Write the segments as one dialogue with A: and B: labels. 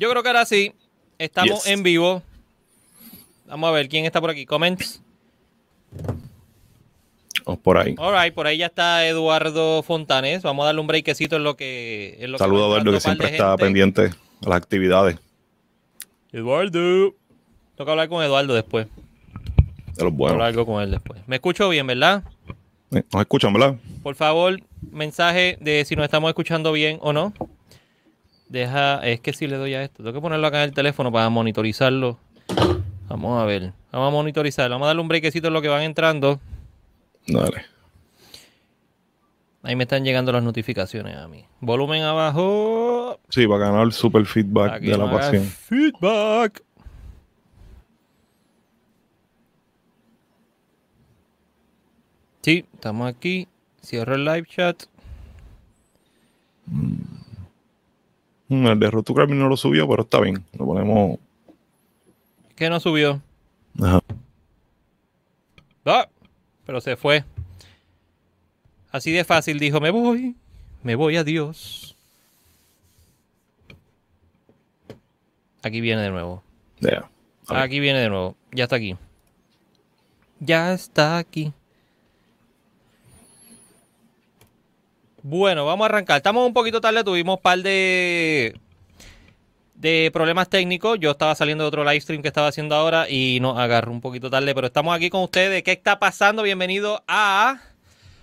A: Yo creo que ahora sí. Estamos
B: Yes.
A: en vivo. Vamos a ver quién está por aquí. Comments.
B: Por ahí.
A: All right, por ahí ya está Eduardo Fontanes. Vamos a darle un breakcito en lo que. En lo que
B: Saludos a Eduardo, que siempre está
A: gente.
B: pendiente a las actividades
A: Eduardo. Tengo que hablar con Eduardo después.
B: de los
A: Hablar
B: buenos.
A: algo con él después. Me escucho bien, ¿verdad?
B: Eh, Nos escuchan, ¿verdad?
A: Por favor, mensaje de si nos estamos escuchando bien o no. Deja, es que si le doy a esto, tengo que ponerlo acá en el teléfono para monitorizarlo. Vamos a ver, vamos a monitorizar, vamos a darle un brequecito en lo que van entrando.
B: Dale.
A: Ahí me están llegando las notificaciones a mí. Volumen abajo.
B: Sí, para ganar el super feedback
A: Aquí
B: de la pasión.
A: Feedback. Sí, estamos aquí. Cierro el live chat.
B: Mm, El de Rotucraft no lo subió, pero está bien. Lo ponemos.
A: ¿Qué no subió?
B: Ajá.
A: Ah, pero se fue. Así de fácil dijo, me voy, me voy a Dios. Aquí viene de nuevo.
B: Ver.
A: Aquí viene de nuevo. Ya está aquí. Ya está aquí. Bueno, vamos a arrancar. Estamos un poquito tarde, tuvimos un par de, de problemas técnicos. Yo estaba saliendo de otro live stream que estaba haciendo ahora y nos agarró un poquito tarde, pero estamos aquí con ustedes. ¿Qué está pasando? Bienvenido a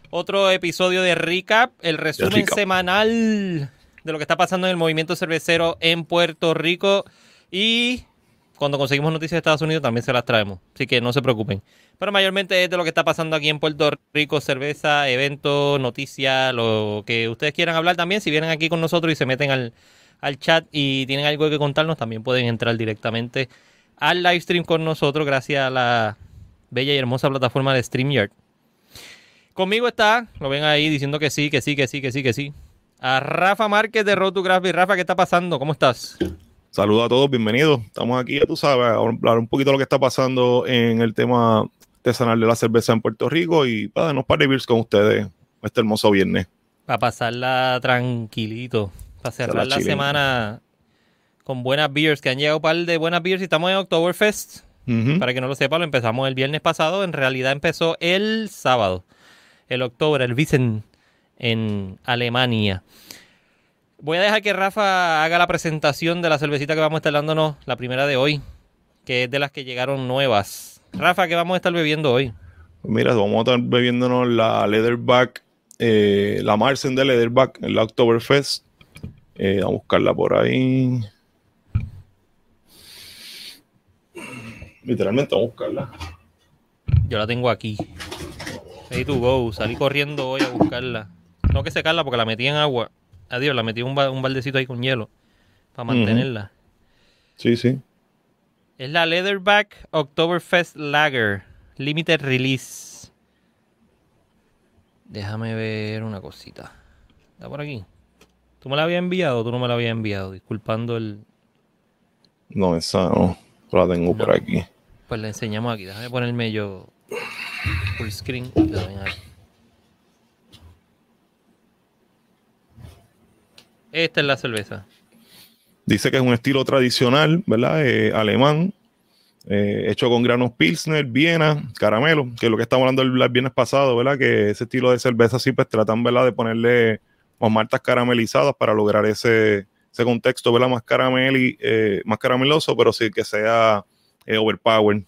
A: otro episodio de Recap, el resumen semanal de lo que está pasando en el movimiento cervecero en Puerto Rico. Y cuando conseguimos noticias de Estados Unidos también se las traemos. Así que no se preocupen. Pero mayormente es de lo que está pasando aquí en Puerto Rico, cerveza, eventos, noticias, lo que ustedes quieran hablar también. Si vienen aquí con nosotros y se meten al, al chat y tienen algo que contarnos, también pueden entrar directamente al live stream con nosotros gracias a la bella y hermosa plataforma de StreamYard. Conmigo está, lo ven ahí diciendo que sí, que sí, que sí, que sí, que sí. A Rafa Márquez de Road to. Rafa, ¿qué está pasando? ¿Cómo estás?
B: Saludos a todos, bienvenidos. Estamos aquí, ya tú sabes, a hablar un poquito de lo que está pasando en el tema artesanal de la cerveza en Puerto Rico y para darnos par de beers con ustedes este hermoso viernes.
A: Para pasarla tranquilito. Para cerrar
B: la
A: semana con buenas beers. Que han llegado un par de buenas beers y estamos en Oktoberfest. Para que no lo sepa, lo empezamos el viernes pasado. En realidad empezó el sábado. El octubre, el Wiesen en Alemania. Voy a dejar que Rafa haga la presentación de la cervecita que vamos a estar dándonos, la primera de hoy, que es de las que llegaron nuevas. Rafa, ¿qué vamos a estar bebiendo hoy?
B: Pues Mira, vamos a estar bebiéndonos la Leatherback, eh, la Marsen de Leatherback, en la Oktoberfest. Eh, a buscarla por ahí. Literalmente a buscarla.
A: Yo la tengo aquí. Ready to go. Salí corriendo hoy a buscarla. Tengo que secarla porque la metí en agua. Adiós, la metí un, un baldecito ahí con hielo. Para mantenerla.
B: Sí, sí.
A: Es la Leatherback Oktoberfest Lager. Limited Release. Déjame ver una cosita. Está por aquí. ¿Tú me la habías enviado o tú no me la habías enviado? Disculpando el...
B: No, esa no. La tengo por aquí.
A: Pues la enseñamos aquí. Déjame ponerme yo full screen. y la ven aquí. Esta es la cerveza.
B: Dice que es un estilo tradicional, ¿verdad? Eh, alemán, eh, hecho con granos Pilsner, Viena, caramelo, que es lo que estamos hablando el, viernes pasado, ¿verdad? Que ese estilo de cerveza sí, pues tratan, ¿verdad? De ponerle más caramelizadas para lograr ese, ese contexto, ¿verdad? Más, carameli, eh, más carameloso, pero sí que sea eh, overpower.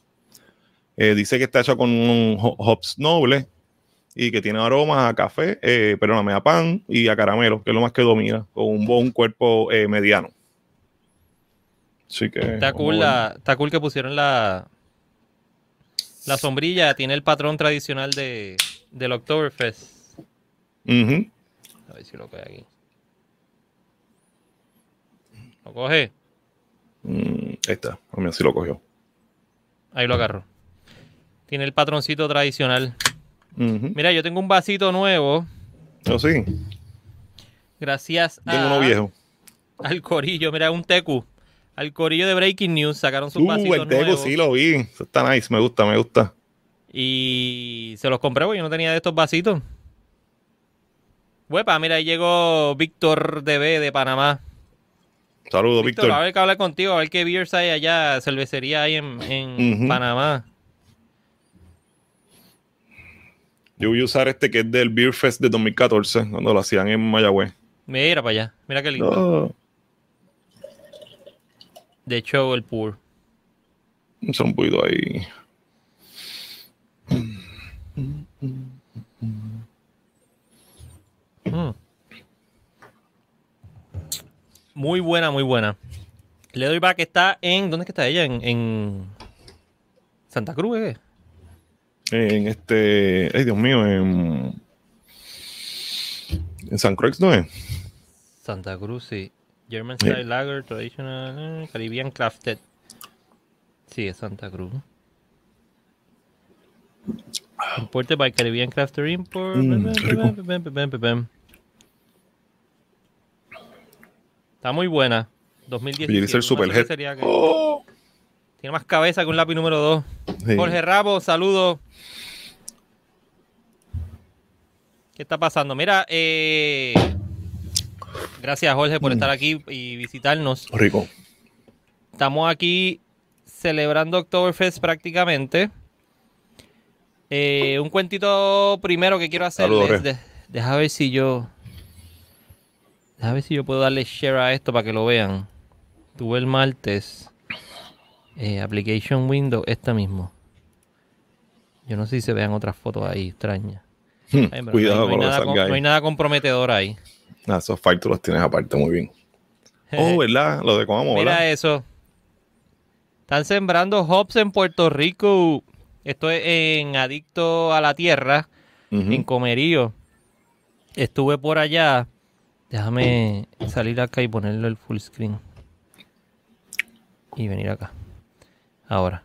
B: Dice que está hecho con un ho- hops noble y que tiene aromas a café, eh, perdóname, a pan y a caramelo, que es lo más que domina, con un buen cuerpo eh, mediano. Así que.
A: Está cool, la, está cool que pusieron la, la sombrilla. Tiene el patrón tradicional de, del Oktoberfest.
B: Ujú.
A: A ver si lo coge aquí. ¿Lo coge?
B: Mm, ahí está, a mí así lo cogió.
A: Ahí lo agarro. Tiene el patroncito tradicional. Mira, yo tengo un vasito nuevo.
B: Pero sí,
A: Gracias
B: tengo
A: a-
B: uno viejo.
A: al corillo. Mira, un tecu. Al corillo de Breaking News. Sacaron sus
B: Uh,
A: vasitos
B: el
A: nuevos.
B: sí lo vi. Eso está nice, me gusta, me gusta.
A: Y se los compré porque yo no tenía de estos vasitos. Huepa, mira, ahí llegó Víctor DB de Panamá.
B: Saludos, Víctor.
A: A ver que hablar contigo, a ver qué beers hay allá, cervecería hay en, en Panamá.
B: Yo voy a usar este que es del Beer Fest de 2014, cuando lo hacían en Mayagüez.
A: Mira para allá, mira qué lindo. De hecho, el pur.
B: Un poquito ahí.
A: Mm. Muy buena, muy buena. Le doy que está en. ¿Dónde es que está ella? En, Santa Cruz, ¿eh?
B: En este. Ay, Dios mío, en. En San Cruz, ¿no es?
A: Santa Cruz, sí. German Style Lager, Traditional, eh, Caribbean Crafted. Sí, es Santa Cruz. Imported by Caribbean Crafter Import. Mm, Está muy buena. 2017.
B: el Superhead. Oh.
A: Tiene más cabeza que un lápiz número 2. Jorge Rabo, saludos. ¿Qué está pasando? Mira, eh, gracias Jorge por mm. estar aquí y visitarnos.
B: Rico.
A: Estamos aquí celebrando Oktoberfest prácticamente. Eh, un cuentito primero que quiero hacerles. deja ver si yo a ver si yo puedo darle share a esto para que lo vean. Tuve el martes. Eh, application Window, esta mismo. Yo no sé si se vean otras fotos ahí extrañas.
B: Hmm, cuidado
A: no, hay,
B: nada,
A: no hay nada comprometedor ahí.
B: Ah, esos files tú los tienes aparte muy bien. oh, ¿verdad? Lo de cómo
A: Mira eso. Están sembrando hops en Puerto Rico. Esto es en Adicto a la Tierra, en Comerío. Estuve por allá Déjame salir acá y ponerlo el full screen. Y venir acá. Ahora.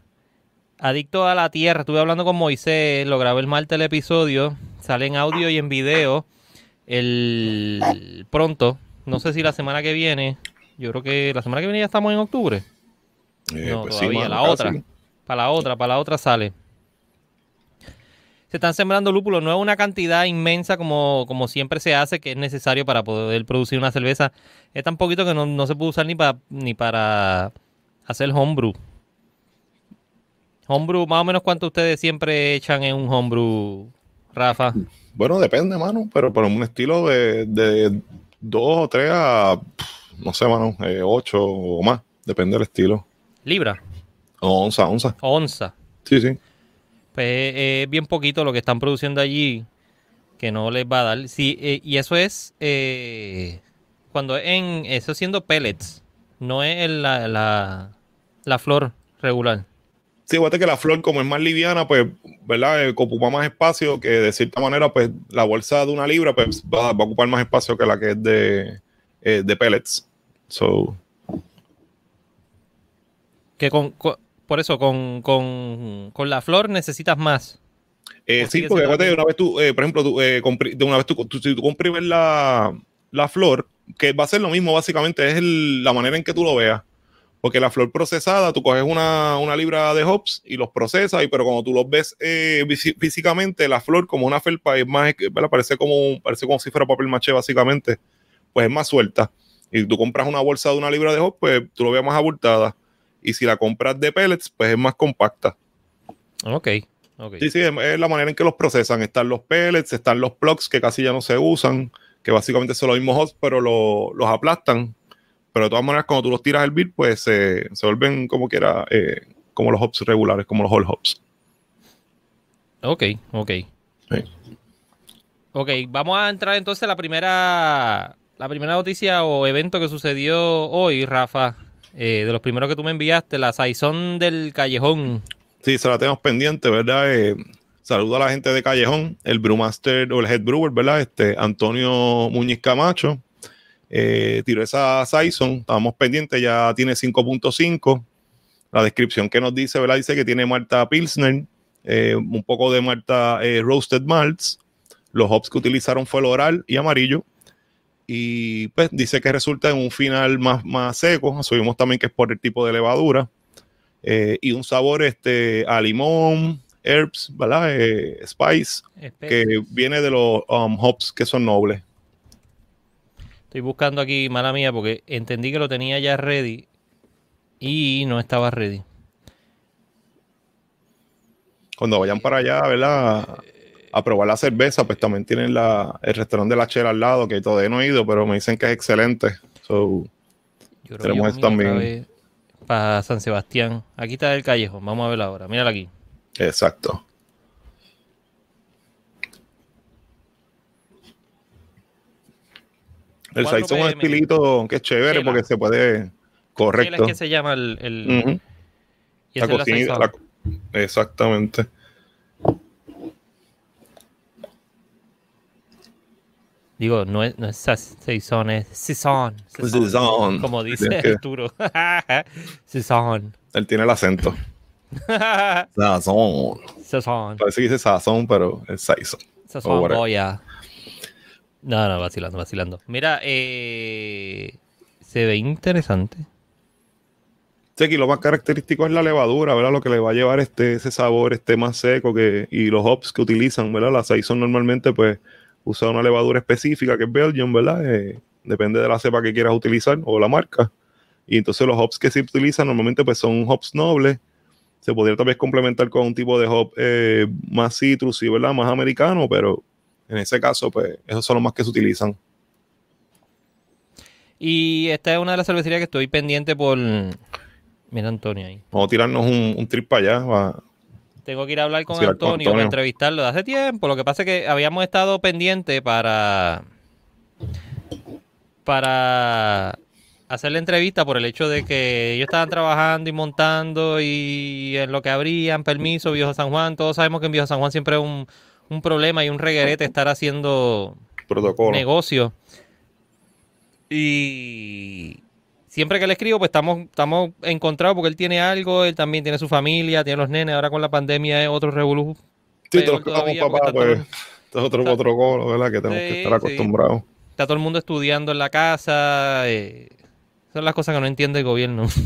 A: Adicto a la Tierra. Estuve hablando con Moisés. Lo grabé el martes el episodio. Sale en audio y en video. El pronto. No sé si la semana que viene. Yo creo que la semana que viene ya estamos en octubre.
B: Eh, no,
A: pues todavía. la otra. Para la otra, para la otra sale se están sembrando lúpulos, no es una cantidad inmensa como, como siempre se hace, que es necesario para poder producir una cerveza. Es tan poquito que no, se puede usar ni, para ni para hacer homebrew. Homebrew, más o menos cuánto ustedes siempre echan en un homebrew, Rafa.
B: Bueno, depende, mano, pero por un estilo de, de dos o tres a, no sé, mano, eh, ocho o más, depende del estilo.
A: ¿Libra?
B: onza, onza.
A: Onza.
B: Sí, sí
A: pues es bien poquito lo que están produciendo allí que no les va a dar. Sí, eh, y eso es eh, cuando en eso siendo pellets, no es la, la, flor regular.
B: Sí, fíjate que la flor, como es más liviana, pues, ¿verdad? Eh, ocupa más espacio, que de cierta manera, pues, la bolsa de una libra, pues, va, a ocupar más espacio que la que es de, de pellets. So.
A: Que con, por eso, con, con, la flor necesitas más.
B: Eh, sí, porque fíjate, una vez tú, eh, por ejemplo, tú, eh, de una vez tú, si tú comprimes la, la, flor, que va a ser lo mismo básicamente, es la manera en que tú lo veas. Porque la flor procesada, tú coges una, una libra de hops y los procesas, y, pero cuando tú los ves físicamente, la flor como una felpa es más, parece como, parece como si fuera papel maché básicamente, pues es más suelta. Y tú compras una bolsa de una libra de hops, pues tú lo ves más abultada y si la compras de pellets, pues es más compacta.
A: Ok.
B: Sí, sí, es, la manera en que los procesan. Están los pellets, están los plugs que casi ya no se usan, que básicamente son los mismos hops, pero los aplastan. Pero de todas maneras, cuando tú los tiras al bit, pues se vuelven como quiera, eh, como los hops regulares, como los whole hops.
A: Ok, ok. Ok, vamos a entrar entonces a la primera, la primera noticia o evento que sucedió hoy, Rafa. Eh, de los primeros que tú me enviaste, la Saizón del Callejón.
B: Sí, se la tenemos pendiente, ¿verdad? Eh, saludo a la gente de Callejón, el Brewmaster o el Head Brewer, ¿verdad? Este, Antonio Muñiz Camacho. Eh, tiró esa Saison, estábamos pendientes, ya tiene 5.5. La descripción que nos dice, ¿verdad? Dice que tiene Marta Pilsner, un poco de Marta Roasted Malts. Los hops que utilizaron fue el oral y amarillo y pues dice que resulta en un final más, más seco. Asumimos también que es por el tipo de levadura. Eh, y un sabor este, a limón, herbs, ¿verdad? Eh, spice, que viene de los um, hops que son nobles.
A: Estoy buscando aquí, mala mía, porque entendí que lo tenía ya ready y no estaba ready.
B: Cuando vayan para allá, ¿verdad? A probar la cerveza, pues también tienen la, el restaurante de la chela al lado, que todavía no he ido, pero me dicen que es excelente. So,
A: Yo
B: Tenemos
A: otra
B: también.
A: Para San Sebastián. Aquí está el callejón. Vamos a verlo ahora. Mírala aquí.
B: exacto. El
A: 4
B: Saison es un estilito que es chévere
A: Chela.
B: porque se puede.
A: Chela
B: Correcto.
A: es que se llama el. y
B: La
A: la
B: exactamente.
A: Digo, no es, no es sa- Saison, es. Como dice
B: que-
A: Arturo. Saison.
B: Él tiene el acento. Sazón.
A: Saison.
B: Parece que dice sazón, pero es Saison. Whatever.
A: Boya. No, no, vacilando, vacilando. Mira, eh, se ve interesante.
B: Sí, aquí lo más característico es la levadura, ¿verdad? Lo que le va a llevar este, ese sabor este más seco que, y los hops que utilizan, ¿verdad? La Saison normalmente pues usa una levadura específica que es Belgian, ¿verdad? Eh, depende de la cepa que quieras utilizar o la marca. Y entonces los hops que se utilizan normalmente pues son hops nobles. Se podría tal vez complementar con un tipo de hop eh, más citrus ¿verdad? Más americano, pero en ese caso pues esos son los más que se utilizan.
A: Y esta es una de las cervecerías que estoy pendiente por... Mira Antonio ahí.
B: Vamos a tirarnos un, un trip para allá.
A: Tengo que ir a hablar con
B: con
A: Antonio,
B: Antonio.
A: para entrevistarlo de hace tiempo. Lo que pasa es que habíamos estado pendiente para para hacer la entrevista por el hecho de que ellos estaban trabajando y montando y en lo que abrían, permiso, Viejo San Juan. Todos sabemos que en Viejo San Juan siempre es un, un problema y un reguerete estar haciendo
B: protocolo.
A: negocio. Y siempre que le escribo, pues estamos, estamos encontrados porque él tiene algo, él también tiene su familia, tiene los nenes, ahora con la pandemia es otro revolú.
B: Sí,
A: todavía, está todo-
B: pues, esto es otro
A: está-
B: protocolo, ¿verdad? Que tenemos
A: Sí,
B: que estar
A: sí.
B: acostumbrados.
A: Está todo el mundo estudiando en la casa. eh, son las cosas que no entiende el gobierno.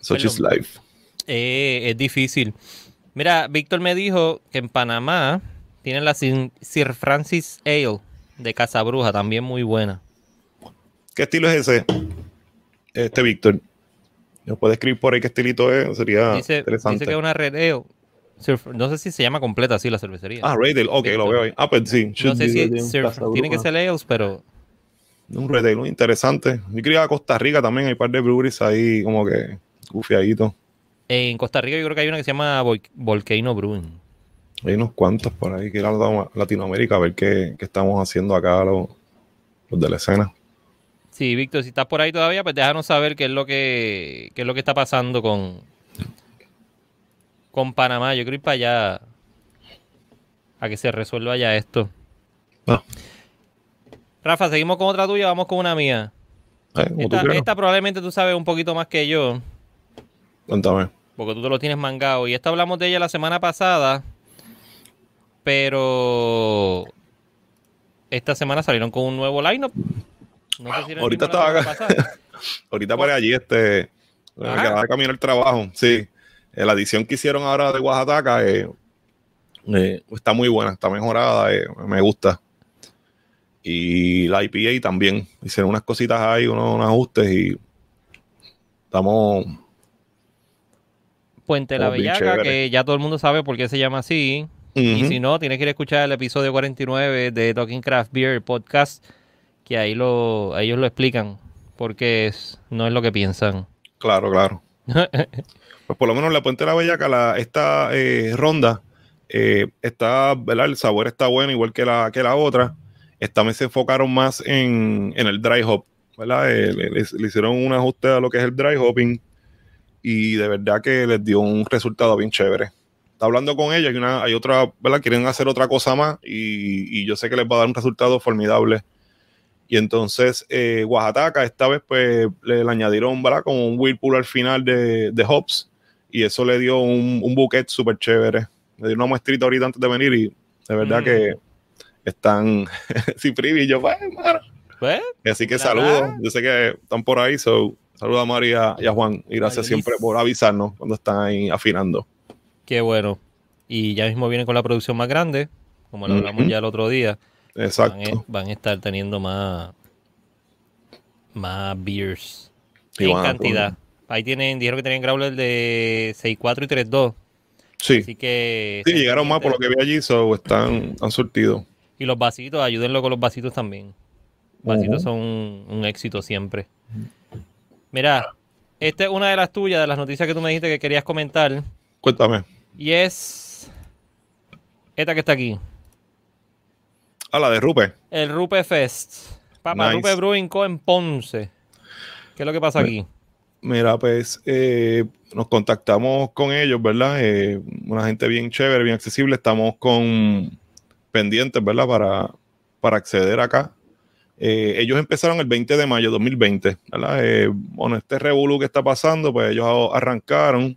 B: Such is life.
A: Eh, es difícil. Mira, Víctor me dijo que en Panamá tienen la Sir Francis Ale de Casabruja, también muy buena.
B: ¿Qué estilo es ese? Este Víctor. ¿Nos puede escribir por ahí qué estilito es? Sería
A: dice,
B: interesante.
A: dice que es una Red Ale. No sé si se llama completa así la cervecería.
B: Ah, Red Ale. Ok, lo veo ahí. Ah, pues sí.
A: no sé si
B: Red Ale,
A: Sir-
B: Casa
A: tiene que ser Ales, pero
B: Un Red Ale, interesante. Yo quería ir a Costa Rica también. Hay un par de breweries ahí como que gufiaditos.
A: En Costa Rica yo creo que hay una que se llama Vol- Volcano Brewing.
B: Hay unos cuantos por ahí que ir a Latino- Latinoamérica a ver qué, qué estamos haciendo acá los, los de la escena.
A: Sí, Víctor, si estás por ahí todavía, pues déjanos saber qué es lo que, qué es lo que está pasando con, con Panamá. Yo quiero ir para allá a que se resuelva ya esto.
B: Ah,
A: Rafa, seguimos con otra tuya, vamos con una mía.
B: eh,
A: Esta, esta probablemente tú sabes un poquito más que yo,
B: Cuéntame.
A: Porque tú te lo tienes mangado. Y esta hablamos de ella la semana pasada, pero esta semana salieron con un nuevo lineup. No sé si era el
B: Ahorita estaba. Ahorita para allí, este, me
A: Ajá.
B: quedaba de camino al trabajo. Sí, Eh, la edición que hicieron ahora de Oaxaca eh, eh, está muy buena, está mejorada, eh, me gusta. Y la IPA también. Hicieron unas cositas ahí, unos, unos ajustes y estamos.
A: Puente La
B: Oh,
A: Bellaca, que ya todo el mundo sabe por qué se llama así. Y si no, tienes que ir a escuchar el episodio 49 de Talking Craft Beer Podcast, que ahí lo, ellos lo explican, porque es, no es lo que piensan.
B: Claro, claro. Pues por lo menos la Puente de la Bellaca, la, esta eh, ronda, eh, está, ¿verdad? El sabor está bueno, igual que la, que la otra. Esta vez se enfocaron más en, en el dry hop, ¿verdad? Eh, le, le- le hicieron un ajuste a lo que es el dry hopping y de verdad que les dio un resultado bien chévere. Está hablando con ella, hay, una, hay otra, ¿verdad? Quieren hacer otra cosa más y, y yo sé que les va a dar un resultado formidable. Y entonces eh, Oaxaca esta vez pues le, le añadieron, ¿verdad? Como un whirlpool al final de, de hops y eso le dio un, un bouquet súper chévere. Le dio una muestrita ahorita antes de venir y de verdad
A: Mm.
B: que están sin privy. Y yo, pues.
A: Pues,
B: Así que saludos. Yo sé que están por ahí, so saludos a María y a Juan. Y gracias siempre
A: Liz.
B: por avisarnos cuando están ahí afinando.
A: qué bueno. Y ya mismo vienen con la producción más grande, como lo hablamos ya el otro día.
B: Exacto.
A: Van, a estar teniendo más, más beers
B: Y
A: en cantidad. Ahí tienen, dijeron que tenían growler de 6.4 y 3.2.
B: Sí.
A: Así que.
B: Sí, llegaron más por lo que vi allí, so están, han surtido.
A: Y los vasitos, ayúdenlo con los vasitos también. Vasitos son un, un éxito siempre. Mira, esta es una de las tuyas, de las noticias que tú me dijiste que querías comentar.
B: Cuéntame.
A: Y es. Esta que está aquí.
B: Ah, la de Rupe.
A: El Rupe Fest. Papá,
B: Nice.
A: Rupe Brewing Co. en Ponce. ¿Qué es lo que pasa aquí?
B: Mira, pues eh, nos contactamos con ellos, ¿verdad? Eh, una gente bien chévere, bien accesible. Estamos con pendientes, ¿verdad? Para, para acceder acá. Eh, ellos empezaron el 20 de mayo de 2020, ¿verdad? Eh, bueno, este revolú que está pasando, pues ellos arrancaron.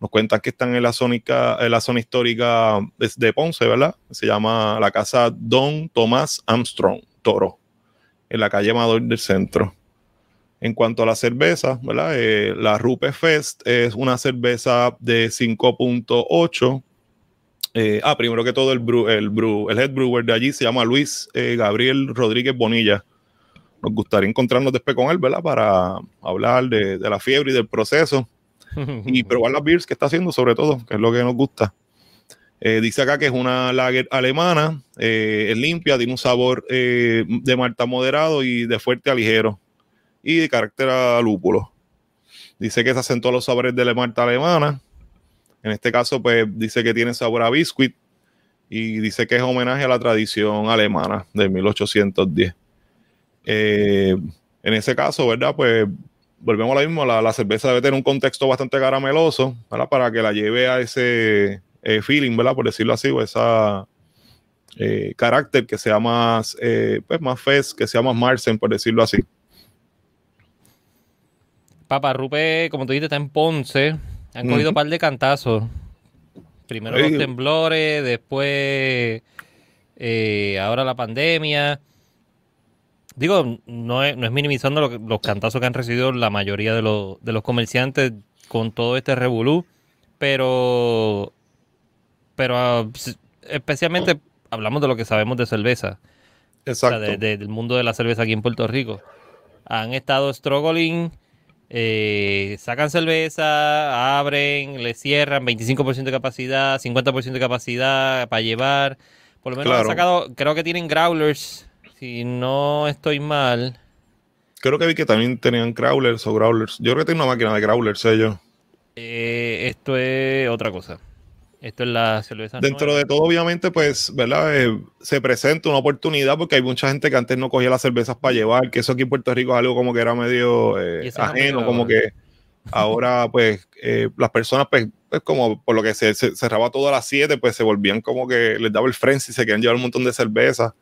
B: Nos cuentan que están en la, zona histórica de, de Ponce, ¿verdad? Se llama la casa Don Tomás Armstrong, Toro, en la calle Amador del centro. En cuanto a la cerveza, ¿verdad? Eh, la Rupe Fest es una cerveza de 5.8. Eh, ah, primero que todo, el, brew- el, brew- el head brewer de allí se llama Luis eh, Gabriel Rodríguez Bonilla. Nos gustaría encontrarnos después con él, ¿verdad? Para hablar de, de la fiebre y del proceso y probar las beers que está haciendo, sobre todo, que es lo que nos gusta. Eh, dice acá que es una lager alemana, es limpia, tiene un sabor de malta moderado y de fuerte a ligero y de carácter a lúpulo. Dice que se asentó los sabores de la malta alemana. En este caso, pues dice que tiene sabor a biscuit y dice que es homenaje a la tradición alemana de 1810. Eh, en ese caso, ¿verdad? Pues volvemos a lo mismo, la, la cerveza debe tener un contexto bastante carameloso, ¿verdad? Para que la lleve a ese eh, feeling, ¿verdad? Por decirlo así, o esa eh, carácter que sea más, pues más fest, que sea más Marsen, por decirlo así.
A: Papá, Rupe, como tú dijiste, está en Ponce. Han cogido un par de cantazos. Primero los temblores, después eh, ahora la pandemia. Digo, no es, no es minimizando lo que- los cantazos que han recibido la mayoría de, los- de los comerciantes con todo este revolú, pero, pero ah, especialmente hablamos de lo que sabemos de cerveza. O sea,
B: Exacto.
A: de- de- del mundo de la cerveza aquí en Puerto Rico. Han estado struggling, eh, sacan cerveza, abren, le cierran, 25% de capacidad, 50% de capacidad para llevar. Por lo menos han
B: Claro.
A: sacado, creo que tienen growlers, si no estoy mal.
B: Creo que vi que también tenían crawlers o growlers. Yo creo que tiene una máquina de growlers ellos.
A: Eh, esto es otra cosa. Esto es la cerveza.
B: Dentro
A: nueva.
B: de todo, obviamente, pues, ¿verdad? Eh, se presenta una oportunidad porque hay mucha gente que antes no cogía las cervezas para llevar, que eso aquí en Puerto Rico es algo como que era medio eh, ajeno, como que ahora, pues, eh, las personas, pues, pues, como por lo que se, se cerraba todo a las 7, pues se volvían como que les daba el frenzy, se querían llevar un montón de cervezas,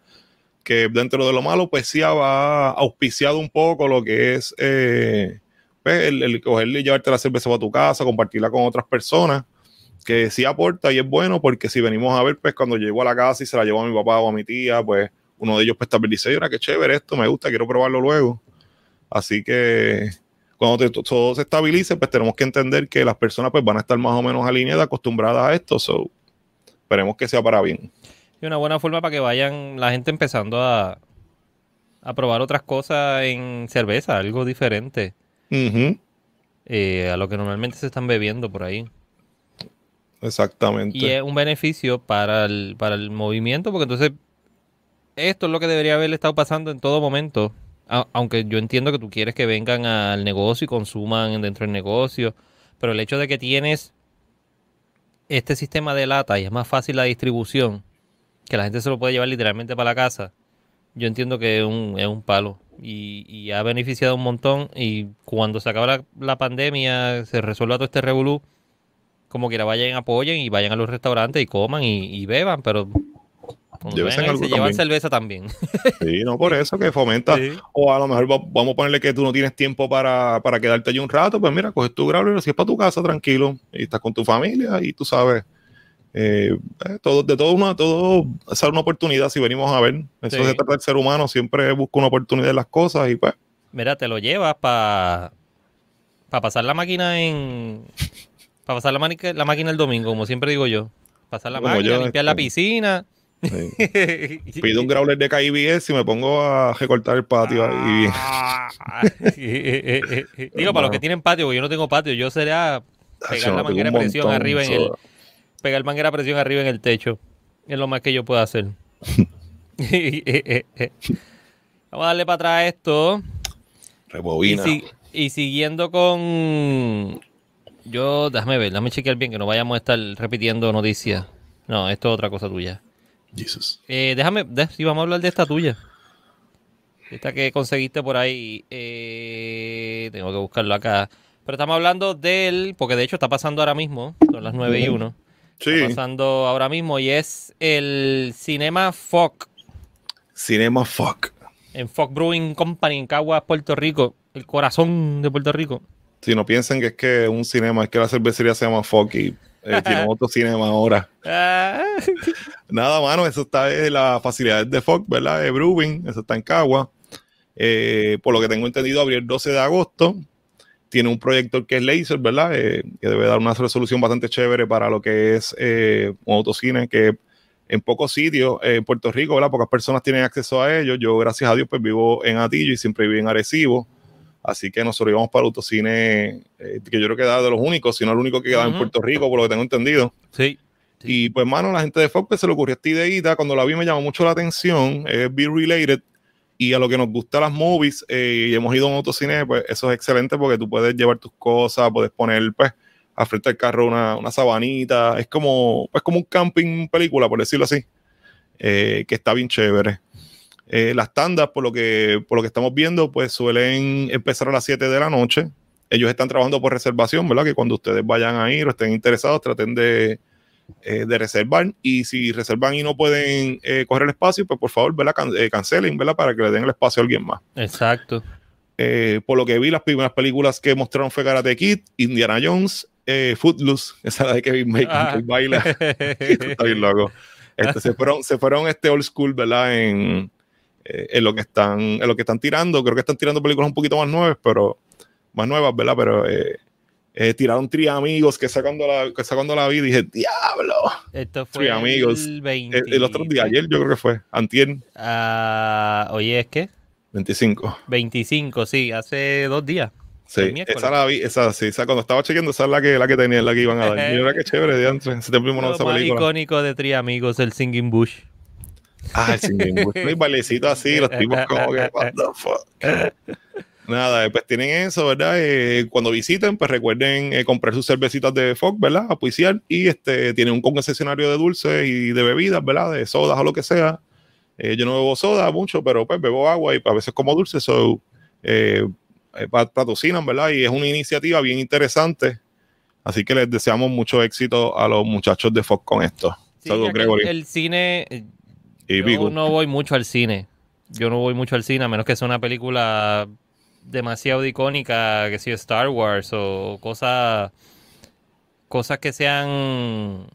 B: que dentro de lo malo, pues sí ha auspiciado un poco lo que es eh, pues, el, el cogerle y llevarte la cerveza para tu casa, compartirla con otras personas que sí aporta y es bueno porque si venimos a ver, pues cuando llego a la casa y se la llevo a mi papá o a mi tía, pues uno de ellos pues también dice, mira, qué chévere esto, me gusta, quiero probarlo luego. Así que cuando te- todo se estabilice, pues tenemos que entender que las personas pues van a estar más o menos alineadas, acostumbradas a esto, so esperemos que sea para bien.
A: Y una buena forma para que vayan la gente empezando a, a probar otras cosas en cerveza, algo diferente eh, a lo que normalmente se están bebiendo por ahí.
B: Exactamente.
A: Y es un beneficio para el, para el movimiento, porque entonces esto es lo que debería haber estado pasando en todo momento. Aunque yo entiendo que tú quieres que vengan al negocio y consuman dentro del negocio, pero el hecho de que tienes este sistema de lata y es más fácil la distribución, que la gente se lo puede llevar literalmente para la casa, yo entiendo que es un, es un palo y, y ha beneficiado un montón. Y cuando se acabe la, la pandemia, se resuelva todo este revolú, como quiera vayan, apoyen y vayan a los restaurantes y coman y, y beban, pero
B: algo
A: se llevan cerveza también.
B: Sí, no por eso que fomenta.
A: Sí.
B: O a lo mejor va- vamos a ponerle que tú no tienes tiempo para, para quedarte allí un rato, pues mira, coges tu growler, si es para tu casa, tranquilo, y estás con tu familia y tú sabes, eh, eh, todo, de todo, una, todo es una oportunidad si venimos a ver. Eso
A: Sí.
B: se trata del ser humano, siempre busca una oportunidad en las cosas y pues,
A: Mira, te lo llevas para pasar la máquina en... Para pasar la, manica- la máquina el domingo, como siempre digo yo. Pasar la
B: Como
A: máquina,
B: yo,
A: limpiar la
B: este,
A: piscina
B: Sí. Pido un growler de KBS y me pongo a recortar el patio ahí.
A: Ah. Digo, para los que tienen patio, porque yo no tengo patio, yo sería pegar
B: Yo
A: la
B: no,
A: manguera
B: un
A: presión
B: montón,
A: arriba en el, pegar manguera presión arriba en el techo. Es lo más que yo puedo hacer. Vamos a darle para atrás esto. Y,
B: Rebobina.
A: si- y siguiendo con. Yo, déjame ver, déjame chequear bien que no vayamos a estar repitiendo noticias. No, esto es otra cosa tuya.
B: Jesus.
A: Eh, déjame, sí, vamos a hablar de esta tuya. Esta que conseguiste por ahí. eh, tengo que buscarlo acá. Pero estamos hablando del. Porque de hecho está pasando ahora mismo. Son las 9 y 1.
B: Sí,
A: Está pasando ahora mismo. Y es el Cinema Foc.
B: Cinema Fuck.
A: En Foc Brewing Company en Caguas, Puerto Rico. El corazón de Puerto Rico.
B: Si no piensen que es que un cinema, es que la cervecería se llama Fuck y eh, tiene otro cinema ahora.
A: Ah.
B: Nada, mano, eso está en las facilidades de Fox, ¿verdad? De Brewing, eso está en Cagua. Eh, por lo que tengo entendido, abrió el 12 de agosto. Tiene un proyector que es laser, ¿verdad? Eh, que debe dar una resolución bastante chévere para lo que es un autocine que en pocos sitios en Puerto Rico, ¿verdad? Pocas personas tienen acceso a ellos. Yo, gracias a Dios, pues vivo en Atillo y siempre viví en Arecibo. Así que nosotros íbamos para el autocine, eh, que yo creo que era de los únicos, si no el único que quedaba en
A: Ujú.
B: Puerto Rico, por lo que tengo entendido.
A: Sí.
B: Y pues, mano, la gente de Fox pues, se le ocurrió esta ideita. Cuando la vi me llamó mucho la atención. Es be related. Y a lo que nos gusta las movies eh, y hemos ido a un autocine, pues eso es excelente porque tú puedes llevar tus cosas, puedes poner, pues, al frente del carro una, una sabanita. Es como, pues, como un camping película, por decirlo así. eh, que está bien chévere. Eh, las tandas, por lo, que, por lo que estamos viendo, pues suelen empezar a las 7 de la noche. Ellos están trabajando por reservación, ¿verdad? Que cuando ustedes vayan a ir o estén interesados, traten de, eh, de reservar. Y si reservan y no pueden eh, coger el espacio, pues por favor, ¿verdad? Can- eh, cancelen, ¿verdad? Para que le den el espacio a alguien más.
A: Exacto.
B: Por lo que vi, las primeras películas que mostraron fue Karate Kid, Indiana Jones, Footloose, esa la de Kevin Bacon,
A: Ah.
B: que baila. Está bien loco. Este, se fueron, se fueron este old school, ¿verdad? En, eh, en lo que están, en lo que están tirando. Creo que están tirando películas un poquito más nuevas, pero más nuevas, ¿verdad? Pero eh, eh, tiraron Tri Amigos que sacando la, que sacando la vida dije, diablo.
A: Esto fue
B: amigos.
A: el 20.
B: El, el otro día, ayer yo creo que fue, Antier
A: Ah, oye, ¿es qué?
B: 25.
A: 25, sí, hace dos días.
B: Sí, esa la vi, esa sí, esa cuando estaba chequeando, esa es la que, la que tenía, la que iban a dar. Mira qué chévere, de antes. Ese tiempo no esa
A: más
B: película.
A: icónico de Tri Amigos, el Singing Bush.
B: Ah, el Singing Bush. No hay bailecito así, los tipos como que, what the fuck. Nada, eh, pues tienen eso, ¿verdad? Eh, cuando visiten, pues recuerden eh, comprar sus cervecitas de Fox, ¿verdad? Apuiciar. Y este, tienen un concesionario de dulces y de bebidas, ¿verdad? De sodas o lo que sea. Eh, yo no bebo soda mucho, pero pues bebo agua y a veces como dulce. So, eh, eh, pat- patrocinan, ¿verdad? Y es una iniciativa bien interesante. Así que les deseamos mucho éxito a los muchachos de Fox con esto.
A: Sí,
B: Saludos, Gregory.
A: El cine, eh,
B: y
A: yo no voy mucho al cine. Yo no voy mucho al cine, a menos que sea una película demasiado icónica, que sea Star Wars o cosas cosas que sean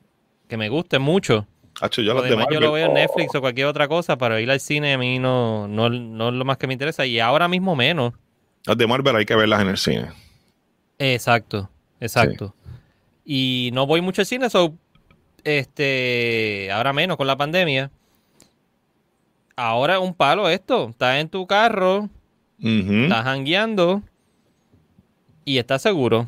A: que me gusten mucho.
B: Hacho, yo las
A: lo veo en
B: oh.
A: Netflix o cualquier otra cosa, pero ir al cine a mí no, no, no es lo más que me interesa. Y ahora mismo menos.
B: Las de Marvel hay que verlas en el cine.
A: Exacto, exacto. Y no voy mucho al cine, so, este, ahora menos con la pandemia. Ahora es un palo esto. Estás en tu carro, estás jangueando y estás seguro.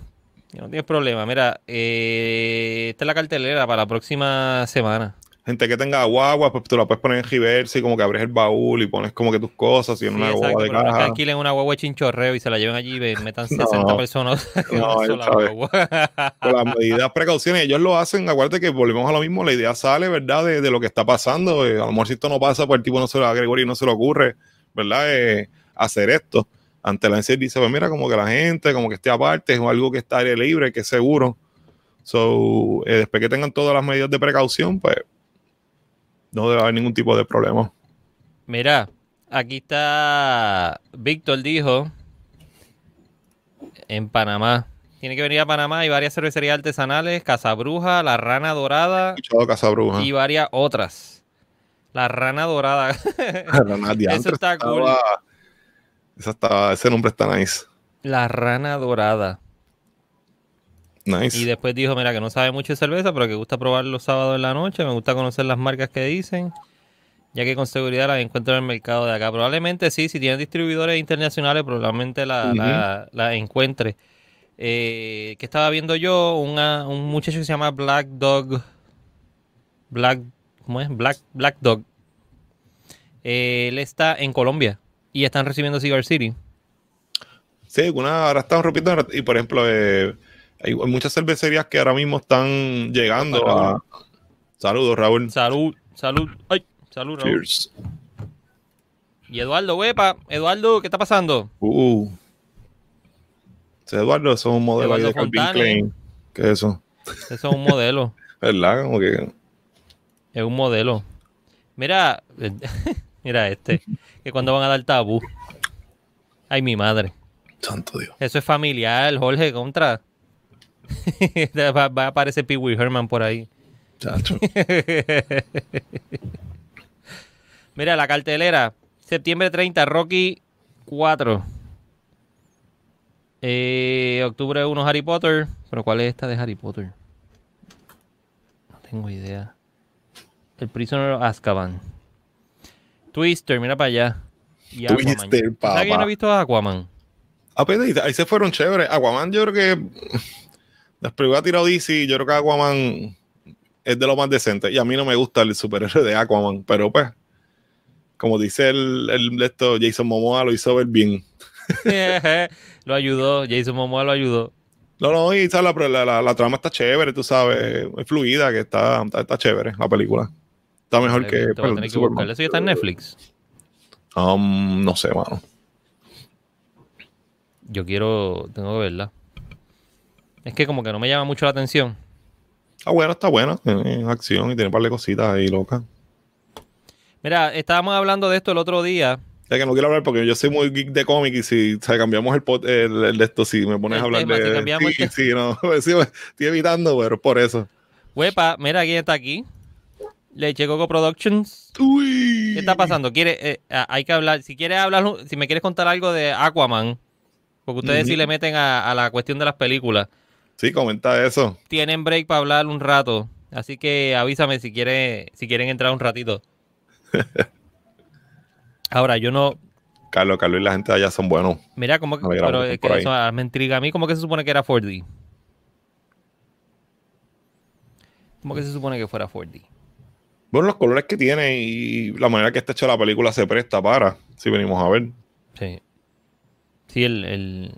A: No tienes problema. Mira, eh, esta es la cartelera para la próxima semana.
B: Gente que tenga guagua, pues tú la puedes poner en reverse y como que abres el baúl y pones como que tus cosas y en
A: Sí,
B: una
A: exacto,
B: guagua de
A: pero no
B: caja.
A: alquilen una guagua de chinchorreo y se la lleven allí y metan
B: No.
A: 60 personas en
B: No,
A: una
B: él
A: sola
B: sabe.
A: guagua.
B: Con las medidas, precauciones, ellos lo hacen. Acuérdate que volvemos a lo mismo. La idea sale, ¿verdad? De, de lo que está pasando. Eh, a lo mejor si esto no pasa, pues el tipo no se lo a Gregory no se le ocurre, ¿verdad? Eh, hacer esto. Ante la NCAA dice, pues mira, como que la gente, como que esté aparte, es algo que está aire libre, que es seguro. So, eh, después que tengan todas las medidas de precaución, pues no debe haber ningún tipo de problema.
A: Mira, aquí está Víctor dijo en Panamá. Tiene que venir a Panamá y varias cervecerías artesanales, Casabruja, La Rana Dorada
B: Escuchado Casa Bruja.
A: y varias otras. La Rana Dorada. Eso está cool.
B: Esa está, ese nombre está nice.
A: La Rana Dorada.
B: Nice.
A: Y después dijo, mira, que no sabe mucho de cerveza, pero que gusta probar los sábados en la noche, me gusta conocer las marcas que dicen, ya que con seguridad las encuentro en el mercado de acá. Probablemente sí, si tienen distribuidores internacionales, probablemente la, la- la encuentre. Eh, que estaba viendo yo? Una- un muchacho que se llama Black Dog. Black, ¿cómo es? Black, Black Dog. Eh, él está en Colombia y están recibiendo Cigar City.
B: Sí, una, ahora están rompiendo. Y por ejemplo, eh, hay muchas cervecerías que ahora mismo están llegando a. Saludos, Raúl.
A: Salud, salud. Ay, salud, Raúl.
B: Cheers.
A: Y Eduardo, huepa, Eduardo, ¿qué está pasando?
B: Uh. Eduardo, eso es un modelo ahí
A: Eduardo
B: de Calvin. Klein. ¿Qué es eso?
A: Eso es un modelo.
B: ¿Verdad? Como que.
A: Es un modelo. Mira, mira este, que cuando van a dar tabú. Ay, mi madre.
B: Santo Dios.
A: Eso es familiar, Jorge, contra. va, va a aparecer Pee Wee Herman por ahí. Mira, la cartelera. Septiembre 30, Rocky 4. Eh, octubre 1, Harry Potter. Pero ¿cuál es esta de Harry Potter? No tengo idea. El Prisoner of Azkaban. Twister, mira para allá. Y.
B: Twister,
A: ¿Sabes que yo no
B: papá.
A: he visto a Aquaman?
B: Ah, pues, ahí- ahí se fueron chéveres. Aquaman, yo creo que. Después voy a tirar DC. Yo creo que Aquaman es de lo más decente. Y a mí no me gusta el superhéroe de Aquaman. Pero pues. Como dice el, el esto, Jason Momoa lo hizo ver bien.
A: lo ayudó, Jason Momoa lo ayudó.
B: No, no, y. La, la, la- la trama está chévere, tú sabes. Es fluida, que está, está, está chévere la película. Está mejor que.
A: Tener que
B: Superman.
A: Eso ya está en Netflix.
B: Um, no sé, mano.
A: Yo quiero, tengo que verla. Es que como que no me llama mucho la atención.
B: Está buena, está buena. Tiene acción y tiene un par de cositas ahí locas.
A: Mira, estábamos hablando de esto el otro día.
B: Es que no quiero hablar porque yo soy muy geek de cómic y si o sea, cambiamos el, pot- el, el de esto, si me pones
A: El
B: a hablar
A: tema,
B: de.
A: si cambiamos
B: sí,
A: el
B: sí, no. sí, me- estoy evitando, pero es por eso.
A: Huepa, mira quién está aquí. Leche Coco Productions.
B: Uy.
A: ¿Qué está pasando? ¿Quiere, eh, hay que hablar. Si quieres hablar, si me quieres contar algo de Aquaman, porque ustedes sí le meten a, a la cuestión de las películas,
B: Sí, comenta eso.
A: tienen break para hablar un rato. Así que avísame si quiere, si quieren entrar un ratito. Ahora, yo no,
B: Carlos, Carlos y la gente de allá son buenos.
A: Mira, como que, pero es que eso me intriga a mí, ¿cómo que se supone que era 4D? ¿Cómo que se supone que fuera 4D?
B: Bueno, los colores que tiene y la manera que está hecha la película se presta para, si venimos a ver.
A: Sí. Sí, el, el-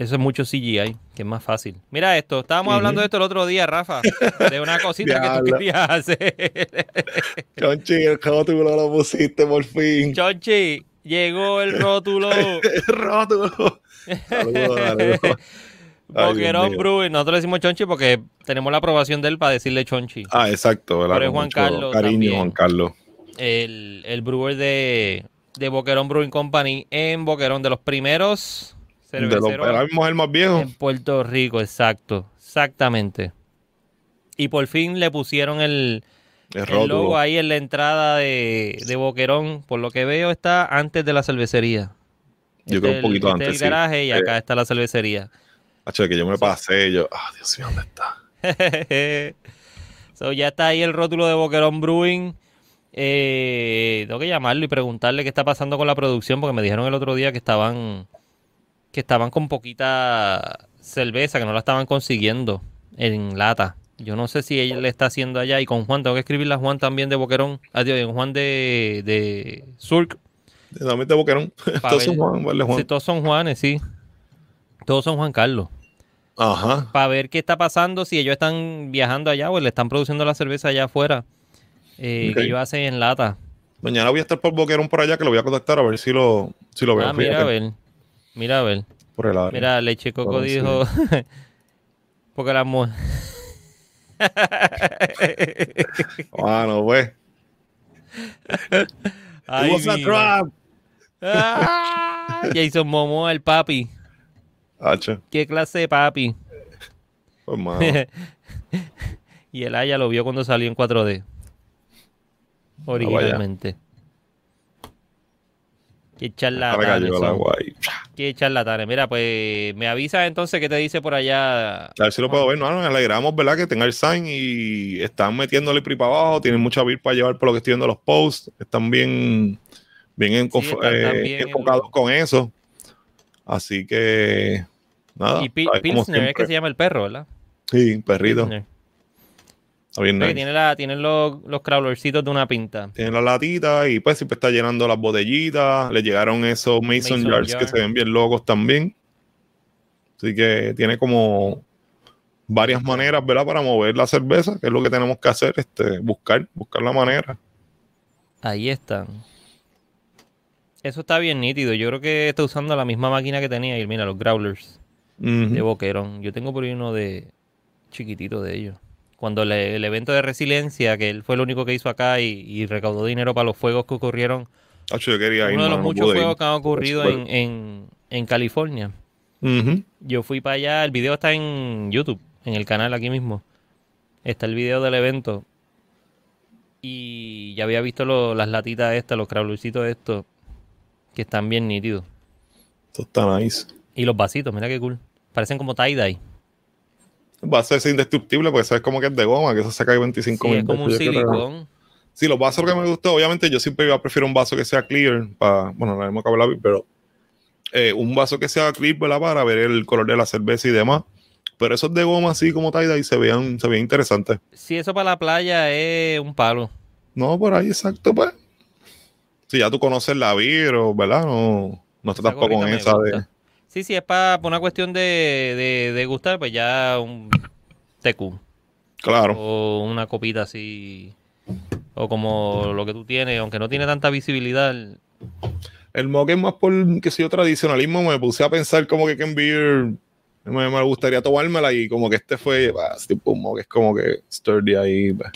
A: eso es mucho CGI, que es más fácil. Mira esto, estábamos hablando de esto el otro día, Rafa, de una cosita que tú querías hacer.
B: Chonchi, el rótulo lo pusiste por fin.
A: Chonchi, llegó el rótulo.
B: El rótulo. Saludos,
A: Boquerón. Brewing. Nosotros le decimos Chonchi porque tenemos la aprobación de él para decirle Chonchi.
B: Ah, exacto. ¿verdad?
A: Pero es Juan Carlos
B: Cariño,
A: también.
B: Juan Carlos.
A: el, el brewer de, de Boquerón Brewing Company en Boquerón, de los primeros
B: De ahora mismo es el más viejo.
A: en Puerto Rico, exacto, exactamente. Y por fin le pusieron el,
B: El
A: el logo ahí en la entrada de, de Boquerón. Por lo que veo está antes de la cervecería.
B: Yo
A: Este
B: creo un
A: el-
B: poquito
A: este
B: antes,
A: el
B: sí.
A: garaje y
B: Sí.
A: acá está la cervecería.
B: Hacho, que yo me pasé yo, ah, Dios mío, ¿dónde está?
A: so, ya está ahí el rótulo de Boquerón Brewing. Eh, tengo que llamarlo y preguntarle qué está pasando con la producción, porque me dijeron el otro día que estaban que estaban con poquita cerveza, que no la estaban consiguiendo en lata. Yo no sé si ella le está haciendo allá y con Juan, tengo que escribirle a Juan también de Boquerón, adiós, en Juan de, de Surk.
B: También de Boquerón. Todos son. Juan, vale, Juan.
A: Sí, todos son Juanes, sí. Todos son Juan Carlos.
B: Ajá.
A: para ver qué está pasando, si ellos están viajando allá o le están produciendo la cerveza allá afuera, eh, que ellos hacen en lata.
B: Mañana voy a estar por Boquerón por allá, que lo voy a contactar a ver si lo, si lo veo.
A: Ah, mira a ver, mira a ver.
B: Por el área.
A: Mira, Leche Coco
B: sí.
A: dijo, porque las mujeres...
B: Ah, no, pues.
A: Ay,
B: It was a
A: mi-
B: trap.
A: Ah, Jason Momoa, el papi.
B: Hacho,
A: ¿Qué clase de papi?
B: pues, mano.
A: y el Aya lo vio cuando salió en 4D. Originalmente. Qué charlatanes. Qué charlatanes. Mira, pues me avisa entonces qué te dice por allá.
B: A ver si lo puedo ver, no, nos alegramos, ¿verdad? Que tenga el sign y están metiéndole pri para abajo, tienen mucha vir para llevar por lo que estoy viendo los posts, están bien, bien,
A: Sí, están-
B: eh,
A: bien
B: enfocados
A: en-
B: con eso. Así que, nada.
A: Y.
B: Como
A: Pilsner es que se llama el perro, ¿verdad?
B: Sí, perrito.
A: Pilsner.
B: Está bien
A: Ve que
B: nice.
A: tiene la, tienen los, los crawlercitos de una pinta.
B: Tienen la latita y pues siempre está llenando las botellitas. Le llegaron esos Mason,
A: Mason
B: jars
A: jar.
B: que se ven bien locos también. Así que tiene como varias maneras, ¿verdad? Para mover la cerveza, que es lo que tenemos que hacer, este, buscar, buscar la manera.
A: Ahí están. Eso está bien nítido. Yo creo que está usando la misma máquina que tenía. Y mira, los growlers de Boquerón. Yo tengo por ahí uno de chiquitito de ellos. Cuando le- el evento de resiliencia, que él fue el único que hizo acá y, y recaudó dinero para los fuegos que ocurrieron.
B: Tacho, yo quería ir,
A: Uno de los
B: no
A: muchos
B: ir.
A: fuegos que han ocurrido en, en, en California. Yo fui para allá, el video está en YouTube, en el canal aquí mismo. Está el video del evento. Y ya había visto lo- las latitas estas, los crawlercitos estos, que están bien nítidos.
B: Esto está nice.
A: Y los vasitos, mira qué cool. Parecen como tie-dye.
B: Va a ser indestructible porque sabes como que es de goma, que eso se cae 25
A: Sí,
B: mil
A: es como un silicón.
B: Sí, los vasos que me gustó, obviamente yo siempre iba a prefiero un vaso que sea clear, para, bueno, la hemos acabado, pero eh, un vaso que sea clear, ¿verdad? Para ver el color de la cerveza y demás. Pero esos de goma así como tie-dye se veían, se veían interesantes.
A: Si eso para la playa es un palo.
B: No, por ahí exacto, pues. Si ya tú conoces la Viro, ¿verdad? No, no está
A: Esa
B: tampoco en esa de...
A: Sí, sí, es para una cuestión de, de, de gustar, pues ya un TQ.
B: Claro.
A: O una copita así. O como lo que tú tienes, aunque no tiene tanta visibilidad.
B: El mock es más por, que sé yo, tradicionalismo. Me puse a pensar como que Ken Beer me, me gustaría tomármela y como que este fue, bah, este tipo un mock es como que sturdy ahí. bah.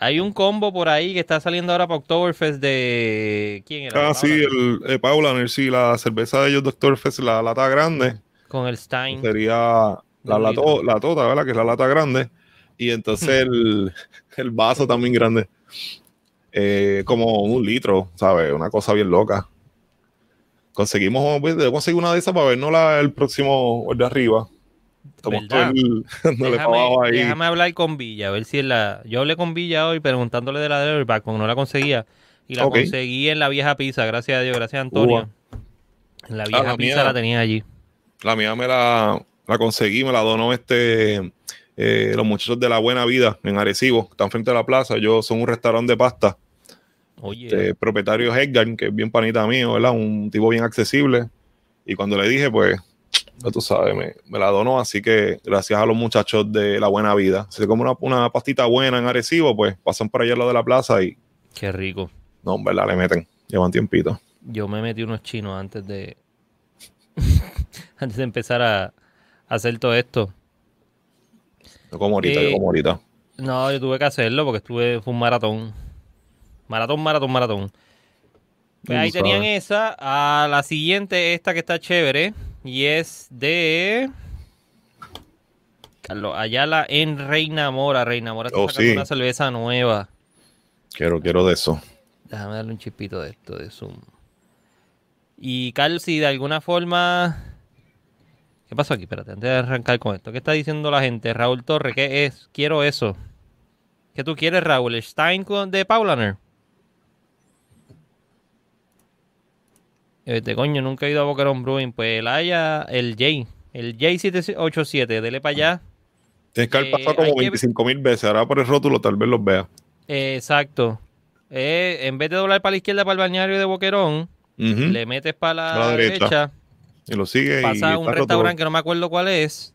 A: Hay un combo por ahí que está saliendo ahora para Oktoberfest de. ¿Quién era?
B: Ah, sí, el eh, Paulaner, sí, la cerveza de ellos, Doctor Fest, la lata grande,
A: Con el Stein.
B: sería la,
A: De litro.
B: la tota, ¿verdad? Que es la lata grande. Y entonces el, el vaso también grande. Eh, como un litro, ¿sabes? Una cosa bien loca. Conseguimos, pues, debo conseguir una de esas para vernos la, el próximo el de arriba. Dándole para
A: Déjame,
B: abajo ahí.
A: déjame hablar con Villa, a ver si es la. Yo hablé con Villa hoy preguntándole de la de Overback, porque no la conseguía. Y la conseguí en la vieja pizza, gracias a Dios, gracias a Antonio. En la vieja
B: la
A: pizza
B: mía.
A: la tenía allí.
B: La mía me la, la conseguí, me la donó este eh, los muchachos de la Buena Vida en Arecibo, que están frente a la plaza. Yo son un restaurante de pasta.
A: Oye,
B: Este, propietario es Edgar, que es bien panita mío, ¿verdad? Un tipo bien accesible. Y cuando le dije, pues, ya tú sabes, me, me la donó. Así que gracias a los muchachos de la Buena Vida. Si se come una, una pastita buena en Arecibo, pues pasan por allá al lado de la plaza y,
A: qué rico.
B: no, en verdad, le meten. Llevan tiempito.
A: Yo me metí unos chinos antes de. antes de empezar a, a hacer todo esto.
B: Yo como ahorita,
A: Eh,
B: yo como ahorita.
A: No, yo tuve que hacerlo porque estuve, fue un maratón. Maratón, maratón, maratón. Pues ahí tenían esa. A la siguiente, esta que está chévere. Y es de. Carlos Ayala en Reina Mora. Reina Mora está
B: Oh,
A: sacando
B: sí.
A: una cerveza nueva.
B: Quiero, quiero de eso.
A: Déjame darle un chispito de esto, de Zoom. Y Carl, si de alguna forma. ¿Qué pasó aquí? Espérate, antes de arrancar con esto. ¿Qué está diciendo la gente? Raúl Torre, ¿qué es? Quiero eso. ¿Qué tú quieres, Raúl? ¿El Stein de Paulaner? Este coño, nunca he ido a Boquerón Brewing. Pues el haya, el J, el J787, dele para allá.
B: Tienes que haber
A: Eh,
B: pasado
A: hay
B: como
A: que-
B: 25 mil veces. Ahora por el rótulo tal vez los vea.
A: Eh, exacto. Eh, en vez de doblar para la izquierda para el balneario de Boquerón, le metes para la,
B: derecha.
A: derecha,
B: Y lo sigue.
A: pasa a un restaurante que no me acuerdo cuál es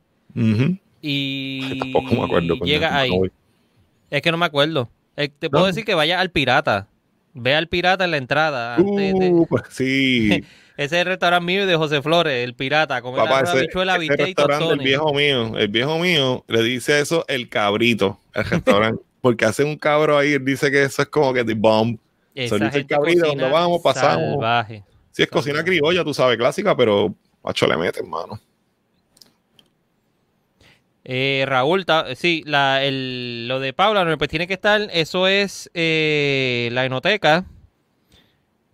A: y
B: Tampoco me acuerdo.
A: llega ahí. Es que no me acuerdo. Eh, te puedo
B: No.
A: decir que vaya al pirata. Ve al pirata en la entrada. antes
B: Uh, pues sí.
A: Ese es el restaurante mío y de José Flores, el pirata. Comer
B: Papá, ese,
A: habichuela,
B: ese
A: bistec y
B: restaurante, el viejo mío, el viejo mío le dice eso el cabrito al restaurante. porque hace un cabro ahí, él dice que eso es como que the bomb.
A: Esa
B: Solito el
A: gente
B: cabrito, donde vamos, pasamos.
A: Salvaje.
B: Si es cocina criolla, tú sabes, clásica, pero macho le mete, hermano.
A: Eh, Raúl, sí, la, el, lo de Paula, pues tiene que estar, eso es eh, la enoteca.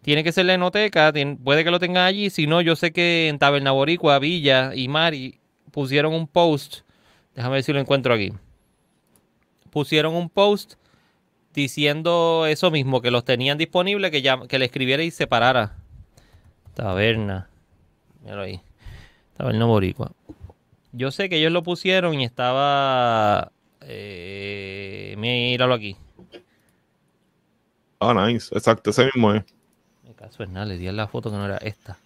A: tiene que ser la enoteca, puede que lo tengan allí, si no, yo sé que en Taberna Boricua, Villa y Mari pusieron un post, déjame ver si lo encuentro aquí, pusieron un post diciendo eso mismo, que los tenían disponibles, que, que le escribiera y separara. Taberna, míralo ahí, Taberna Boricua. Yo sé que ellos lo pusieron y estaba, eh, míralo aquí.
B: Ah, nice. Exacto, ese mismo es.
A: Me caso es nada, le di a la foto que no era esta.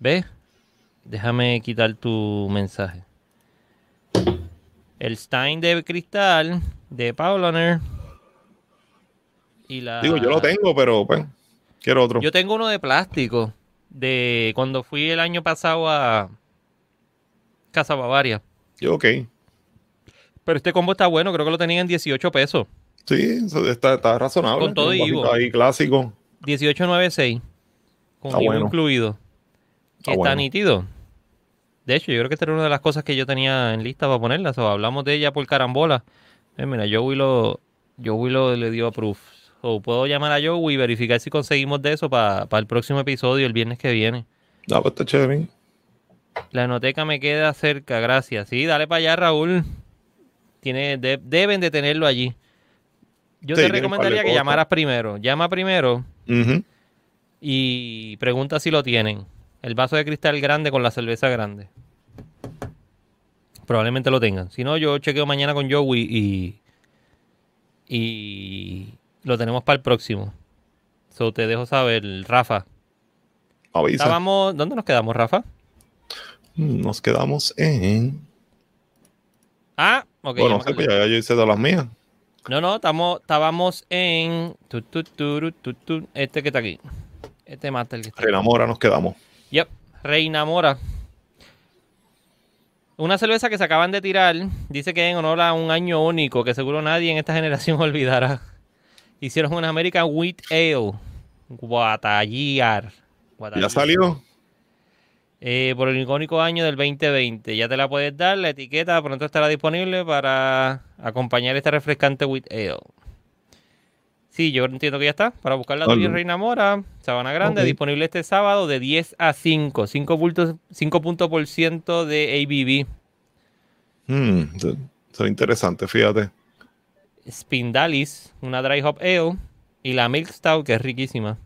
A: ¿Ves? Déjame quitar tu mensaje. El Stein de cristal de Paulaner. Y la.
B: Digo, yo lo tengo, pero pues, quiero otro.
A: Yo tengo uno de plástico. De cuando fui el año pasado a Casa Bavaria.
B: Yo, ok.
A: Pero este combo está bueno, creo que lo tenían en 18 pesos.
B: Sí, está, está razonable.
A: Con todo y Ivo.
B: Ahí clásico.
A: 18.96. Con
B: Está
A: Ivo
B: bueno.
A: incluido.
B: Está
A: Está
B: bueno.
A: nítido. De hecho, yo creo que esta era una de las cosas que yo tenía en lista para ponerlas. O hablamos de ella por carambola. Eh, mira, Joey lo, Joey lo le dio approve. O puedo llamar a Joey y verificar si conseguimos de eso para el próximo episodio, el viernes que viene.
B: Ah, pues está chévere.
A: La enoteca me queda cerca, gracias. Sí, dale para allá, Raúl. Tiene, de- deben de tenerlo allí. Yo
B: Sí,
A: te recomendaría que llamaras primero. Llama primero y pregunta si lo tienen. El vaso de cristal grande con la cerveza grande. Probablemente lo tengan. Si no, yo chequeo mañana con Joey y. Y. Lo tenemos para el próximo. So te dejo saber, Rafa.
B: Avisa.
A: Estábamos. ¿Dónde nos quedamos, Rafa?
B: Nos quedamos en.
A: Ah, ok. ya
B: bueno, no sé,
A: acordé.
B: pues ya yo hice todas las mías.
A: No, no, estamos, estábamos en. tu, tu, turu, tu, tu, este que está aquí. Este el que está aquí.
B: Mora nos quedamos.
A: Yep, Reina Mora. Una cerveza que se acaban de tirar. Dice que en honor a un año único que seguro nadie en esta generación olvidará. Hicieron una American Wheat Ale. Guatayar.
B: Ya salió.
A: Eh, por el icónico año del 2020. Ya te la puedes dar. La etiqueta pronto estará disponible para acompañar esta refrescante Wheat Ale. Sí, yo entiendo que ya está. Para buscar la tuya Reina Mora, Sabana Grande, disponible este sábado de 10 a 5. 5 puntos, 5 puntos por ciento de ABV.
B: Mm, será interesante, fíjate.
A: Spindalis, una Dry Hop Ale. Y la Milk Stout, que es riquísima.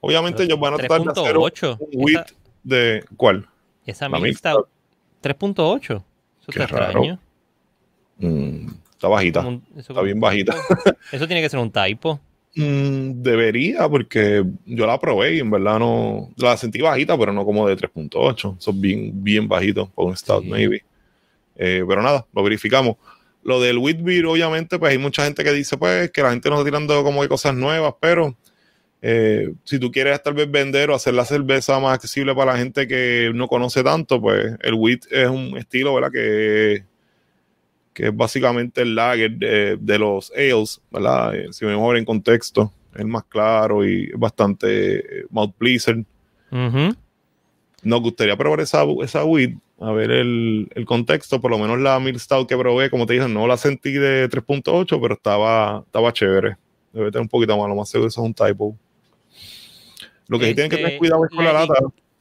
B: Obviamente ellos van a tratar de hacer un
A: 3.8.
B: un wheat de. ¿Cuál?
A: Esa Milk Stout, 3.8. Eso
B: Qué
A: está
B: raro.
A: extraño.
B: Mm, está bajita.
A: Un- eso
B: Está bien bajita.
A: Eso tiene que ser un typo.
B: Mm, debería, porque yo la probé y en verdad no. La sentí bajita, pero no como de 3.8. Son bien, bien bajitos para un Stout,
A: Sí.
B: maybe. Eh, pero nada, lo verificamos. Lo del wheat beer, obviamente, pues hay mucha gente que dice, pues, que la gente no está tirando como que cosas nuevas, pero eh, si tú quieres tal vez vender o hacer la cerveza más accesible para la gente que no conoce tanto, pues el wheat es un estilo, ¿verdad? Que, que es básicamente el lager de, de los ales, ¿verdad? Eh, si mejor en contexto, es más claro y bastante mouth pleaser.
A: Ujú.
B: Nos gustaría probar esa, esa wheat, a ver el, el contexto, por lo menos la Milk Stout que probé, como te dije, no la sentí de 3.8, pero estaba, estaba chévere. Debe tener un poquito más, lo más seguro eso es un typo. Lo que sí tienen que
A: Este,
B: tener cuidado es con la
A: la-
B: lata,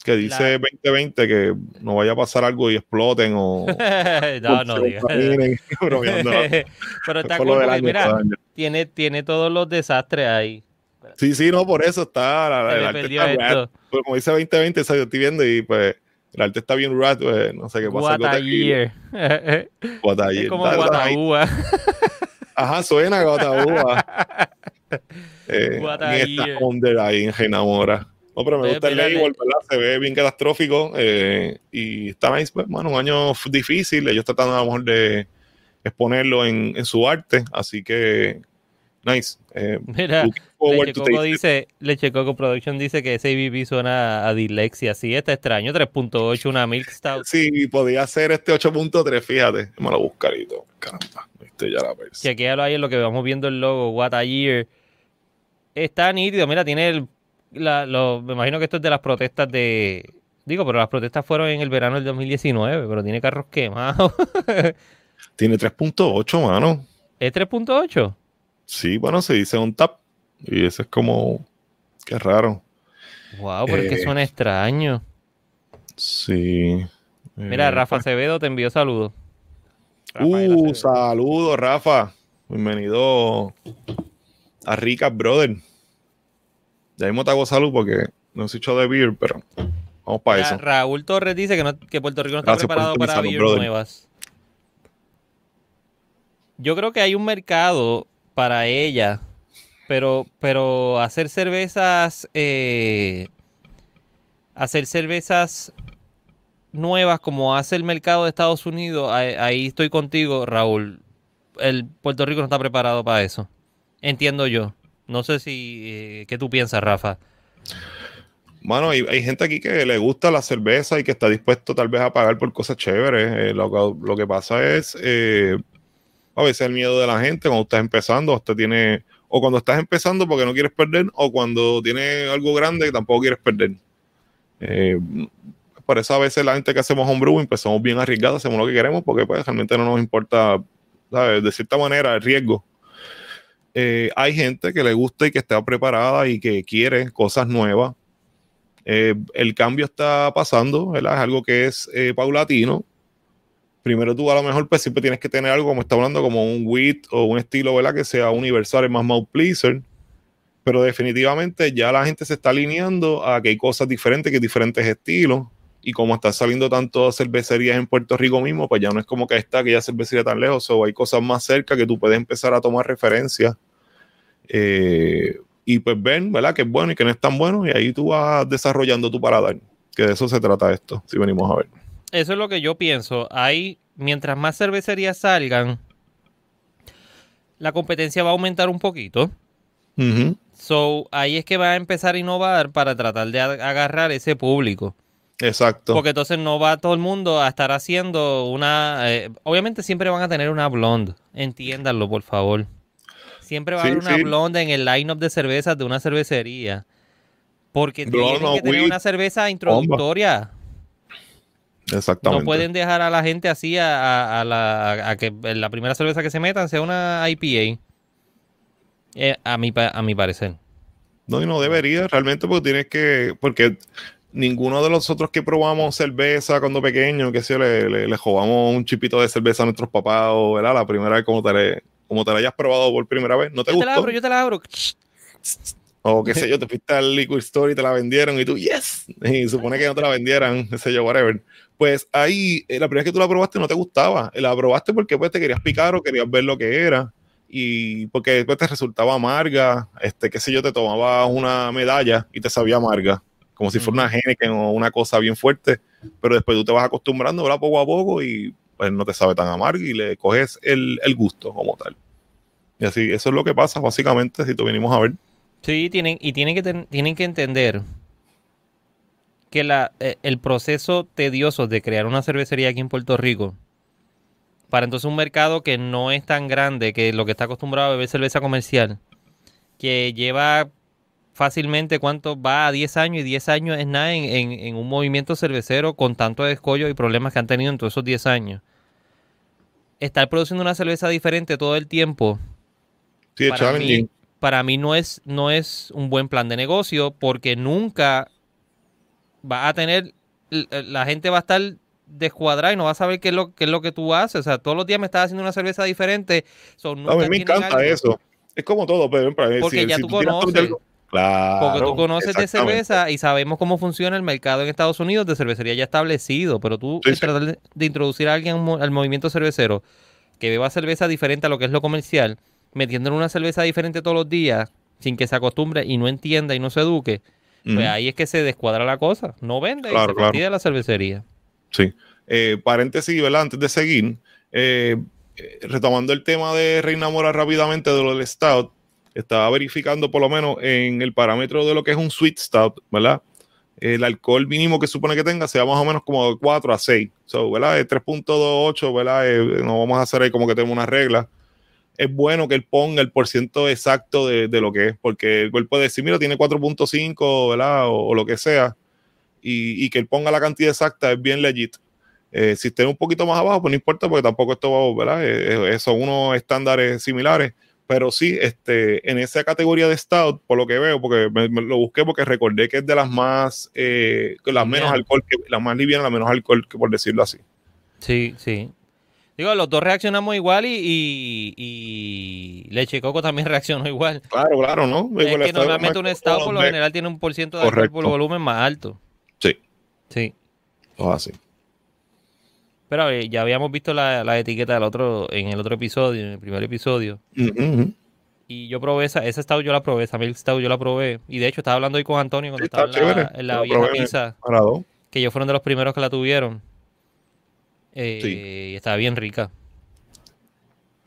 B: que dice 2020, que no vaya a pasar algo y exploten o...
A: no, no digas. Pero está cool
B: año,
A: mira, tiene, tiene todos los desastres ahí.
B: Sí, sí, no, por eso está. La, el arte está rat. Pero como dice 2020, eso yo estoy viendo y pues el arte está bien rat, pues, no sé qué pasa.
A: What a year.
B: What a
A: es
B: year.
A: como Guataúba.
B: Ajá, suena Guataúba. Eh,
A: year.
B: under ahí en Genamora. No, pero me
A: Ve,
B: gusta el label, ¿verdad? Se ve bien catastrófico eh, y está nice, pues, mano, un año difícil. Ellos tratando a lo mejor de exponerlo en, en su arte, así que nice. Eh,
A: Mira,
B: looking forward
A: Leche
B: to
A: Coco
B: taste it.
A: dice, Leche Coco Production dice que ese ABV suena a dislexia. Sí, está extraño. 3.8, una Milk Stout.
B: Sí, podía ser este 8.3, fíjate. Me lo buscarito. Caramba, viste ya la versión.
A: Chequéalo ahí en lo que vamos viendo el logo. What a year. Está nítido. Mira, tiene el. la- lo- me imagino que esto es de las protestas de. Digo, pero las protestas fueron en el verano del 2019, pero tiene carros quemados.
B: Tiene 3.8, mano.
A: ¿Es 3.8?
B: Sí, bueno, se dice un tap. Y ese es como Qué raro.
A: Wow, pero es que
B: Eh,
A: suena extraño.
B: Sí.
A: Mira,
B: Eh,
A: Rafa
B: pues.
A: Acevedo te envió saludos. Rafael
B: Uh, saludos, Rafa. Bienvenido a Ricas Brother. Ya mismo te hago salud porque no soy hecho de beer, pero vamos para eso.
A: Raúl Torres dice que, no- que Puerto Rico no está
B: Gracias
A: preparado para
B: sintonizarnos,
A: beer
B: brother.
A: nuevas. Yo creo que hay un mercado para ella, pero, pero hacer cervezas, eh, hacer cervezas nuevas como hace el mercado de Estados Unidos, ahí, ahí estoy contigo, Raúl. El Puerto Rico no está preparado para eso. Entiendo yo. No sé si, eh, ¿qué tú piensas, Rafa?
B: Mano, hay, gente aquí que le gusta la cerveza y que está dispuesto tal vez a pagar por cosas chéveres. Eh, lo, que- pasa es eh, a veces el miedo de la gente cuando estás empezando, usted tiene, o cuando estás empezando porque no quieres perder, o cuando tiene algo grande que tampoco quieres perder. Eh, por eso a veces la gente que hacemos homebrew empezamos bien arriesgados, hacemos lo que queremos porque pues realmente no nos importa, ¿sabes? De cierta manera el riesgo. Eh, hay gente que le gusta y que está preparada y que quiere cosas nuevas. Eh, el cambio está pasando, ¿verdad? Es algo que es eh, paulatino. Primero tú a lo mejor pues siempre tienes que tener algo, como está hablando, como un wheat o un estilo, ¿verdad? Que sea universal, es más mouth pleaser. Pero definitivamente ya la gente se está alineando a que hay cosas diferentes, que hay diferentes estilos. Y como están saliendo tantas cervecerías en Puerto Rico mismo, pues ya no es como que está aquella cervecería tan lejos, o hay cosas más cerca que tú puedes empezar a tomar referencia. Eh, y pues ven, ¿verdad? Que es bueno y que no es tan bueno, y ahí tú vas desarrollando tu paladar. Que de eso se trata esto, si venimos a ver.
A: Eso es lo que yo pienso. Hay, mientras más cervecerías salgan, la competencia va a aumentar un poquito. So, ahí es que va a empezar a innovar para tratar de agarrar ese público.
B: Exacto.
A: Porque entonces no va todo el mundo a estar haciendo una... eh, obviamente siempre van a tener una blonde. Entiéndanlo, por favor. Siempre va a haber una
B: sí.
A: blonde en el line-up de cervezas de una cervecería. Porque
B: Blonde
A: tienen que tener una cerveza introductoria.
B: Exactamente.
A: No pueden dejar a la gente así a, a- a la, a- que la primera cerveza que se metan sea una IPA. Eh, a, mi, a mi parecer.
B: No, y no debería realmente porque tienes que, porque ninguno de los otros que probamos cerveza cuando pequeño, que si le, le, le jugamos un chipito de cerveza a nuestros papás o ¿verdad? la primera vez como te, le- como te la hayas probado por primera vez, ¿no te
A: Yo te la abro, yo te la abro.
B: O qué sé yo, te fuiste al liquor store y te la vendieron y tú, yes, y supone que no te la vendieran, qué sé yo, whatever. Pues ahí, eh, la primera vez que tú la probaste no te gustaba, la probaste porque pues te querías picar o querías ver lo que era y porque después te resultaba amarga, este, qué sé yo, te tomaba una medalla y te sabía amarga, como si fuera una Heineken o una cosa bien fuerte, pero después tú te vas acostumbrando, ¿verdad? Poco a poco y pues no te sabe tan amarga y le coges el, el gusto como tal. Y así, eso es lo que pasa básicamente si tú venimos a ver.
A: Sí, tienen, y tienen que, ten- tienen que entender que la, eh, el proceso tedioso de crear una cervecería aquí en Puerto Rico, para entonces un mercado que no es tan grande, que lo que está acostumbrado a beber cerveza comercial, que lleva fácilmente cuánto va a 10 años y 10 años es nada en, en- en un movimiento cervecero con tanto descollo y problemas que han tenido en todos esos 10 años. Estar produciendo una cerveza diferente todo el tiempo
B: Sí,
A: para mí, para mí no es, no es un buen plan de negocio porque nunca va a tener, l- la gente va a estar descuadrada y no va a saber qué es lo, qué es lo que tú haces. O sea, todos los días me estás haciendo una cerveza diferente. so,
B: A mí me encanta
A: algo.
B: eso. Es como todo, pero
A: Porque
B: si-
A: ya
B: si
A: tú conoces.
B: algo- Claro.
A: Porque tú conoces de cerveza y sabemos cómo funciona el mercado en Estados Unidos de cervecería ya establecido, pero tú
B: Sí,
A: el
B: sí.
A: tratar de, de introducir a alguien al mo- al movimiento cervecero que beba cerveza diferente a lo que es lo comercial, metiéndole una cerveza diferente todos los días, sin que se acostumbre y no entienda y no se eduque, pues ahí es que se descuadra la cosa. No vende y se
B: claro.
A: fastidia la cervecería.
B: Sí. Eh, paréntesis, ¿verdad? Antes de seguir, eh, eh, retomando el tema de Reina Mora rápidamente de lo del Stout, estaba verificando por lo menos en el parámetro de lo que es un Sweet Stout, ¿verdad? El alcohol mínimo que supone que tenga sea más o menos como de 4 a 6. So, ¿verdad? De 3.28, ¿verdad? Eh, no vamos a hacer ahí como que tenemos una regla. Es bueno que él ponga el porciento exacto de, de lo que es, porque el cuerpo puede decir, mira, tiene 4.5, ¿verdad? O, o lo que sea. Y, y que él ponga la cantidad exacta es bien legit. Eh, si esté un poquito más abajo, pues no importa, porque tampoco esto va, ¿verdad? Eh, eh, son unos estándares similares, pero sí, este, en esa categoría de stout, por lo que veo, porque me, me lo busqué porque recordé que es de las más, eh, las menos alcohol, que, las más livianas, las menos alcohol, que por decirlo así.
A: Sí, sí. Digo, los dos reaccionamos igual y, y, y Leche Coco también reaccionó igual.
B: Claro, claro, ¿no?
A: Es que normalmente un
B: como
A: por lo general tiene un por ciento de alcohol por volumen más alto.
B: Sí,
A: Sí.
B: todo así.
A: Pero eh, ya habíamos visto la, la etiqueta del otro, en el otro episodio, en el primer episodio. Y yo probé esa, esa stout yo la probé, esa milk stout yo la probé. Y de hecho estaba hablando hoy con Antonio cuando
B: Sí,
A: estaba en la,
B: chévere.
A: en la pizza, que ellos fueron de los primeros que la tuvieron. Eh,
B: Sí.
A: Y estaba bien rica.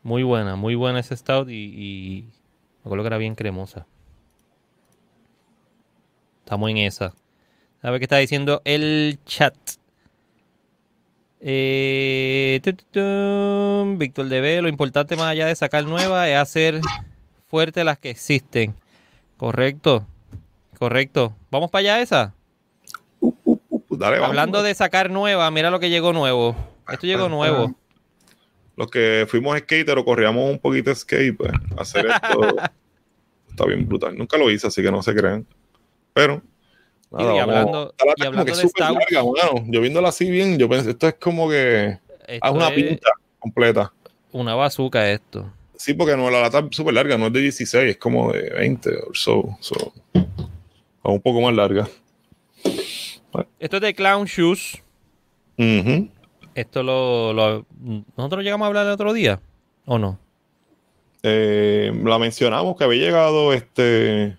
A: Muy buena, muy buena esa stout y, y me acuerdo que era bien cremosa. Estamos en esa. A ver qué está diciendo el chat. Eh, Víctor DB, lo importante más allá de sacar nuevas es hacer fuertes las que existen. Correcto, correcto. ¿Vamos para allá esa?
B: Uh, uh, uh, dale, vamos.
A: Hablando de sacar nueva, mira lo que llegó nuevo. Esto llegó nuevo.
B: Los que fuimos skater o corríamos un poquito de skate, pues, hacer esto está bien brutal. Nunca lo hice, así que no se crean. Pero.
A: Y hablando- y hablando
B: que
A: de stout.
B: larga, mano. Yo viéndola así bien, yo pensé, esto es como que. Haz una
A: es
B: pinta completa.
A: una bazooka esto.
B: Sí, porque no, la lata es súper larga, no es de 16, es como de 20 o so, so. O un poco más larga.
A: Esto es de Clown Shoes. Esto lo, lo- nosotros llegamos a hablar el otro día o no.
B: Eh, la mencionamos que había llegado este.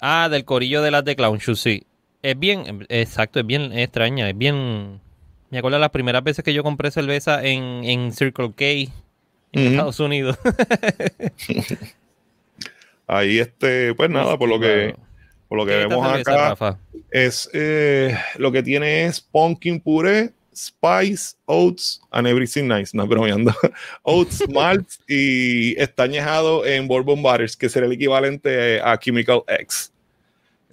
A: Ah, del corillo de las de Clown Shoes, sí. Es bien, exacto, es bien extraña, es bien. Me acuerdo las primeras veces que yo compré cerveza en, en Circle K en. Estados Unidos.
B: Ahí este, pues nada, por lo que, por lo que
A: ¿Qué es esta
B: vemos
A: cerveza,
B: acá. Es eh, lo que tiene es pumpkin puré, spice, oats and everything nice. No, bromeando. oats, malt y está añejado en bourbon butters, que será el equivalente a Chemical X.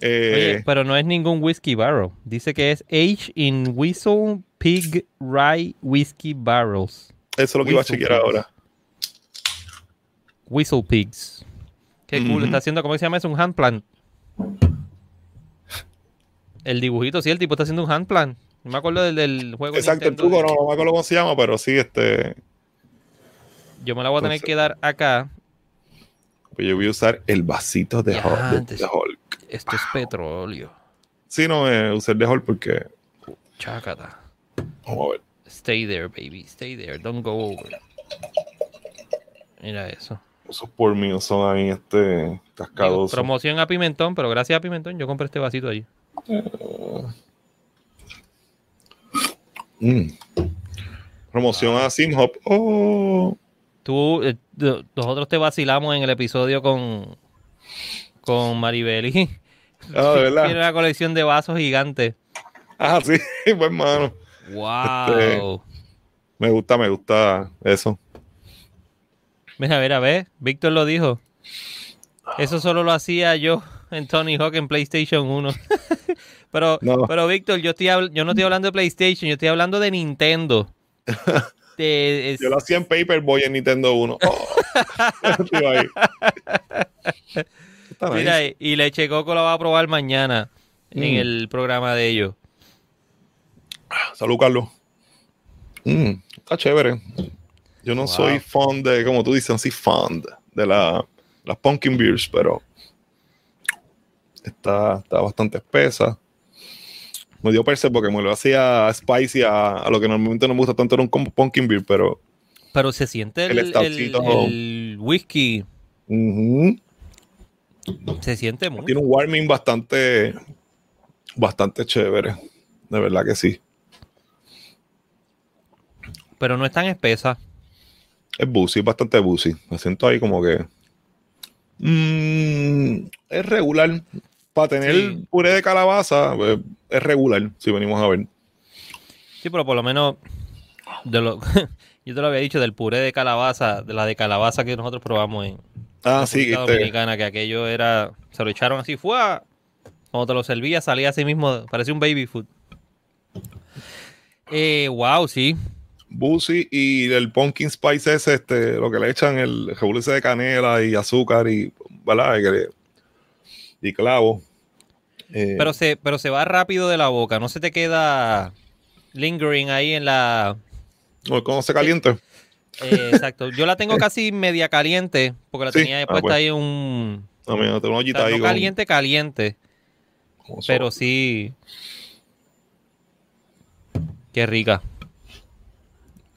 B: Eh,
A: Oye, pero no es ningún whiskey barrel. Dice que es aged in Whistle Pig Rye Whiskey Barrels.
B: eso es lo que iba a chequear
A: Pigs.
B: ahora.
A: Whistle Pigs. Qué cool. Está haciendo, ¿cómo se llama eso? Un hand plant. El dibujito, sí, el tipo está haciendo un hand plant. No me acuerdo del, del juego.
B: Exacto, el truco no, no me acuerdo cómo se llama, pero sí, este.
A: Yo me la voy a tener
B: Entonces-
A: que dar acá.
B: pues yo voy a usar el vasito de, Hulk, de Hulk.
A: Esto es petróleo.
B: Sí, no, eh, usé el de porque.
A: Chácata.
B: Vamos a ver.
A: Stay there, baby. Stay there. Don't go over. Mira eso.
B: Esos por mí son ahí, este.
A: Digo,
B: Cascadosos.
A: promoción a Pimentón, pero gracias a Pimentón yo compré este vasito allí.
B: Mm. Promoción a Simhop. Oh.
A: Tú, eh, nosotros te vacilamos en el episodio con, con Maribeli.
B: Ah, verdad.
A: Tiene una colección de vasos gigantes.
B: Ah, sí, pues hermano.
A: ¡Wow!
B: Me gusta, me gusta eso.
A: Mira, a ver, a ver. Víctor lo dijo. Eso solo lo hacía yo en Tony Hawk en PlayStation 1. pero,
B: No.
A: pero Víctor, yo, estoy yo no estoy hablando de PlayStation, yo estoy hablando de Nintendo. De- es-
B: Yo lo hacía en Paperboy en Nintendo 1. Oh. Ahí. Está nice.
A: Mira, y- y Leche Coco la va a probar mañana en
B: Mm.
A: el programa de ellos.
B: Salud, Carlos. Mm, está chévere. Yo no
A: Wow.
B: soy fan de, como tú dices, así fan de- la, las pumpkin beers, pero está, está bastante espesa. Me dio perse porque me lo hacía spicy a, a lo que normalmente no me gusta tanto era un como pumpkin beer, pero
A: Pero se siente el,
B: El
A: el-
B: stoutcito.
A: el whisky. Se siente mucho.
B: tiene un warming bastante, bastante chévere. De verdad que sí.
A: Pero no es tan espesa.
B: Es es bastante boozy. Me siento ahí como que. mm, es regular. Para tener
A: Sí.
B: puré de calabaza, pues, es regular, si venimos a ver.
A: Sí, pero por lo menos de lo, yo te lo había dicho del puré de calabaza, de la de calabaza que nosotros probamos en
B: Ah, sí, este,
A: Dominicana, que aquello era, se lo echaron así, fue cuando te lo servía salía así mismo, parecía un baby food. Eh, wow, sí.
B: Busi y el pumpkin spice ese, este, lo que le echan el rebulice de canela y azúcar y, ¿verdad? Y, clavo.
A: Eh, pero, se, pero se va rápido de la boca, no se te queda lingering ahí en la...
B: ¿Cómo se caliente?
A: Eh, exacto. Yo la tengo casi media caliente porque la tenía ah, puesta pues. ahí un...
B: No, mira, tengo
A: una ahí caliente, caliente. Pero sí... Qué rica.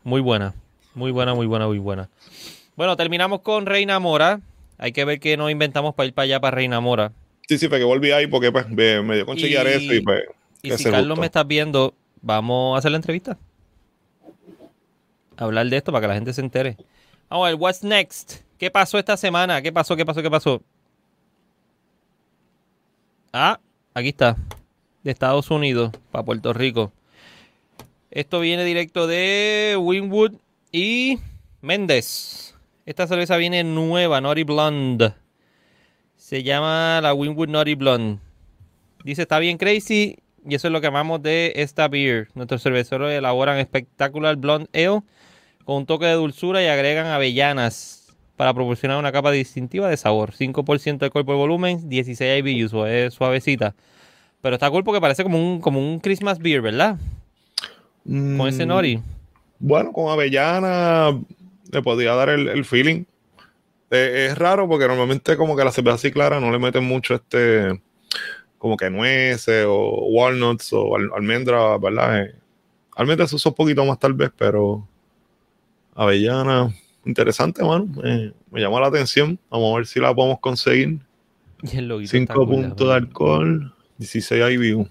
A: Muy buena. Muy buena, muy buena, muy buena. Bueno, terminamos con Reina Mora. Hay que ver qué nos inventamos para ir para allá, para Reina Mora.
B: Sí, sí, fue que volví ahí porque pues, me, dio con eso y pues...
A: Y si Carlos me estás viendo, vamos a hacer la entrevista. Hablar de esto para que la gente se entere. Vamos a ver, what's next? ¿Qué pasó esta semana? ¿Qué pasó? ¿Qué pasó? ¿Qué pasó? Ah, aquí está. De Estados Unidos para Puerto Rico. Esto viene directo de Winwood y Méndez. Esta cerveza viene nueva, Naughty Blonde. Se llama la Winwood Naughty Blonde. Dice, está bien crazy. Y eso es lo que amamos de esta beer. Nuestros cerveceros elaboran espectacular blonde ale con un toque de dulzura y agregan avellanas para proporcionar una capa distintiva de sabor. 5% de cuerpo de volumen, 16 IBUs, es suavecita. Pero está cool porque parece como un, como un Christmas beer, ¿verdad? con ese mm, nori.
B: Bueno, con avellana le podría dar el, feeling. Eh, es raro porque normalmente como que la cerveza así clara no le meten mucho este como que nueces o walnuts o almendra, ¿verdad? Eh, almendras se usa un poquito más tal vez, pero avellana, interesante, mano. me llama la atención. Vamos a ver si la podemos conseguir. 5 puntos de alcohol, 16 IBU.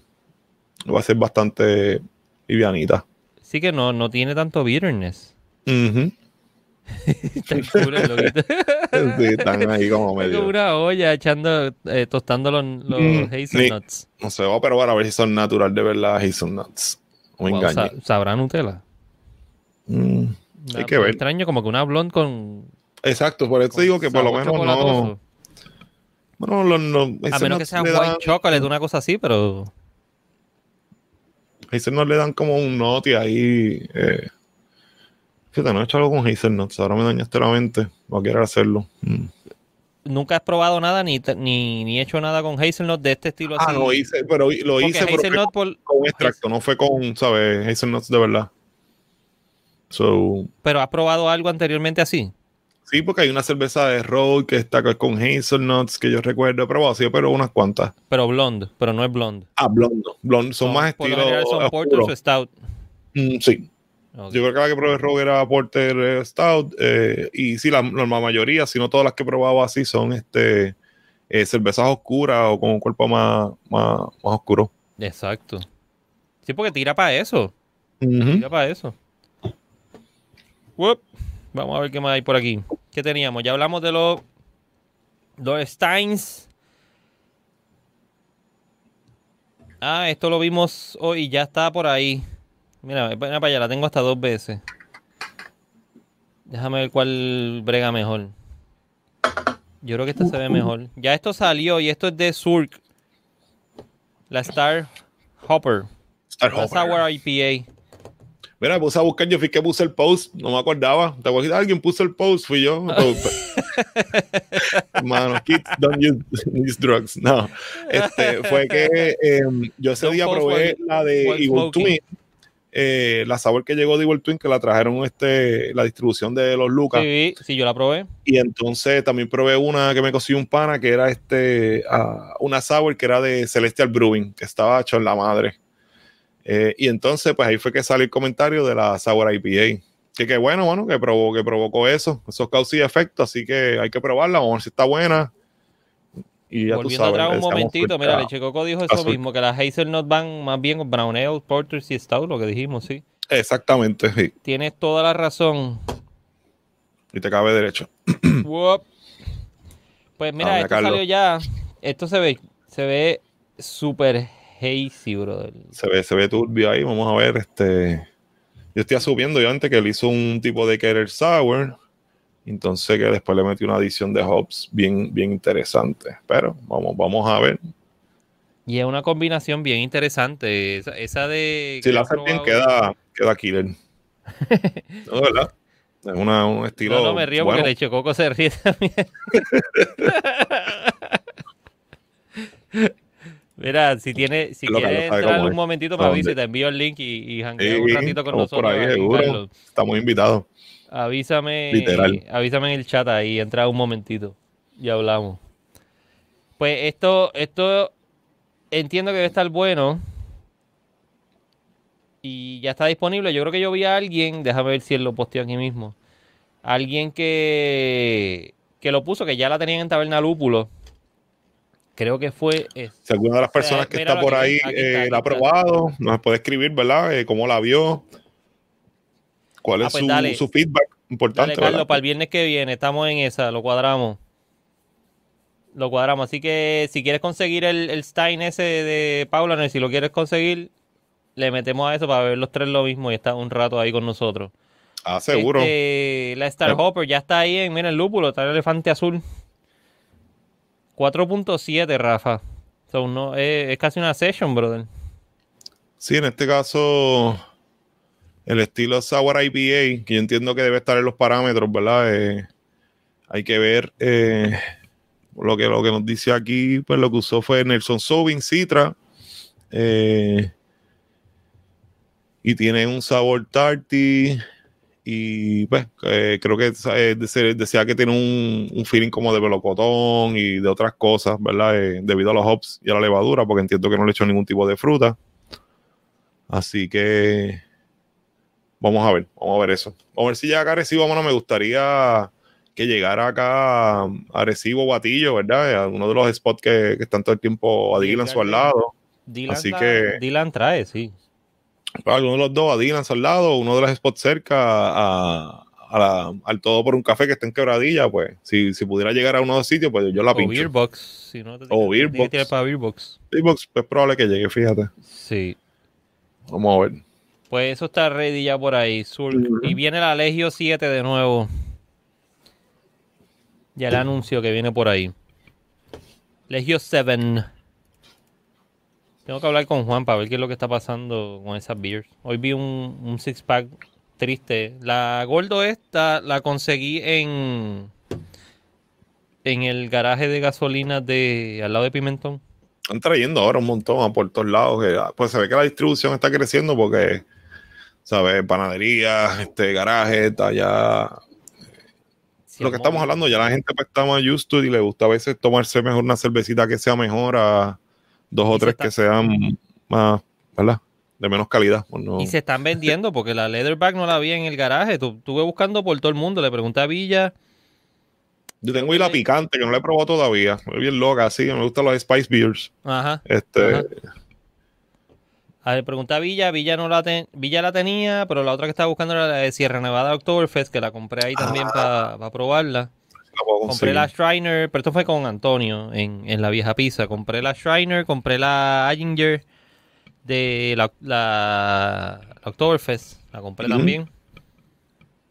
B: Va a ser bastante livianita.
A: Sí que no, no tiene tanto bitterness.
B: sí, están ahí como medio.
A: Como una olla echando, eh, tostando los, mm, hazelnuts.
B: no sé, voy a probar a ver si son natural de verdad hazelnuts. O wow,
A: ¿Sabrá Nutella?
B: Mm, hay que ver.
A: extraño como que una blonde con...
B: Exacto, por eso digo que por lo menos no... Bueno,
A: los, a menos que sea white chocolate, una cosa así, pero...
B: Hazelnuts le dan como un noti ahí. Eh. Fíjate, no he hecho algo con Hazelnuts. Ahora me dañaste la mente. Voy a querer hacerlo. Mm.
A: Nunca has probado nada ni, ni, ni, hecho nada con Hazelnuts de este estilo
B: ah, lo hice, pero lo hice con, con, extracto, no fue con, ¿sabes? Hazelnuts de verdad. So,
A: ¿Pero has probado algo anteriormente así?
B: Sí, porque hay una cerveza de Road que está con hazelnuts que yo recuerdo, he probado, sí, pero unas cuantas.
A: Pero blonde, pero no es blonde.
B: Ah, blonde. blonde. Son, más estilos.
A: Son porter o stout.
B: Mm, sí. Yo creo que la que probé Rogue era Porter eh, Stout. Eh, y sí, la, la, mayoría, si no todas las que he probado así, son este eh, cervezas oscuras o con un cuerpo más, más, oscuro.
A: Exacto. Sí, porque tira para eso. Tira para eso. Vamos a ver qué más hay por aquí. ¿Qué teníamos? Ya hablamos de los, los Steins. Ah, esto lo vimos hoy, ya está por ahí. Mira, para allá, la tengo hasta dos veces. Déjame ver cuál brega mejor. Yo creo que esta se ve mejor. Ya esto salió y esto es de Surk. La Star Hopper.
B: Star Hopper.
A: La Sour IPA.
B: Mira, puse a buscar, yo fui que puse el post, no me acordaba. ¿Te acuerdas? Alguien puso el post, fui yo. Hermano, kids don't use, drugs. No. Este, fue que em, yo ese día probé la de Evil Twin. Eh, la sabor que llegó de Evil Twin, que la trajeron este, la distribución de los Lucas.
A: Sí, sí, yo la probé.
B: Y entonces también probé una que me consiguió un pana, que era este, uh, una sour que era de Celestial Brewing, que estaba hecho en la madre. Eh, y entonces, pues ahí fue que salió el comentario de la Sour IPA. Que qué bueno, bueno, que, provocó, que provocó eso, esos causas y efectos, así que hay que probarla, vamos a ver si está buena.
A: Y ya Volviendo tú sabes, un momentito, mira, Leche Coco dijo eso mismo, que las Hazelnut van más bien con Brown Ale, Porters y Stout, lo que dijimos, sí.
B: Exactamente, sí.
A: Tienes toda la razón.
B: Y te cabe derecho.
A: pues mira, esto salió ya, esto se ve, se ve súper hazy, brother.
B: Se ve, se ve turbio ahí. Vamos a ver. Este. Yo estoy asumiendo yo antes que él hizo un tipo de Keller Sour. Entonces que después le metió una adición de hops bien, bien interesante. Pero vamos, vamos a ver.
A: Y es una combinación bien interesante. Esa, de.
B: Si la hace bien, queda, queda killer. no, ¿verdad? Es una, un estilo.
A: No, no me río porque Leche Coco se ríe también. Mira, si tiene, si quieres entrar un momentito para y te envío el link y, y un ratito con nosotros.
B: Por ahí, seguro. Estamos invitados.
A: Avísame, Literal. avísame en el chat ahí, entra un momentito y hablamos. Pues esto, esto entiendo que debe estar bueno. Y ya está disponible. Yo creo que yo vi a alguien, déjame ver si él lo posteó aquí mismo. Alguien que, que lo puso, que ya la tenían en Taberna Lúpulo. Creo que fue.
B: si alguna de las personas que está por ahí eh, la ha probado, nos puede escribir, ¿verdad? Eh, ¿Cómo la vio? ¿Cuál ah, es pues su, feedback importante?
A: Dale, Carlos, para el viernes que viene, estamos en esa, lo cuadramos. Lo cuadramos. Así que si quieres conseguir el, el Stein ese de Paula, si lo quieres conseguir, le metemos a eso para ver los tres lo mismo y está un rato ahí con nosotros.
B: Ah, seguro.
A: Este, la Star Hopper ya está ahí en, mira, el lúpulo, está el elefante azul. 4.7, Rafa. es, casi una session, brother.
B: Sí, en este caso, el estilo Sour IPA, que yo entiendo que debe estar en los parámetros, ¿verdad? Eh, hay que ver eh, lo, que, lo que nos dice aquí, pues lo que usó fue Nelson Sobin Citra. Eh, y tiene un sabor tarty y pues eh, creo que eh, decía que tiene un, feeling como de melocotón y de otras cosas, ¿verdad? Eh, debido a los hops y a la levadura, porque entiendo que no le he hecho ningún tipo de fruta. Así que vamos a ver, vamos a ver eso. Vamos a ver si llega acá a Recibo, bueno, me gustaría que llegara acá a Recibo Batillo, ¿verdad? A uno de los spots que, están todo el tiempo a Dylan su al lado. Así que
A: Dylan trae, sí
B: alguno de los dos, a Dylan al lado, uno de los spots cerca a, al todo por un café que está en quebradilla, pues si, si pudiera llegar a uno de los sitios, pues yo la pincho.
A: O Beerbox, si no
B: o Beerbox.
A: para Beerbox.
B: Beerbox, pues probable que llegue, fíjate.
A: Sí.
B: Vamos a ver.
A: Pues eso está ready ya por ahí. Sur. Y viene la Legio 7 de nuevo. Ya el anuncio que viene por ahí. Legio 7. Tengo que hablar con Juan para ver qué es lo que está pasando con esas beers. Hoy vi un, six pack triste. La gordo esta la conseguí en en el garaje de gasolina de al lado de Pimentón.
B: Están trayendo ahora un montón por todos lados. Ah, pues se ve que la distribución está creciendo porque, ¿sabes? Panadería, este garaje, está ya. lo que estamos hablando, ya la gente pues, está más used to y le gusta a veces tomarse mejor una cervecita que sea mejor a dos o tres que sean más, ¿verdad? De menos calidad.
A: Y se están vendiendo porque la Leatherback no la vi en el garaje. Estuve buscando por todo el mundo. Le pregunté a Villa.
B: Yo tengo ahí la picante que no la he probado todavía. Es bien loca, sí. Me gustan los Spice Beers.
A: Ajá.
B: Este.
A: A ver, pregunté a Villa, Villa no la Villa la tenía, pero la otra que estaba buscando era la de Sierra Nevada Oktoberfest, que la compré ahí también ah. para probarla. Compré la Shriner, pero esto fue con Antonio en, la vieja pizza. Compré la Shriner, compré la Ayinger de la, la, Oktoberfest. La compré también.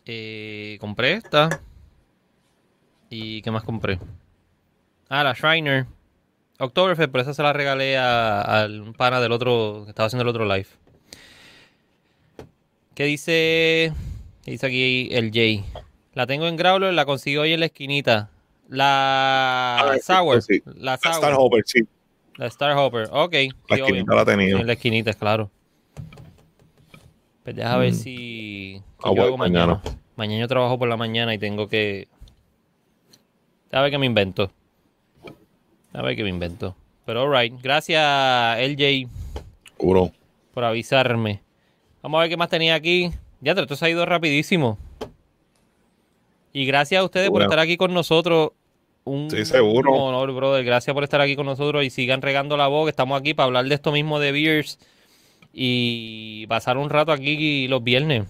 A: Eh, compré esta. ¿Y qué más compré? Ah, la Shriner. Oktoberfest, pero esa se la regalé a, un pana del otro que estaba haciendo el otro live. ¿Qué dice? ¿Qué dice aquí el Jay? La tengo en Growler, la consigo hoy en la esquinita. La ah, Sour. La,
B: Star Hopper, sí.
A: La Star Hopper, ok.
B: La esquinita la tenía.
A: En la esquinita, claro. Pues deja ver mm. si.
B: Ah, hago mañana.
A: mañana. yo trabajo por la mañana y tengo que. A ver qué me invento. A ver qué me invento. Pero alright. Gracias, LJ.
B: Seguro.
A: Por avisarme. Vamos a ver qué más tenía aquí. Ya, esto se ha ido rapidísimo. Y gracias a ustedes por estar aquí con nosotros. Un,
B: sí, seguro.
A: honor, brother. Gracias por estar aquí con nosotros y sigan regando la voz. Estamos aquí para hablar de esto mismo de Beers y pasar un rato aquí los viernes.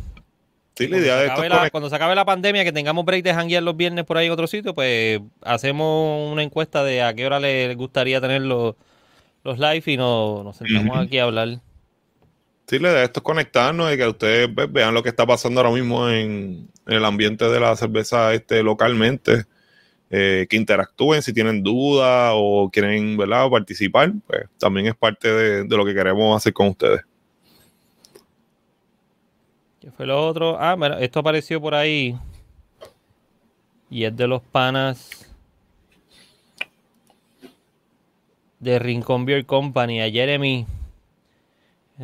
B: Sí, la idea de esto
A: Cuando se acabe la pandemia, que tengamos break de janguear los viernes por ahí en otro sitio, pues hacemos una encuesta de a qué hora les gustaría tener los, los live y nos, sentamos aquí a hablar.
B: Sí, la es conectarnos y que ustedes pues, vean lo que está pasando ahora mismo en, en el ambiente de la cerveza este, localmente, eh, que interactúen si tienen dudas o quieren ¿verdad? participar, pues también es parte de, lo que queremos hacer con ustedes.
A: ¿Qué fue lo otro? Ah, mira, esto apareció por ahí. Y es de los panas de Rincon Beer Company. A Jeremy.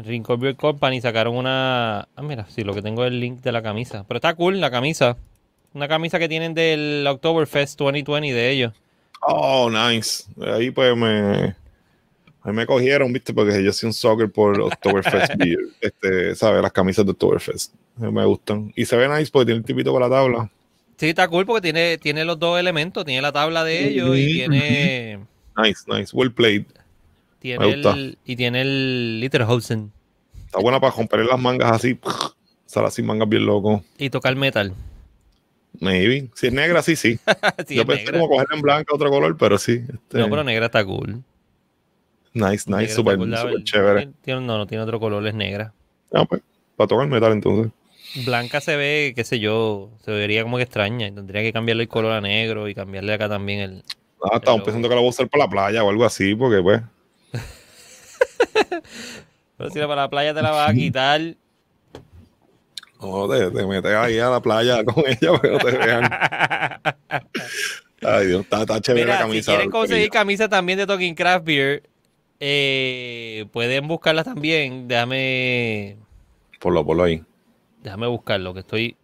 A: Rincon Beer Company sacaron una. Ah, mira, sí, lo que tengo es el link de la camisa. Pero está cool la camisa. Una camisa que tienen del Oktoberfest 2020 de ellos.
B: Oh, nice. Ahí pues me. Ahí me cogieron, viste, porque yo soy un soccer por Oktoberfest Beer. Este, ¿sabes? Las camisas de Oktoberfest. Me gustan. Y se ve nice porque tiene el tipito con la tabla.
A: Sí, está cool porque tiene, tiene los dos elementos. Tiene la tabla de ellos y tiene.
B: Nice, nice. Well played.
A: Tiene el, y tiene el Literhausen.
B: Está buena para romper las mangas así. Sale así mangas bien loco.
A: Y tocar metal.
B: Maybe. Si es negra, sí, sí. Yo pensé como cogerla en blanca otro color, pero sí.
A: Este... No, pero negra está cool.
B: Nice, nice, super, super chévere.
A: no, no tiene otro color, es negra.
B: Ah, pues, para tocar metal entonces.
A: Blanca se ve, qué sé yo, se vería como que extraña. Tendría que cambiarle el color a negro y cambiarle acá también el.
B: Ah, estamos pensando que la voy a usar para la playa o algo así, porque pues.
A: pero si para la playa te la vas a quitar.
B: No, te, te, metes ahí a la playa con ella no te vean. Ay, Dios, está, está chévere la camisa.
A: Si quieren conseguir camisa también de Talking Craft Beer, eh, pueden buscarlas también. Déjame.
B: Por lo, por lo ahí.
A: Déjame buscarlo, que estoy.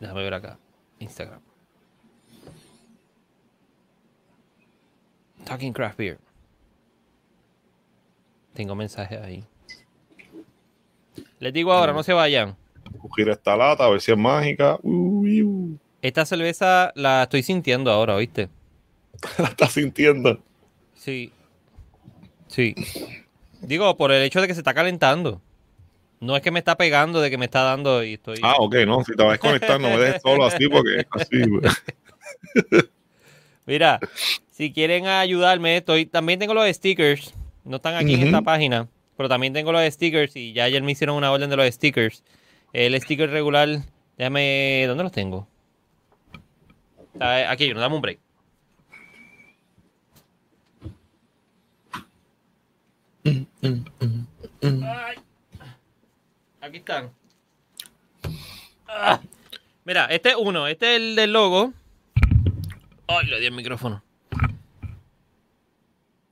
A: Déjame ver acá. Instagram. Talking Craft Beer. Tengo mensajes ahí. Les digo ahora, no se vayan.
B: Coger esta lata, a ver si es mágica.
A: Esta cerveza la estoy sintiendo ahora, ¿oíste?
B: la estás sintiendo.
A: Sí. Sí. Digo, por el hecho de que se está calentando. No es que me está pegando, de que me está dando y estoy.
B: Ah, ok, no. Si te vas a desconectar, no me dejes solo así porque así,
A: Mira, si quieren ayudarme, estoy. También tengo los stickers. No están aquí en esta página. Pero también tengo los stickers y ya ayer me hicieron una orden de los stickers. El sticker regular, déjame. ¿Dónde los tengo? Aquí, no dame un break. Aquí están. Ah. Mira, este es uno. Este es el del logo. Ay, le di el micrófono.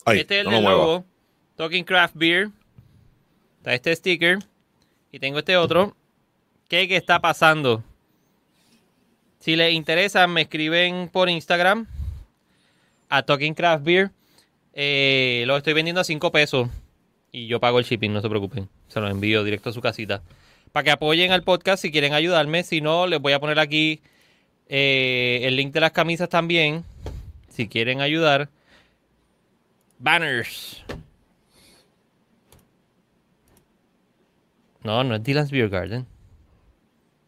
A: este es el del logo. Talking Craft Beer. Está este sticker. Y tengo este otro. ¿Qué, está pasando? Si les interesa, me escriben por Instagram a Talking Craft Beer. Eh, lo estoy vendiendo a 5 pesos. Y yo pago el shipping, no se preocupen. Se lo envío directo a su casita. Para que apoyen al podcast si quieren ayudarme. Si no, les voy a poner aquí eh, el link de las camisas también. Si quieren ayudar. Banners. No, no es Dylan's Beer Garden.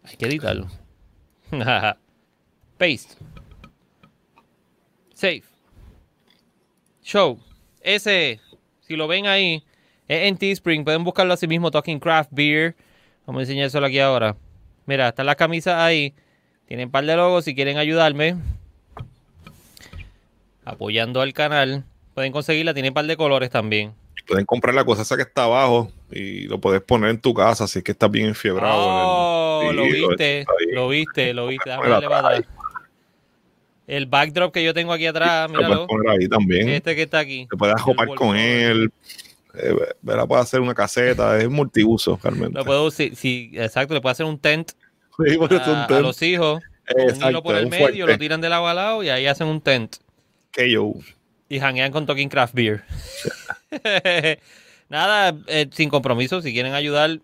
A: Hay que editarlo. Paste. Save. Show. Ese, si lo ven ahí, es en Teespring. Pueden buscarlo así mismo, Talking Craft Beer. Vamos a enseñárselo aquí ahora. Mira, están las camisas ahí. Tienen un par de logos. Si quieren ayudarme, apoyando al canal, pueden conseguirla. Tienen un par de colores también.
B: Pueden comprar la cosa esa que está abajo y lo puedes poner en tu casa si es que estás bien enfiebrado.
A: Oh, lo, viste, lo viste, lo viste, El backdrop que yo tengo aquí atrás, míralo.
B: poner ahí también.
A: Este que está aquí.
B: Te puedes acopar con él. Eh, puede hacer una caseta, es multiuso realmente.
A: Lo puedo, sí, sí, exacto, le puede hacer un tent, sí, a, un tent. a, los hijos. Exacto, un hilo por el medio, lo tiran de lado a lado y ahí hacen un tent.
B: Que yo.
A: Y hanguean con Talking Craft Beer. Nada, eh, sin compromiso, si quieren ayudar,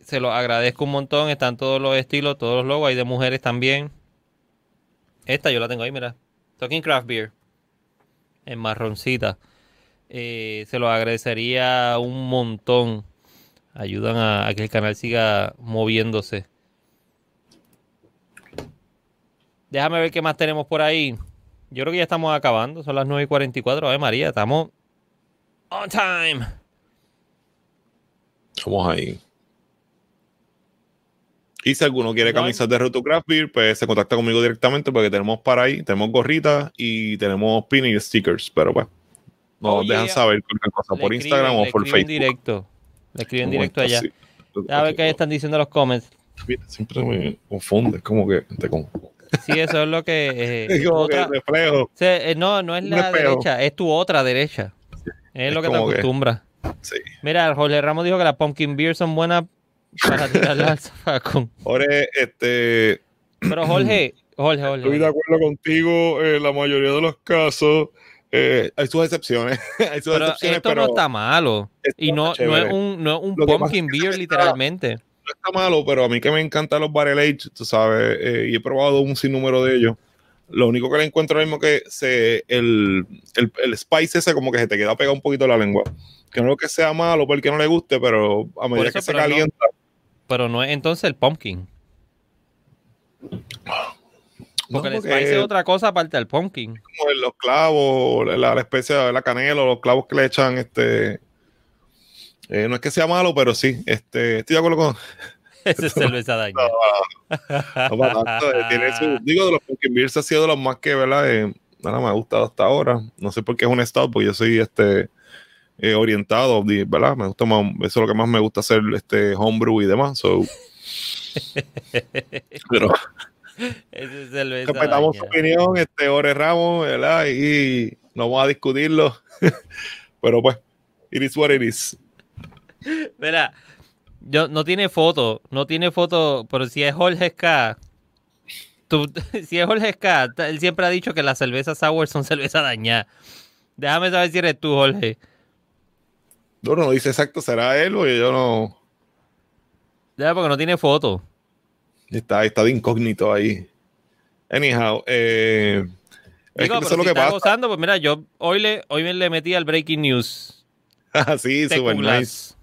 A: se lo agradezco un montón. Están todos los estilos, todos los logos, hay de mujeres también. Esta yo la tengo ahí, mira. Talking Craft Beer. En marroncita. Eh, se lo agradecería un montón. Ayudan a, que el canal siga moviéndose. Déjame ver qué más tenemos por ahí. Yo creo que ya estamos acabando. Son las 9 y 44. ver María, estamos on time.
B: Estamos ahí. Y si alguno quiere camisas de Rotocraft Beer, pues se contacta conmigo directamente porque tenemos para ahí, tenemos gorritas y tenemos pin y stickers, pero pues nos dejan saber cualquier cosa por Instagram o por Facebook.
A: Directo. Le escriben directo allá. A ver qué están diciendo los comments.
B: Siempre me confunde, como que te
A: Sí, eso es lo que.
B: Eh, es como que reflejo.
A: Eh, no, no es la derecha, es tu otra derecha. Es, lo que te acostumbras.
B: Sí.
A: Mira, Jorge Ramos dijo que las pumpkin beer son buenas para tirarlas al zafacón.
B: Jorge, este.
A: Pero Jorge, Jorge, Jorge.
B: Estoy de acuerdo contigo en la mayoría de los casos. Eh, hay sus excepciones. hay sus
A: pero
B: excepciones,
A: esto no está malo. Y no, no, es un, no es un pumpkin beer, literalmente
B: no está malo, pero a mí que me encantan los barrel age, tú sabes, eh, y he probado un sinnúmero de ellos. Lo único que le encuentro ahora mismo que se, el, el, el, spice ese como que se te queda pegado un poquito la lengua. Que no es que sea malo porque no le guste, pero a medida que se calienta.
A: pero no es entonces el pumpkin. Porque el spice es otra cosa aparte del pumpkin.
B: Como los clavos, la, la especie de la canela, los clavos que le echan este eh, no es que sea malo, pero sí, este, estoy de acuerdo con.
A: Ese es cerveza daña.
B: No, no, no, digo, de los Pumpkin Beers ha sido de los más que, ¿verdad? Eh, nada me ha gustado hasta ahora. No sé por qué es un estado, porque yo soy este eh, orientado, ¿verdad? Me gusta más, eso es lo que más me gusta hacer, este homebrew y demás. So. pero.
A: Ese es cerveza
B: respetamos su opinión, este Ore Ramos, ¿verdad? Y no vamos a discutirlo. pero pues, it is what it is.
A: Mira, yo, no tiene foto, no tiene foto, pero si es Jorge Ska, si es Jorge Ska, él siempre ha dicho que las cervezas sour son cerveza dañada. Déjame saber si eres tú, Jorge.
B: No, no dice exacto, será él o yo no.
A: Ya, porque no tiene foto.
B: Está, está de incógnito ahí. Anyhow, eh,
A: es que lo que está gozando, pues mira, yo hoy le, hoy le metí al breaking news.
B: Ah, sí, super nice.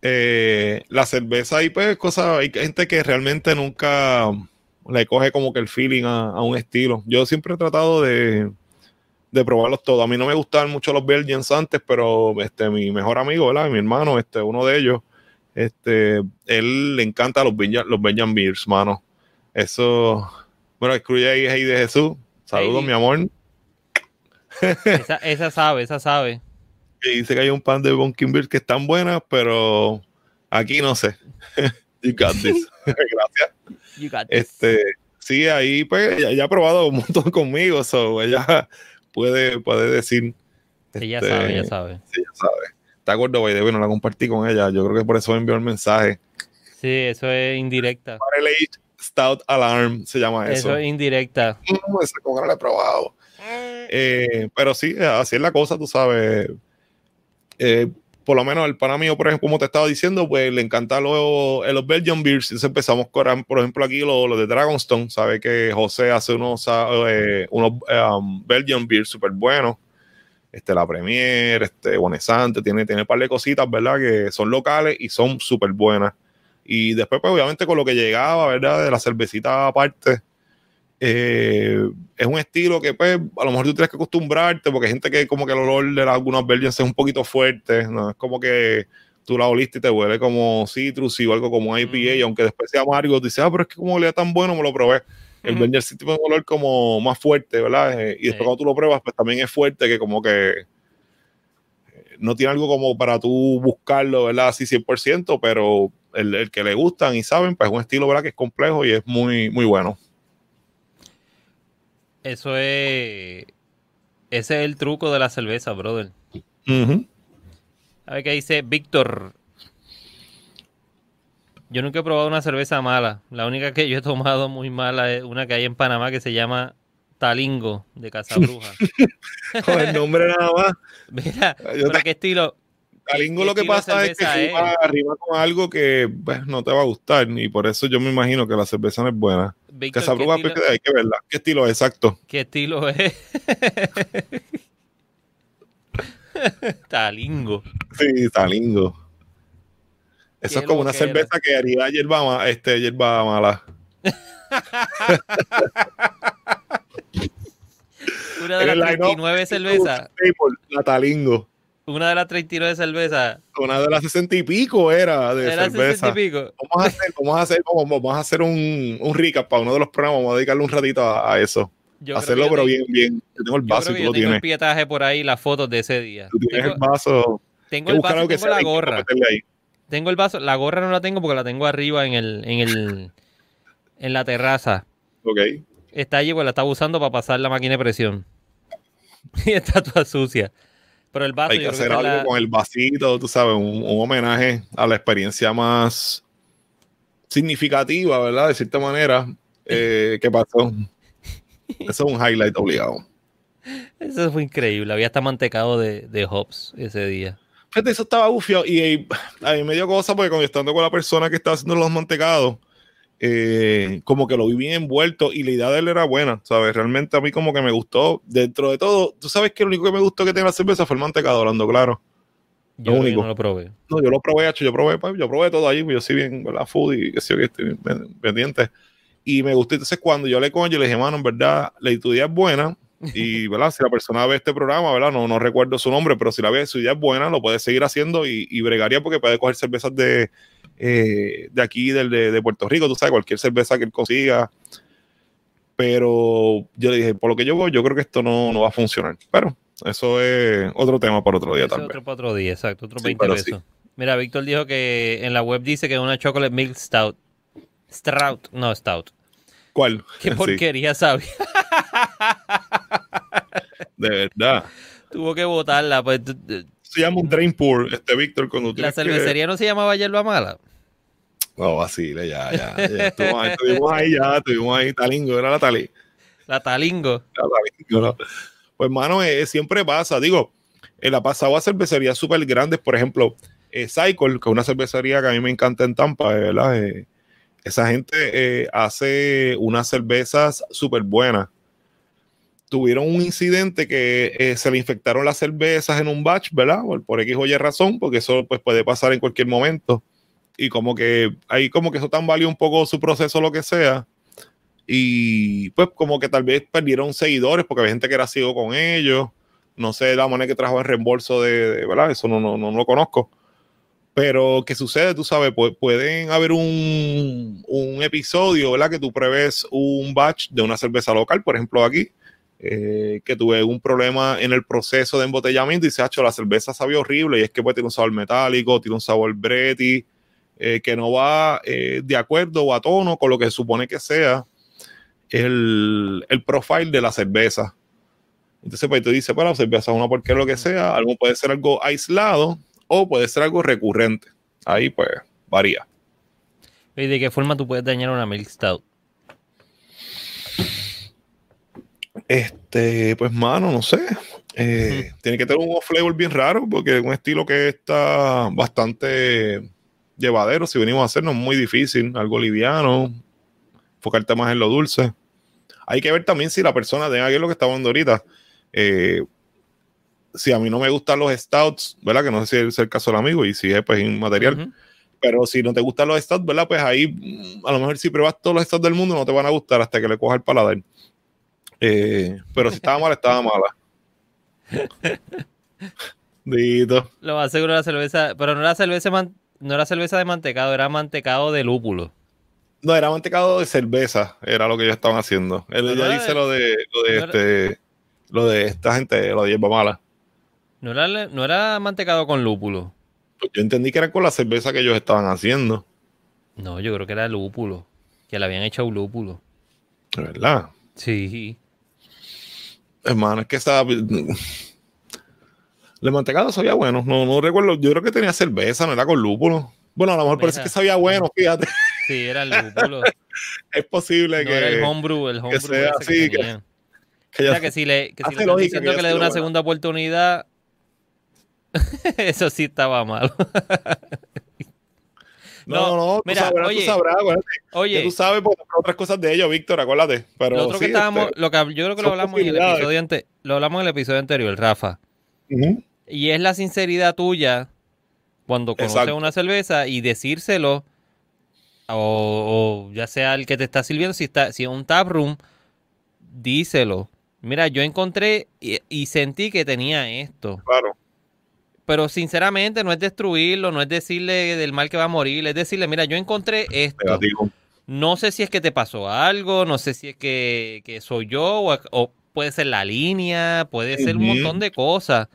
B: Eh, la cerveza y pues cosas, hay gente que realmente nunca le coge como que el feeling a, un estilo. Yo siempre he tratado de, de, probarlos todos. A mí no me gustaban mucho los Belgians antes, pero este, mi mejor amigo, ¿verdad? Mi hermano, este, uno de ellos, este, él le encanta los Belgian, los Belgian Beers, mano. Eso, bueno, excluye ahí, ahí de Jesús. Saludos, mi amor.
A: Esa, esa sabe, esa sabe
B: que dice que hay un pan de Bunkin Beer que están buenas, pero aquí no sé. you got this. Gracias.
A: You got this.
B: Este, sí, ahí pues ella, ha probado un montón conmigo, so ella puede, puede decir.
A: Ella este, sabe, ella sabe.
B: Sí, ella sabe. Está acuerdo, güey, bueno, la compartí con ella. Yo creo que por eso me envió el mensaje.
A: Sí, eso es indirecta.
B: Stout Alarm se llama eso.
A: Eso es indirecta.
B: No, esa no la he probado. Eh, pero sí, así es la cosa, tú sabes. Eh, por lo menos el pana mío, por ejemplo, como te estaba diciendo, pues le encanta los, eh, los Belgian Beers. Entonces empezamos con, por ejemplo, aquí los, de Dragonstone. Sabe que José hace unos, eh, unos um, Belgian Beers súper buenos. Este, la Premier, este, Bonesante, tiene, tiene un par de cositas, ¿verdad? Que son locales y son súper buenas. Y después, pues obviamente con lo que llegaba, ¿verdad? De la cervecita aparte, eh, es un estilo que pues a lo mejor tú tienes que acostumbrarte porque hay gente que como que el olor de algunas Belgians es un poquito fuerte, ¿no? Es como que tú la oliste y te huele como citrus o algo como IPA y aunque después sea amargo, tú dices, ah, pero es que como olía tan bueno, me lo probé. El Belgian sí tiene un olor como más fuerte, ¿verdad? Eh, y después cuando tú lo pruebas, pues también es fuerte que como que eh, no tiene algo como para tú buscarlo, ¿verdad? Así 100%, pero el, el, que le gustan y saben, pues es un estilo, ¿verdad? Que es complejo y es muy, muy bueno.
A: Eso es. Ese es el truco de la cerveza, brother. A ver qué dice Víctor. Yo nunca he probado una cerveza mala. La única que yo he tomado muy mala es una que hay en Panamá que se llama Talingo de Casabruja.
B: Con el nombre nada más.
A: Mira, qué estilo?
B: Talingo lo que pasa es que rima, arriba con algo que pues, no te va a gustar y por eso yo me imagino que la cerveza no es buena. Víctor, que estilo... hay que verla. ¿Qué estilo es exacto?
A: ¿Qué estilo es? talingo.
B: Sí, talingo. Eso es como una cerveza que haría hierba, este, hierba mala.
A: una de las 39 cervezas.
B: La talingo.
A: Una de las 39 cervezas.
B: Una de las 60 y pico era de
A: ¿Era
B: cerveza.
A: 60 y pico.
B: Vamos a hacer, vamos a hacer, vamos a hacer un, un recap para uno de los programas. Vamos a dedicarle un ratito a, eso. Hacerlo, pero bien, bien. Yo tengo el vaso y tú lo tienes. Tengo el
A: pietaje por ahí, las fotos de ese día.
B: Tú tienes el vaso.
A: Tengo el vaso, tengo la gorra. tengo el vaso, la gorra no la tengo porque la tengo arriba en el, en el, en la terraza.
B: Ok.
A: Está allí, pues la estaba usando para pasar la máquina de presión. y está toda sucia. Pero el vaso,
B: Hay que hacer
A: que
B: algo
A: la-
B: con el vasito, tú sabes, un, un homenaje a la experiencia más significativa, ¿verdad? De cierta manera, eh, ¿qué pasó? Eso es un highlight obligado.
A: Eso fue increíble. Había hasta mantecado de, de hops ese día.
B: Fíjate, eso estaba bufio y, eh, a mí me dio cosa porque cuando estando con la persona que estaba haciendo los mantecados, eh, como que lo vi bien envuelto y la idea de él era buena, ¿sabes? Realmente a mí como que me gustó. Dentro de todo, tú sabes que lo único que me gustó que tenía la cerveza fue el mantecado, hablando claro.
A: Yo
B: Lo único.
A: no lo probé.
B: No, yo lo probé, yo probé, yo probé todo pues yo soy bien, ¿verdad? Food y que yo que estoy pendiente. Y me gustó. Entonces, cuando yo le con yo le dije, mano, en verdad, la idea es buena. Y, ¿verdad? Si la persona ve este programa, ¿verdad? No, no recuerdo su nombre, pero si la ve, su idea es buena, lo puede seguir haciendo y, y bregaría porque puede coger cervezas de, eh, de aquí, del, de, de Puerto Rico, tú sabes, cualquier cerveza que él consiga. Pero yo le dije, por lo que yo veo, yo creo que esto no, no va a funcionar. Pero eso es otro tema para otro día,
A: otro para otro día, exacto. Otro
B: Sí,
A: 20
B: pero
A: pesos.
B: sí.
A: Mira, Víctor dijo que en la web dice que es una chocolate milk stout. Strout, no stout.
B: ¿Cuál?
A: Qué
B: Sí,
A: porquería sabía.
B: de verdad.
A: Tuvo que botarla. Pues,
B: se llama un drain pour, este Víctor, cuando
A: la
B: que-
A: cervecería no se llamaba Yerba Mala.
B: No, vacile, ya, ya. ya. Estuvimos ahí, estuvimos ahí ya, estuvimos ahí, Talingo, era la Tali.
A: La Talingo.
B: la Talingo, ¿no? Pues, mano, eh, siempre pasa. Digo, en la pasada cervecerías súper grandes, por ejemplo, eh, Cycle, que es una cervecería que a mí me encanta en Tampa, eh, ¿verdad? Eh, esa gente eh, hace unas cervezas súper buenas. Tuvieron un incidente que eh, se le infectaron las cervezas en un batch, ¿verdad? Por, por X o Y razón, porque eso pues, puede pasar en cualquier momento. Y como que ahí como que eso tambaleó un poco su proceso, lo que sea. Y pues como que tal vez perdieron seguidores porque había gente que era ciego con ellos. No sé la manera que trajo el reembolso de, de- ¿verdad? Eso no, no, no lo conozco. Pero ¿qué sucede? Tú sabes, pu- pueden haber un, un episodio, ¿verdad? Que tú prevés un batch de una cerveza local, por ejemplo aquí, eh, que tuve un problema en el proceso de embotellamiento y se ha hecho la cerveza sabía horrible y es que pues, tiene un sabor metálico, tiene un sabor bretti, eh, que no va eh, de acuerdo o a tono con lo que se supone que sea el, el profile de la cerveza. Entonces, pues tú dices, pues la cerveza es una porque lo que sea, algo puede ser algo aislado o puede ser algo recurrente. Ahí, pues, varía.
A: ¿Y de qué forma tú puedes dañar una milk stout?
B: Este, pues, mano, no sé. Eh, Tiene que tener un flavor bien raro porque es un estilo que está bastante llevadero. Si venimos a hacerlo, es muy difícil, algo liviano, enfocarte más en lo dulce. Hay que ver también si la persona, de aquí lo que está hablando ahorita, eh, si a mí no me gustan los stouts, ¿verdad? Que no sé si es el caso del amigo y si es pues inmaterial,
A: Ujú.
B: pero si no te gustan los stouts, ¿verdad? Pues ahí mm, a lo mejor si pruebas todos los stouts del mundo no te van a gustar hasta que le cojas el paladar. Eh, pero si estaba mala, estaba mala. Dito.
A: Lo más seguro la cerveza, pero no era cerveza, man- no era cerveza de mantecado, era mantecado de lúpulo.
B: No, era mantecado de cerveza, era lo que ellos estaban haciendo. Él
A: era
B: dice
A: de-
B: lo de, lo de
A: no era-
B: este, lo de esta gente, lo de hierba mala.
A: No era, no era mantecado con lúpulo.
B: Pues yo entendí que era con la cerveza que ellos estaban haciendo,
A: No, yo creo que era lúpulo. Que le habían hecho lúpulo.
B: de verdad.
A: Sí.
B: Hermano, es que esa. El mantecado sabía bueno. No, no recuerdo. Yo creo que tenía cerveza, no era con lúpulo. Bueno, a lo mejor parece que sabía bueno, fíjate.
A: Sí, era el lúpulo.
B: Es posible
A: No
B: que.
A: era el homebrew, el homebrew
B: sea
A: ese
B: así,
A: que
B: que- que
A: O
B: ya-
A: sea, que si le, que si le están diciendo
B: que
A: que le dé una
B: buena.
A: segunda oportunidad, eso sí estaba malo.
B: no, no, tú
A: mira,
B: sabrás,
A: oye,
B: tú sabrás, acuérdate.
A: Oye,
B: tú sabes por otras cosas de ellos, Víctor, acuérdate. Pero
A: lo otro
B: sí,
A: que estábamos,
B: este,
A: lo que yo creo que lo hablamos en el episodio ante- lo hablamos en el episodio anterior, Rafa.
B: ujú,
A: Y es la sinceridad tuya cuando conoces
B: Exacto.
A: una cerveza y decírselo, o, o ya sea el que te está sirviendo, si está, si es un tap room, díselo. Mira, yo encontré y, y sentí que tenía esto.
B: Claro.
A: Pero sinceramente no es destruirlo, no es decirle del mal que va a morir, es decirle, mira, yo encontré esto.
B: Negativo.
A: No sé si es que te pasó algo, no sé si es que, que soy yo, o, o puede ser la línea, puede ser un montón de cosas.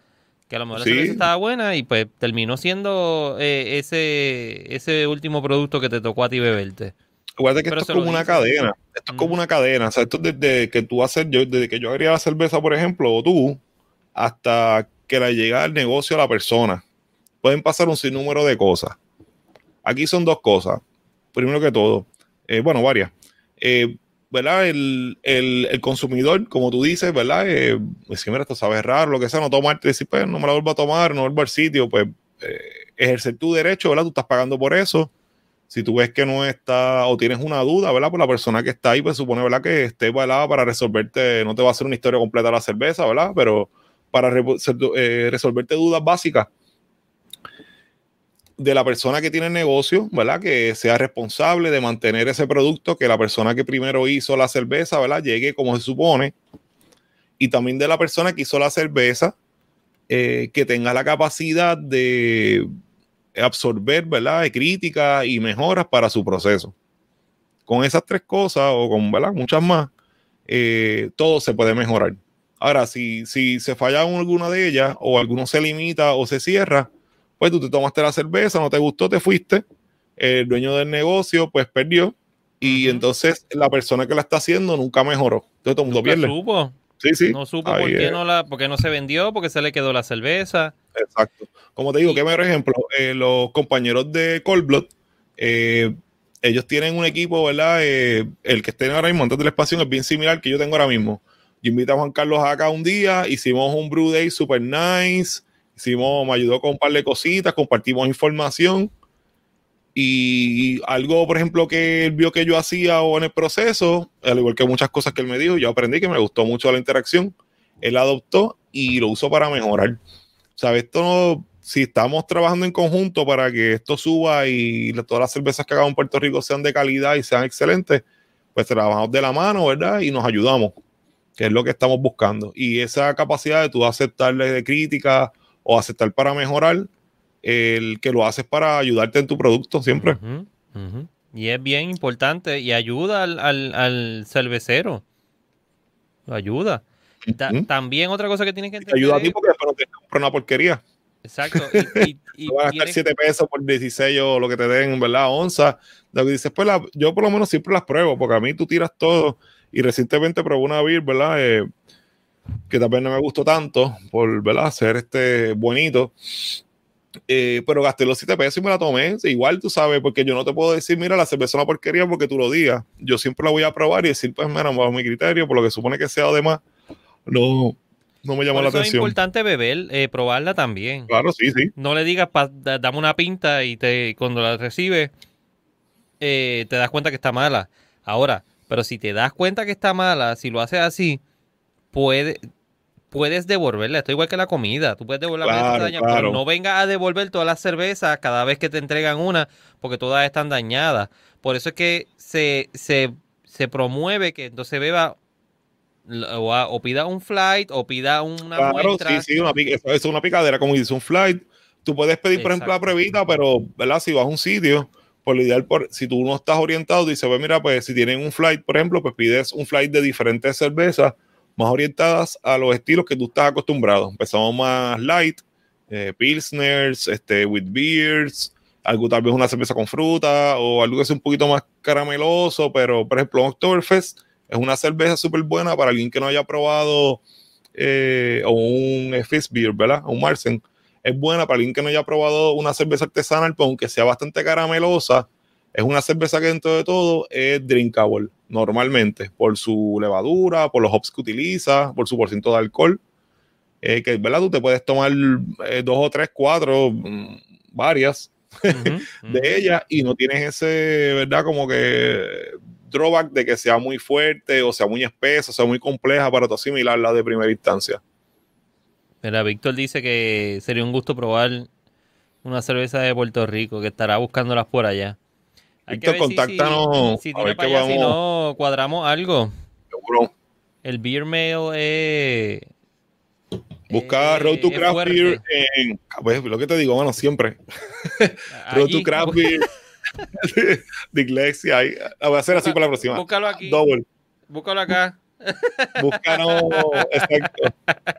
A: Que a lo mejor la cerveza estaba buena y pues terminó siendo eh, ese, ese último producto que te tocó a ti beberte.
B: Acuérdate que esto es como una cadena. Esto es como una cadena. O sea, esto desde que tú haces, yo, desde que yo agregué la cerveza, por ejemplo, o tú, hasta que la llega al negocio a la persona. Pueden pasar un sinnúmero de cosas. Aquí son dos cosas. Primero que todo, eh, bueno, varias. Eh, ¿verdad? El, consumidor, como tú dices, ¿verdad? Eh, si mira, esto sabe raro, lo que sea, no tomarte, decir, pues no me la vuelvo a tomar, no vuelvo al sitio, pues eh, ejercer tu derecho, ¿verdad? Tú estás pagando por eso si tú ves que no está o tienes una duda, ¿verdad? Por la persona que está ahí, pues supone, ¿verdad? Que esté, ¿verdad? Para resolverte, no te va a hacer una historia completa la cerveza, ¿verdad? Pero para eh, resolverte dudas básicas de la persona que tiene el negocio, ¿verdad? Que sea responsable de mantener ese producto, que la persona que primero hizo la cerveza, ¿verdad? Llegue como se supone. Y también de la persona que hizo la cerveza, eh, que tenga la capacidad de absorber, ¿verdad? De críticas y mejoras para su proceso. Con esas tres cosas o con, ¿verdad? Muchas más, eh, todo se puede mejorar. Ahora, si, si se falla alguna de ellas o alguno se limita o se cierra, pues tú te tomaste la cerveza, no te gustó, te fuiste. El dueño del negocio, pues perdió. Y entonces la persona que la está haciendo nunca mejoró. Entonces todo el mundo pierde.
A: Supo.
B: Sí, sí.
A: No supo por qué, no la, por no se vendió, porque se le quedó la cerveza.
B: Exacto. Como te digo, qué mejor ejemplo, eh, los compañeros de Cold Blood, eh, ellos tienen un equipo, ¿verdad? Eh, el que estén ahora mismo antes del espacio es bien similar que yo tengo ahora mismo. Yo invité a Juan Carlos acá un día, hicimos un brew day super nice, hicimos, me ayudó con un par de cositas, compartimos información y algo, por ejemplo, que él vio que yo hacía o en el proceso, al igual que muchas cosas que él me dijo, yo aprendí que me gustó mucho la interacción, él adoptó y lo usó para mejorar. ¿Sabes? Esto no, si estamos trabajando en conjunto para que esto suba y todas las cervezas que hagamos en Puerto Rico sean de calidad y sean excelentes, pues trabajamos de la mano, ¿verdad? Y nos ayudamos, que es lo que estamos buscando. Y esa capacidad de tú aceptarle de crítica o aceptar para mejorar, el que lo haces para ayudarte en tu producto siempre.
A: Y es bien importante y ayuda al, al, cervecero. Lo ayuda. también otra cosa que tienes que
B: entender. ayuda a ti porque no te una porquería.
A: Exacto.
B: Y, y, van a estar 7 pesos por 16 o lo que te den, ¿verdad? Onza. Lo que dices, pues yo por lo menos siempre las pruebo, porque a mí tú tiras todo. Y recientemente probé una beer, ¿verdad? Eh, que también no me gustó tanto por, ¿verdad? Ser este bonito. Eh, pero gasté los 7 pesos y me la tomé. Igual tú sabes, porque yo no te puedo decir, mira, la cerveza es una porquería porque tú lo digas. Yo siempre la voy a probar y decir, pues, mira, bajo mi criterio, por lo que supone que sea además, no, no me llama la atención. Es
A: importante beber, eh, probarla también.
B: Claro, sí, sí.
A: No le digas, dame una pinta y te cuando la recibes, eh, te das cuenta que está mala. Ahora, pero si te das cuenta que está mala, si lo haces así, puede, puedes devolverla. Esto igual que la comida. Tú puedes devolverla, pero no vengas a devolver todas las cervezas cada vez que te entregan una, porque todas están dañadas. Por eso es que se, se, se promueve que entonces beba o, pida un flight o pida una
B: claro, Sí, sí, una, es una picadera, como dice un flight. Tú puedes pedir, por ejemplo, la pruebita, pero, ¿verdad? Si vas a un sitio, por lo ideal, por, si tú no estás orientado, dices, pues mira, pues si tienen un flight, por ejemplo, pues pides un flight de diferentes cervezas más orientadas a los estilos que tú estás acostumbrado. Empezamos más light, eh, pilsners, este, with beers, algo tal vez una cerveza con fruta o algo que sea un poquito más carameloso, pero por ejemplo, Oktoberfest es una cerveza súper buena para alguien que no haya probado eh, o un Fizz Beer, ¿verdad? Un Marsen. Es buena para alguien que no haya probado una cerveza artesanal, pues aunque sea bastante caramelosa, es una cerveza que dentro de todo es drinkable normalmente por su levadura, por los hops que utiliza, por su porcentaje de alcohol. Eh, que, ¿verdad? Tú te puedes tomar eh, dos o tres, cuatro, mm, varias de ellas y no tienes ese, ¿verdad? Como que drawback de que sea muy fuerte o sea muy espesa, o sea muy compleja para tú asimilarla de primera instancia.
A: Mira, Víctor dice que sería un gusto probar una cerveza de Puerto Rico, que estará buscándolas por allá.
B: Víctor, contáctanos.
A: Si, no, cuadramos algo. Seguro. El beer mail es.
B: Busca Road to Craft Beer en. Pues, lo que te digo, bueno, siempre. Road to Craft Beer. de Iglesia. Voy a hacer así para la próxima.
A: Búscalo aquí.
B: Double.
A: Búscalo acá.
B: Búscalo. Exacto.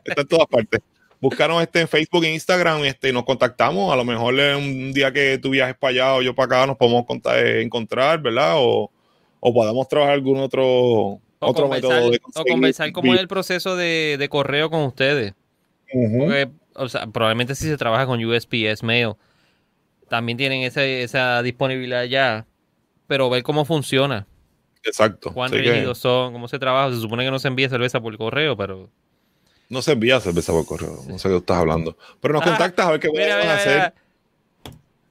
B: Está en todas partes. Búscanos este en Facebook e Instagram este, y nos contactamos. A lo mejor un día que tú viajes para allá o yo para acá nos podemos eh, encontrar, ¿verdad? O, o podemos trabajar algún otro, otro método de
A: O conversar cómo es el proceso de, correo con ustedes. Porque, o sea, probablemente si se trabaja con USPS Mail, también tienen esa disponibilidad ya, pero ver cómo funciona.
B: Exacto.
A: Cuán rígidos son, cómo se trabaja. Se supone que no se envía cerveza por correo, pero.
B: No se envía cerveza por correo. No sé qué estás hablando. Pero nos ah, contactas a ver qué voy a hacer.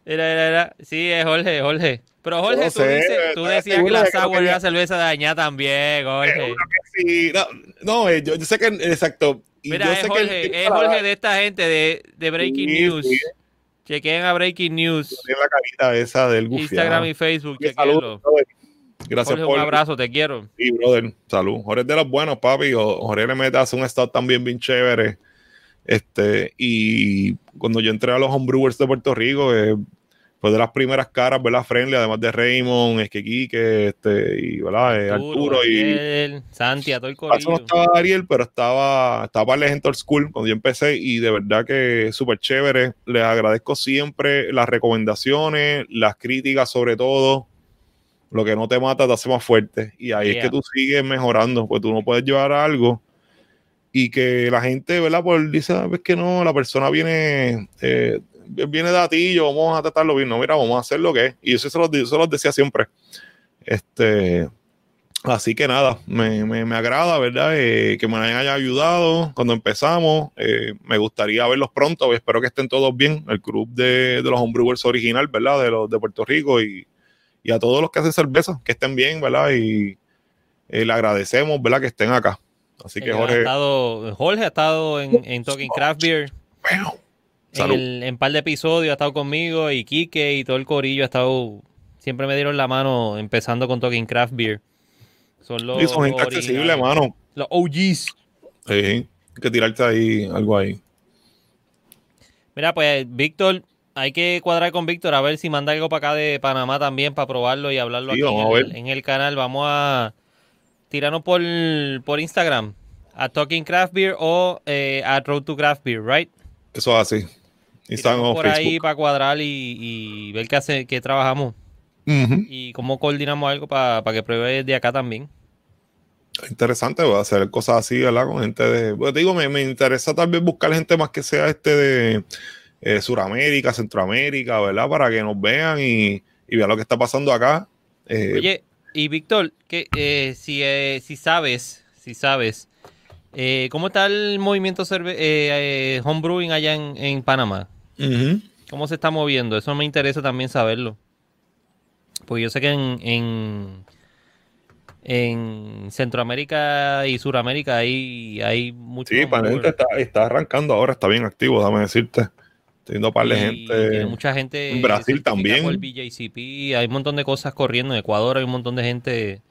A: Mira, mira, mira. Sí, es Jorge, Jorge. Pero Jorge, tú, tú, decías que la sour era cerveza dañada también, Jorge.
B: Sí. No, no eh, yo, sé que, exacto.
A: Mira, es, Jorge, es Jorge de esta gente de, de Breaking News. Chequen a Breaking News.
B: Tiene la carita esa del
A: Instagram y Facebook,
B: chequenlo. Gracias
A: por. Un abrazo, te quiero.
B: Sí, brother. Salud. Jorge es de los buenos, papi. Jorge le mete hace un estado también bien chévere. Este, y cuando yo entré a los homebrewers de Puerto Rico, eh, fue de las primeras caras, ¿verdad? Friendly, además de Raymond, es que Quique, este, y, ¿verdad? Eh, Arturo,
A: Ariel, y. Santi, a todo el
B: corillo. No estaba Ariel, pero estaba, estaba el School cuando yo empecé, y de verdad que súper chévere. Les agradezco siempre las recomendaciones, las críticas, sobre todo lo que no te mata te hace más fuerte. Y ahí es que tú sigues mejorando, pues tú no puedes llevar algo y que la gente, ¿verdad? Pues dice, ah, ves que no, la persona viene, eh, viene de atillo, vamos a tratarlo bien. No, mira, vamos a hacer lo que es. Y eso se los, decía siempre. Este, así que nada, me, me, agrada, ¿verdad? Eh, que me hayan ayudado cuando empezamos. Eh, me gustaría verlos pronto. Espero que estén todos bien. El club de, de los homebrewers original, ¿verdad? De los de Puerto Rico y y a todos los que hacen cerveza, que estén bien, ¿verdad? Y eh, le agradecemos, ¿verdad? Que estén acá. Así que Jorge.
A: Ha estado, Jorge ha estado en, en Talking Craft Beer. Bueno, en, un par de episodios ha estado conmigo y Kike y todo el corillo ha estado. Siempre me dieron la mano empezando con Talking Craft Beer. Son los. Sí,
B: son gente accesible, mano.
A: Los OGs. Sí,
B: hay que tirarte ahí algo ahí.
A: Mira, pues Víctor hay que cuadrar con Víctor a ver si manda algo para acá de Panamá también para probarlo y hablarlo aquí en el, canal. Vamos a tirarnos por, por Instagram a Talking Craft Beer o eh, a Road to Craft Beer, right?
B: Eso es así.
A: Estamos por ahí para cuadrar y, ver qué hace, qué trabajamos y cómo coordinamos algo para que pruebe de acá también.
B: Interesante, voy a hacer cosas así, ¿verdad? Con gente de. Pues digo, me, me interesa tal vez buscar gente más que sea este de eh, Suramérica, Centroamérica, ¿verdad? Para que nos vean y, vean lo que está pasando acá.
A: Eh, Oye, y Víctor, que eh, si, si sabes, si sabes, ¿cómo está el movimiento homebrewing allá en, Panamá? ¿Cómo se está moviendo? Eso me interesa también saberlo. Porque yo sé que en, en, Centroamérica y Suramérica hay, hay mucho.
B: Sí, Panamá está, está arrancando ahora, está bien activo, dame decirte. Teniendo par de gente.
A: mucha gente.
B: En Brasil también.
A: El BJCP, hay un montón de cosas corriendo. En Ecuador hay un montón de gente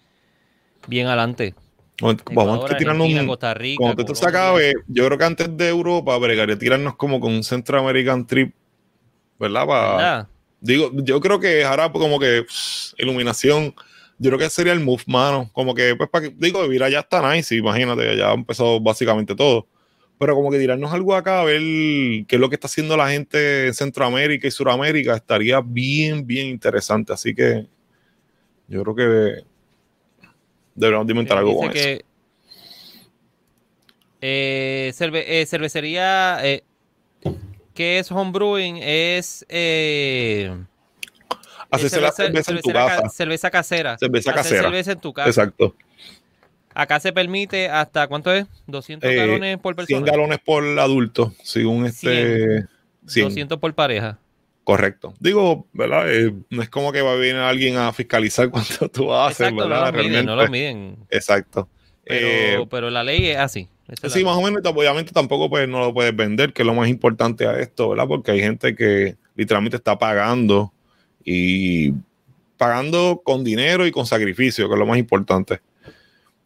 A: bien adelante.
B: Vamos a tirarnos un, Costa Rica, cuando esto se acabe, yo creo que antes de Europa, bregaría tirarnos como con un Central American Trip, ¿verdad? Digo, yo creo que ahora como que iluminación, yo creo que sería el move, mano. Como que, pues, para que, digo, vivir allá está nice, imagínate, ya empezó básicamente todo pero como que tirarnos algo acá a ver qué es lo que está haciendo la gente en Centroamérica y Suramérica estaría bien, bien interesante. Así que yo creo que deberíamos inventar algo con eso.
A: Eh, eh, cervecería, eh, ¿qué es homebrewing? Es... Eh,
B: Hacerse la cerveza, en tu casa.
A: Cerveza casera.
B: Cerveza casera.
A: cerveza en tu casa.
B: Exacto.
A: Acá se permite hasta, ¿cuánto es? 200 eh, galones por persona.
B: 100 galones por adulto, según este...
A: 200 por pareja.
B: Correcto. Digo, ¿verdad? Eh, no es como que va a venir alguien a fiscalizar cuánto tú haces,
A: Exacto,
B: ¿verdad?
A: No lo, miden, no lo miden.
B: Exacto.
A: Pero, eh, la ley es así.
B: sí, más o menos, obviamente tampoco pues, no lo puedes vender, que es lo más importante a esto, ¿verdad? Porque hay gente que literalmente está pagando y pagando con dinero y con sacrificio, que es lo más importante.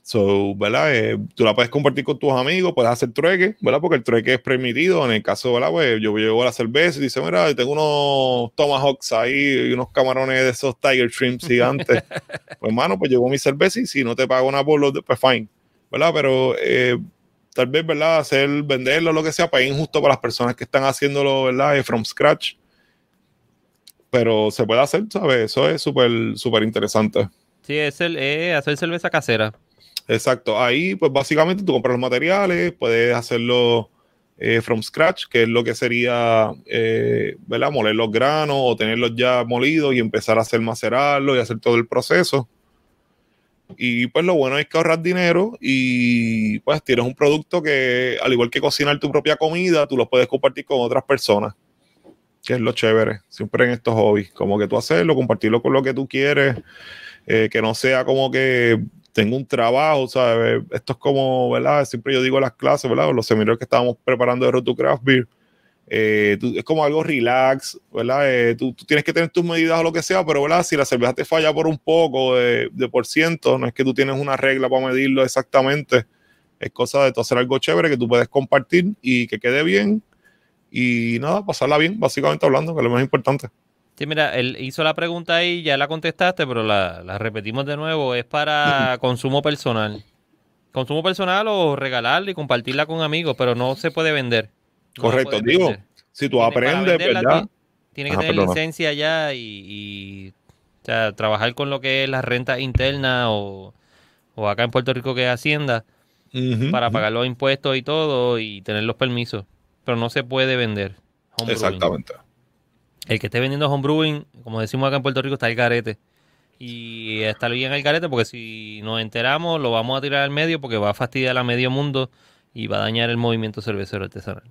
B: So, ¿verdad? Eh, tú la puedes compartir con tus amigos, puedes hacer trueque, ¿verdad? Porque el trueque es permitido. En el caso, ¿verdad? Pues yo llevo la cerveza y dice, mira, tengo unos tomahawks ahí y unos camarones de esos tiger shrimps gigantes. pues, hermano, pues llevo mi cerveza y si no te pago una por los, pues fine, ¿verdad? Pero eh, tal vez, ¿verdad? Hacer, venderlo, lo que sea, para injusto para las personas que están haciéndolo, ¿verdad? From scratch. Pero se puede hacer, ¿sabes? Eso es súper, súper interesante.
A: Sí, es, el, hacer cerveza casera.
B: Exacto. Ahí, pues básicamente tú compras los materiales, puedes hacerlo eh, from scratch, que es lo que sería, eh, ¿verdad? Moler los granos o tenerlos ya molidos y empezar a hacer macerarlo y hacer todo el proceso. Y pues lo bueno es que ahorras dinero y pues tienes un producto que, al igual que cocinar tu propia comida, tú lo puedes compartir con otras personas. Que es lo chévere, siempre en estos hobbies. Como que tú hacerlo, compartirlo con lo que tú quieres, eh, que no sea como que tengo un trabajo, ¿sabes? Esto es como, ¿verdad? Siempre yo digo las clases, ¿verdad? Los seminarios que estábamos preparando de Road to Craft Beer. Eh, es como algo relax, ¿verdad? Eh, tú, tienes que tener tus medidas o lo que sea, pero ¿verdad? si la cerveza te falla por un poco de, por ciento, no es que tú tienes una regla para medirlo exactamente, es cosa de tú hacer algo chévere que tú puedes compartir y que quede bien y nada, pasarla bien, básicamente hablando, que es lo más importante.
A: Sí, mira, él hizo la pregunta ahí, ya la contestaste, pero la, la repetimos de nuevo, es para consumo personal. Consumo personal o regalarla y compartirla con amigos, pero no se puede vender.
B: Correcto, digo, si tú aprendes, ¿verdad?
A: Tiene que tener licencia ya y, trabajar con lo que es la renta interna o, acá en Puerto Rico que es Hacienda para pagar los impuestos y todo y tener los permisos. Pero no se puede vender.
B: Exactamente.
A: El que esté vendiendo homebrewing, como decimos acá en Puerto Rico, está el garete. Y está bien el garete porque si nos enteramos lo vamos a tirar al medio porque va a fastidiar a medio mundo y va a dañar el movimiento cervecero artesanal.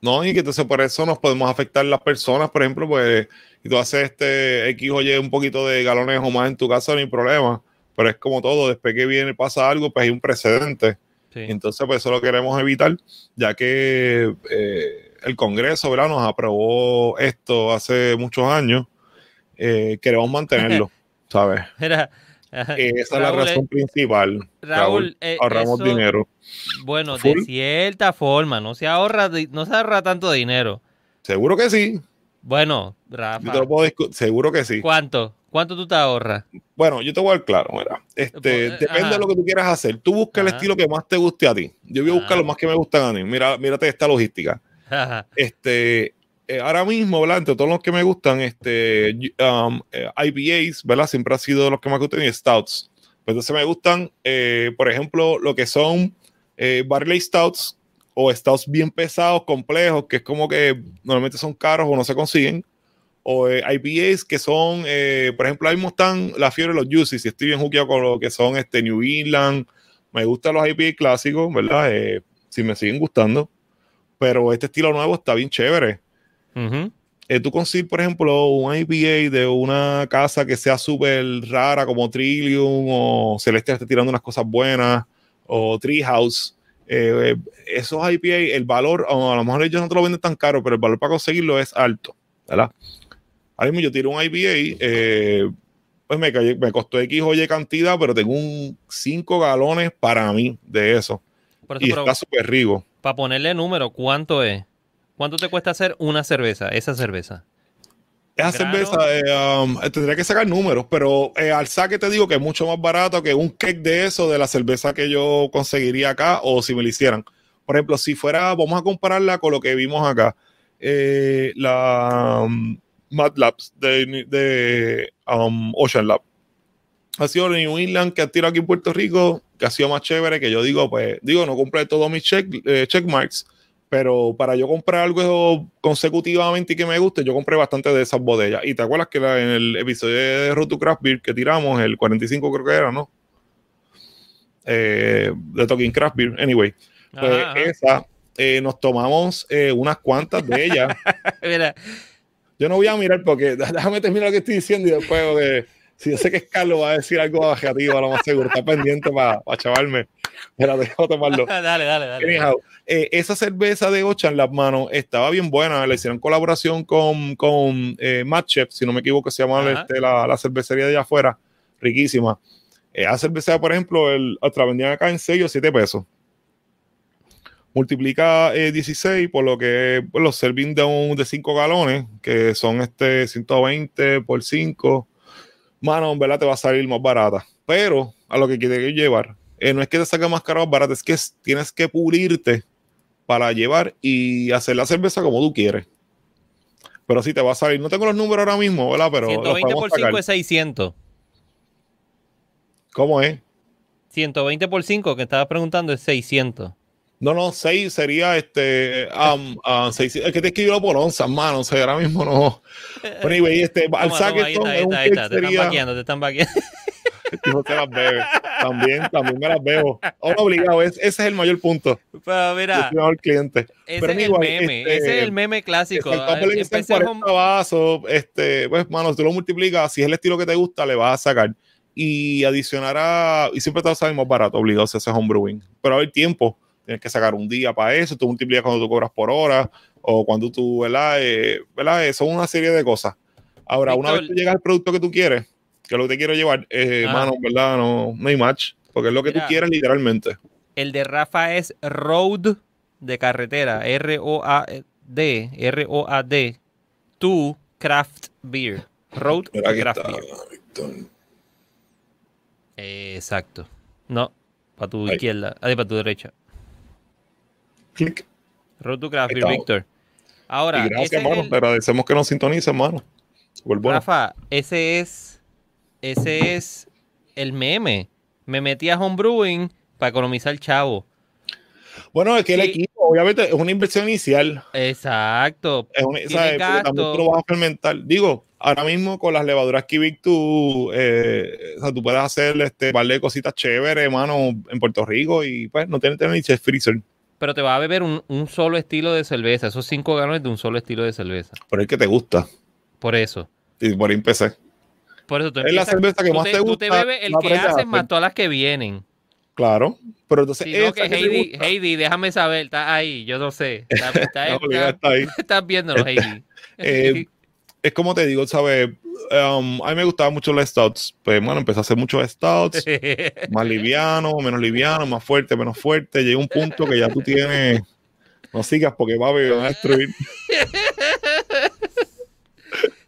B: No, y que entonces por eso nos podemos afectar las personas, por ejemplo, pues, y tú haces este X o Y un poquito de galones o más en tu casa, no hay problema. Pero es como todo, después que viene, pasa algo, pues hay un precedente. Entonces, pues eso lo queremos evitar, ya que eh, el Congreso, ¿verdad? Nos aprobó esto hace muchos años. Eh, queremos mantenerlo, ¿sabes? Era, esa es la razón eh, principal.
A: Raúl, ahorramos dinero. Bueno, de cierta forma, no se ahorra, no se ahorra tanto dinero.
B: Seguro que sí.
A: Bueno, Rafa.
B: seguro que sí.
A: ¿Cuánto? ¿Cuánto tú te ahorras?
B: Bueno, yo te voy a dar claro, mira. Este, pues, depende de lo que tú quieras hacer. Tú busca el estilo que más te guste a ti. Yo voy a buscar lo más que me gustan a mí. Mira, mírate esta logística. este, eh, ahora mismo, ¿verdad? Entre todos los que me gustan, este, um, eh, IPAs, ¿verdad? Siempre ha sido los que más gustan y Stouts. Pues entonces me gustan, eh, por ejemplo, lo que son Barley Stouts o Stouts bien pesados, complejos, que es como que normalmente son caros o no se consiguen. O IPAs que son, por ejemplo, ahí mismo están la fiebre de los Juicy. Si estoy bien jukeado con lo que son este New England, me gustan los IPA clásicos, ¿verdad? si me siguen gustando. Pero este estilo nuevo está bien chévere eh, tú consigues, por ejemplo, un IPA de una casa que sea súper rara como Trillium o Celeste esté tirando unas cosas buenas o Treehouse. Eh, esos IPA, el valor, a lo mejor ellos no te lo venden tan caro, pero el valor para conseguirlo es alto, ¿verdad? Ahora mismo yo tiro un IPA, eh, pues me, me, costó X o Y cantidad, pero tengo un 5 galones para mí de eso. Y está súper rico.
A: Para ponerle número, ¿cuánto es? ¿Cuánto te cuesta hacer una cerveza, esa cerveza?
B: Esa cerveza eh, um, tendría que sacar números, pero eh, al saque te digo que es mucho más barato que un cake de eso de la cerveza que yo conseguiría acá o si me lo hicieran. Por ejemplo, si fuera, vamos a compararla con lo que vimos acá, eh, la um, Mad Labs de, um, Ocean Lab. Ha sido New England que ha tirado aquí en Puerto Rico, que ha sido más chévere, que yo digo, pues, digo, no cumple todos mis check, check marks, pero para yo comprar algo consecutivamente y que me guste, yo compré bastante de esas botellas. Y te acuerdas que en el episodio de Road to Craft Beer que tiramos, el 45 creo que era, ¿no? Eh, de Talking Craft Beer, anyway. Pues esa, eh, nos tomamos eh, unas cuantas de ellas. Mira. Yo no voy a mirar porque déjame terminar lo que estoy diciendo y después de, si yo sé que es Carlos va a decir algo objetivo, a lo más seguro, está pendiente para chavarme. Mira, dejo tomarlo.
A: dale, dale, dale.
B: Eh, esa cerveza de Ochan, las manos, estaba bien buena. Le hicieron colaboración con, con eh, si no me equivoco, se llama este, la, la, cervecería de allá afuera. Riquísima. Eh, esa cerveza, por ejemplo, el, otra vendían acá en sello 7 pesos. Multiplica 16 eh, por lo que pues, los servings de, un, de 5 galones, que son este 120 por 5. Mano, en verdad te va a salir más barata. Pero a lo que quiere llevar eh, no es que te saque más caro más barato, es que es- tienes que pulirte para llevar y hacer la cerveza como tú quieres. Pero sí te va a salir. No tengo los números ahora mismo, ¿verdad? Pero los
A: 120
B: podemos
A: por
B: sacar.
A: 5 es 600.
B: ¿Cómo es?
A: 120 por 5 que estabas preguntando es 600.
B: No, no, 6 sería este. Um, ah, seis- es que te escribió por onzas, mano. O sea, ahora mismo no. Pero anyway, este, al
A: ahí
B: es un
A: está, ahí está. Te están vaqueando, te están vaqueando.
B: Hijo, te las bebe. También, también me las bebo. Ahora obligado, es- ese es el mayor punto.
A: Pero
B: Yo
A: mira,
B: soy mejor cliente.
A: ese
B: pero
A: es el
B: anyway,
A: meme.
B: este,
A: ese es el meme clásico.
B: Exacto, ponle que sean
A: Empecé a
B: 40 vasos, este, pues, mano, si tú lo multiplicas, si es el estilo que te gusta, le vas a sacar. Y adicionará, y siempre te va a salir más barato, obligado si haces homebrewing. Pero a ver, tiempo, tienes que sacar un día para eso, tú multiplicas cuando tú cobras por hora, o cuando tú, ¿verdad? Eh, ¿verdad? Eh, son una serie de cosas. Ahora, una vez tú llegas al producto que tú quieres, que es lo que te quiero llevar, eh,
A: Ah.
B: mano, ¿verdad? No, no hay match, porque es lo que
A: Mira.
B: tú quieres literalmente.
A: El de Rafa es Road de carretera. R-O-A-D. R-O-A-D. To Craft Beer. Road to
B: Mira,
A: Craft
B: está,
A: Beer. Exacto. No, para tu
B: Ahí.
A: izquierda. Ah, para tu derecha.
B: Clic.
A: Road to Craft. Víctor. Ahora,
B: Y gracias, hermano.
A: el-
B: Te agradecemos que nos sintonicen, hermano. Bueno.
A: Rafa, ese es, ese es el meme. Me metí a homebrewing para economizar chavo.
B: Bueno, es que el equipo, obviamente, es una inversión inicial.
A: Exacto.
B: Es una, ¿sabes? También tú lo vas a fermentar. Digo, ahora mismo con las levaduras Kivik, tú, eh, o sea, tú puedes hacer este par de cositas chéveres, hermano, en Puerto Rico y pues no tienes ni chef freezer.
A: Pero te va a beber un, un solo estilo de cerveza. Esos cinco galones de un solo estilo de cerveza.
B: Pero es que te gusta.
A: Por eso.
B: Y por ahí empecé.
A: Por eso tú
B: Es la
A: empiezas-
B: cerveza que
A: tú
B: más te
A: Tú te
B: gusta,
A: bebes el que haces más todas las que vienen.
B: Claro. Pero entonces,
A: Si no, que
B: te
A: Heidi, Heidi, déjame saber, está ahí, yo no sé. Está, está-
B: No,
A: está-
B: está ahí.
A: estás viéndolo, Heidi.
B: Eh, Es como te digo, ¿sabes? Um, a mí me gustaban mucho los stouts. Pues, bueno, empecé a hacer muchos stouts. más liviano, menos liviano, más fuerte, menos fuerte. Llega un punto que ya tú tienes. No sigas porque va a destruir.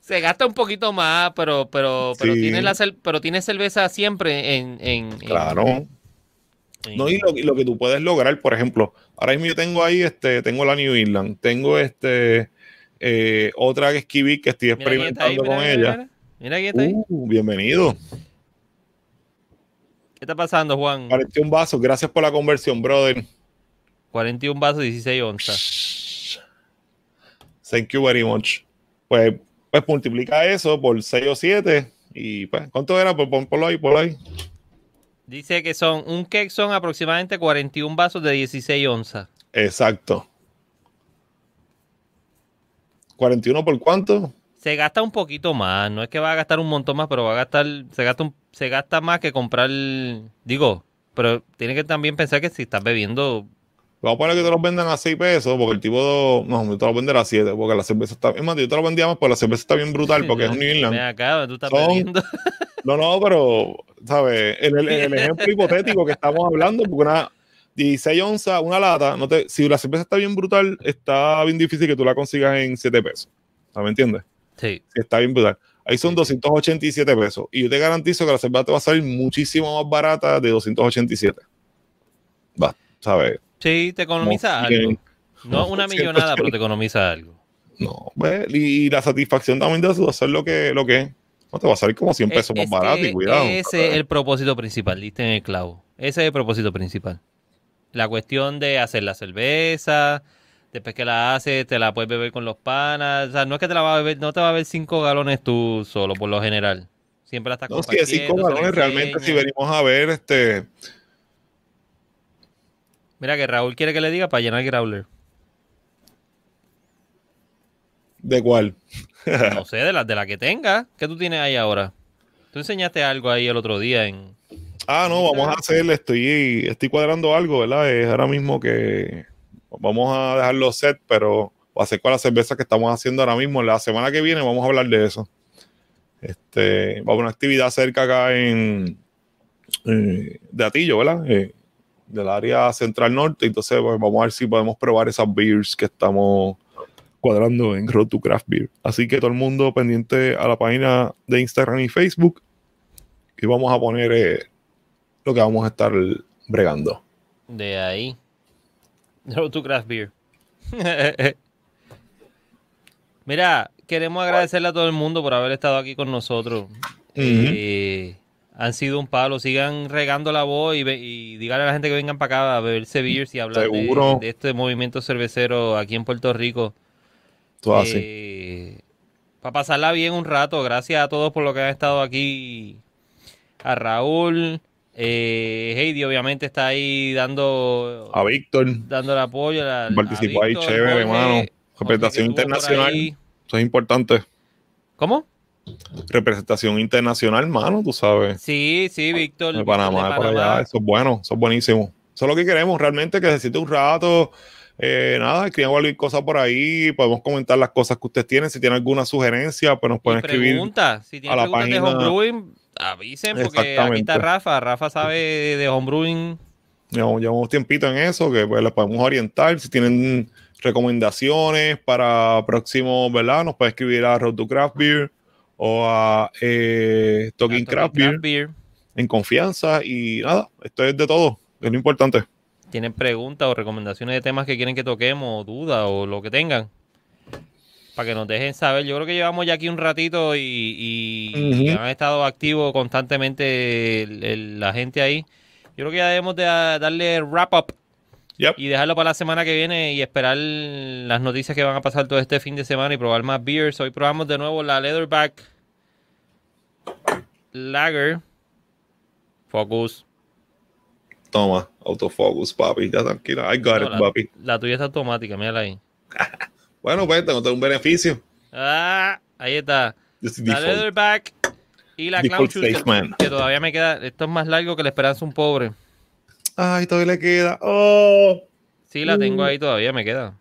A: Se gasta un poquito más, pero, pero, pero,
B: Sí.
A: tiene la pero tiene cerveza siempre en. en- en-
B: Claro.
A: en-
B: No, y lo, y lo que tú puedes lograr, por ejemplo, ahora mismo yo tengo ahí, este, tengo la New England, tengo este eh, otra que es Kiwi que estoy
A: Mira ahí,
B: experimentando
A: mira,
B: con
A: mira,
B: ella.
A: mira. Quién está ahí.
B: Uh, bienvenido.
A: ¿Qué está pasando, Juan?
B: 41 vasos, gracias por la conversión, brother.
A: 41 vasos, 16 onzas.
B: Thank you very much. Pues, pues multiplica eso por 6 o 7 y pues, ¿cuánto era? Por, por, ponlo ahí, por ahí.
A: Dice que son, un cake son aproximadamente 41 vasos de 16 onzas.
B: Exacto. ¿41 por cuánto?
A: Se gasta un poquito más, no es que va a gastar un montón más, pero va a gastar, se gasta, un- se gasta más que comprar, digo, pero tiene que también pensar que si estás bebiendo,
B: Vamos a poner que te los vendan a 6 pesos, porque el tipo, no, yo te los vender a 7, porque la cerveza está, es más, yo te lo vendía más, porque la cerveza está bien brutal, porque es un New England.
A: acá, tú estás
B: Son-
A: bebiendo.
B: No, no, pero, ¿sabes? El, el ejemplo hipotético que estamos hablando, porque una 16 onzas, una lata, no te, si la cerveza está bien brutal, está bien difícil que tú la consigas en 7 pesos. ¿Me entiendes?
A: Sí,
B: Si está bien brutal. Ahí son 287 pesos. Y yo te garantizo que la cerveza te va a salir muchísimo más barata de 287. Va, ¿sabes?
A: sí, te economiza
B: Como
A: algo. No una
B: 100,
A: millonada, pero te economiza algo.
B: No, ¿ves? Y, la satisfacción también de hacer lo que, lo que es. No te va a salir como 100 pesos
A: Es-
B: más barato y cuidado.
A: Ese es el propósito principal, diste en el clavo. Ese es el propósito principal. La cuestión de hacer la cerveza, después que la haces, te la puedes beber con los panas. O sea, no es que te la vas a beber, no te va a beber cinco galones tú solo, por lo general. Siempre la estás
B: No, si de 5
A: compartiendo, se la
B: galones, realmente, si venimos a ver, este,
A: Mira que Raúl quiere que le diga para llenar el growler.
B: ¿de cuál?
A: No sé, de la, de la que tenga. ¿Qué tú tienes ahí ahora? Tú enseñaste algo ahí el otro día en...
B: Ah, no, vamos a hacer, estoy, estoy cuadrando algo, ¿verdad? Es ahora mismo que vamos a dejarlo set, pero ser con la cerveza que estamos haciendo ahora mismo. La semana que viene vamos a hablar de eso. Este, va a una actividad cerca acá en eh, de Atillo, ¿verdad? Eh, del área central norte. Entonces, pues, vamos a ver si podemos probar esas beers que estamos cuadrando en Road to Craft Beer. Así que todo el mundo pendiente a la página de Instagram y Facebook. Y vamos a poner eh, lo que vamos a estar bregando.
A: De ahí. Road to Craft Beer. Mira, queremos agradecerle a todo el mundo por haber estado aquí con nosotros. Eh, han sido un palo. Sigan regando la voz y, y díganle a la gente que vengan para acá a beberse beers y hablar de, de este movimiento cervecero aquí en Puerto Rico.
B: Todo así.
A: Eh, para pasarla bien un rato. Gracias a todos por lo que han estado aquí. A Raúl. Eh, Heidi obviamente está ahí dando,
B: A Víctor,
A: dando el apoyo. a- a
B: Participó ahí,
A: Víctor,
B: chévere,
A: Jorge,
B: hermano. Representación internacional.
A: ahí.
B: eso es importante.
A: ¿Cómo?
B: Representación internacional, mano, tú sabes.
A: Sí, sí, Víctor.
B: De Panamá,
A: de
B: para
A: Panamá.
B: allá, eso es bueno, eso es buenísimo. Eso es lo que queremos, realmente, que se siente un rato. Eh, nada, escriban cualquier cosa por ahí, podemos comentar las cosas que ustedes tienen. Si tienen alguna sugerencia, pues nos pueden escribir.
A: Si tienen
B: a la
A: preguntas de
B: página-
A: homebrewing, avisen porque aquí está Rafa. Rafa sabe de, de homebrewing.
B: Llevamos, llevamos tiempito en eso, que pues les podemos orientar. Si tienen recomendaciones para próximos, ¿verdad? Nos pueden escribir a Road to Craft Beer o a eh, Talking
A: a
B: Craft
A: Talking
B: Beer en confianza. Y nada, esto es de todo, es lo importante.
A: Tienen preguntas o recomendaciones de temas que quieren que toquemos, o dudas o lo que tengan. Para que nos dejen saber. Yo creo que llevamos ya aquí un ratito y, y- han estado activos constantemente el- el- la gente ahí. Yo creo que ya debemos de darle wrap up
B: Yep.
A: y dejarlo para la semana que viene y esperar las noticias que van a pasar todo este fin de semana y probar más beers. Hoy probamos de nuevo la Leatherback Lager. Focus.
B: Toma, autofocus, papi, ya tranquila. I got
A: No,
B: it,
A: la,
B: papi.
A: la tuya está automática, mírala ahí.
B: Bueno, pues tengo tengo un beneficio.
A: Ah, ahí está. La. Leatherback y la Clown Shoes, que, todavía me queda. Esto es más largo que la esperanza un pobre.
B: Ay, todavía le queda. Oh.
A: Sí, la tengo
B: Mm.
A: ahí todavía, me queda.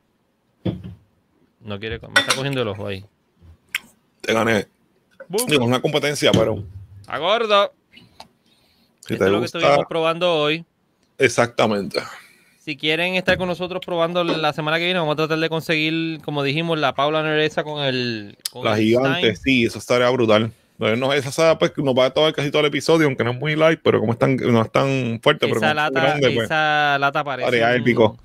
A: No quiere, me está cogiendo el ojo ahí.
B: Te gané. Digo, es una competencia, pero
A: ¡A gordo!
B: si
A: Esto es lo que estuvimos probando hoy.
B: exactamente.
A: Si quieren estar con nosotros probando la semana que viene, vamos a tratar de conseguir, como dijimos, la Paula Nereza con el. Con
B: La
A: el
B: gigante,
A: Stein.
B: sí, eso estaría brutal. No, esa saga pues nos va a tomar casi todo el episodio, aunque no es muy light, pero como es tan, no es tan fuerte, pero
A: Esa
B: es
A: lata,
B: grande, pues,
A: esa lata parece. un-
B: épico.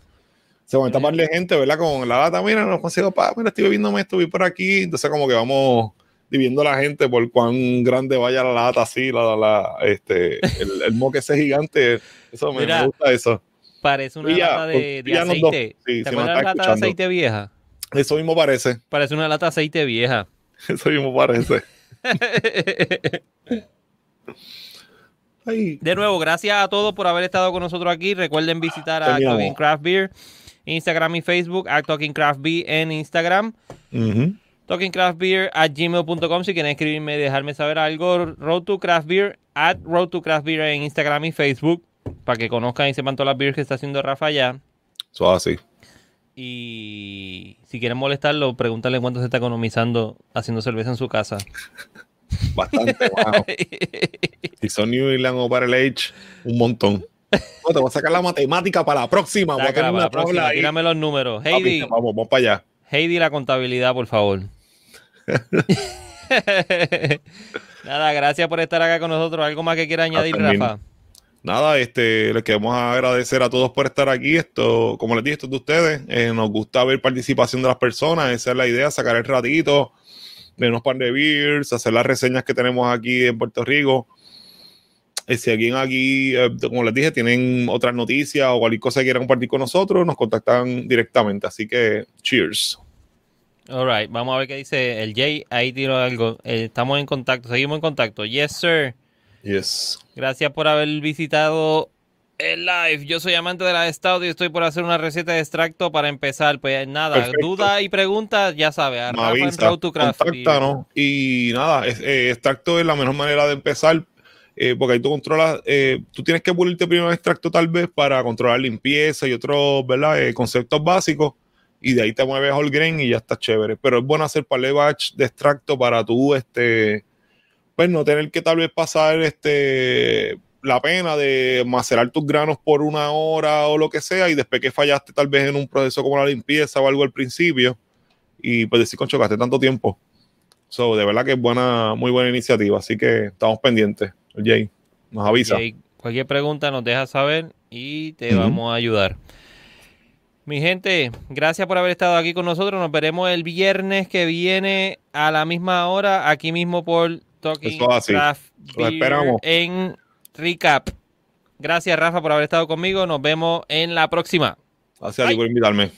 B: Se van a taparle gente, ¿verdad? Con la lata, mira, no consigo, pa, mira, estoy bebiéndome esto, vi por aquí. Entonces, como que vamos dividiendo a la gente por cuán grande vaya la lata, así, la, la, la- este, el, el moque ese gigante. Eso me,
A: Mira,
B: me gusta eso.
A: Parece una
B: ya,
A: lata de, aceite.
B: Sí,
A: ¿Te
B: si
A: acuerdas la lata de aceite vieja?
B: Eso mismo parece.
A: Parece una lata de aceite vieja.
B: Eso mismo parece. Ay,
A: De nuevo, gracias a todos por haber estado con nosotros aquí. Recuerden visitar a. Talking Craft Beer, Instagram y Facebook, a Talking Craft Beer en Instagram,
B: ujú.
A: talkingcraftbeer at gmail.com si quieren escribirme y dejarme saber algo. Road to Craft Beer at Road to Craft Beer en Instagram y Facebook para que conozcan y sepan todas las beers que está haciendo Rafa allá.
B: Eso así.
A: Y si quieren molestarlo, pregúntale cuánto se está economizando haciendo cerveza en su casa.
B: Bastante, wow. Si son New England o para el Age, un montón. No, te voy a sacar la matemática para la próxima. Voy a
A: para la próxima, tírame los números.
B: Papi,
A: Heidi,
B: vamos, vamos para allá.
A: Heidi, la contabilidad, por favor. Nada, gracias por estar acá con nosotros. ¿Algo más que quiera añadir. Rafa?
B: Nada, este, les queremos agradecer a todos por estar aquí. Esto, como les dije, esto es de ustedes. Eh, nos gusta ver participación de las personas. Esa es la idea, sacar el ratito, ver unos par de beers, hacer las reseñas que tenemos aquí en Puerto Rico. Eh, si alguien aquí, eh, como les dije, tienen otras noticias o cualquier cosa que quieran compartir con nosotros, nos contactan directamente. Así que, cheers.
A: All right, vamos a ver qué dice el Jay. Ahí tiró algo. Eh, estamos en contacto, seguimos en contacto. Yes, sir.
B: Yes.
A: Gracias por haber visitado el live. Yo soy amante de la Stout y estoy por hacer una receta de extracto para empezar. Pues nada,
B: Perfecto.
A: duda y preguntas, ya sabes.
B: Contáctanos. Y nada, es- eh, extracto es la mejor manera de empezar, eh, porque ahí tú controlas, eh, tú tienes que pulirte primero el extracto tal vez para controlar limpieza y otros, ¿verdad? Eh, conceptos básicos. Y de ahí te mueves whole grain y ya está chévere. Pero es bueno hacer par de batch de extracto para tú, este, pues no tener que tal vez pasar, este, la pena de macerar tus granos por una hora o lo que sea y después que fallaste tal vez en un proceso como la limpieza o algo al principio y pues decir, concho, gasté tanto tiempo. So, de verdad que es buena, muy buena iniciativa, así que estamos pendientes. Jay, nos avisa.
A: Jay, Cualquier pregunta nos deja saber y te vamos a ayudar. Mi gente, gracias por haber estado aquí con nosotros. Nos veremos el viernes que viene a la misma hora, aquí mismo por Talking
B: Craft esperamos.
A: en Recap. Gracias, Rafa, por haber estado conmigo. Nos vemos en la próxima.
B: Gracias por invitarme.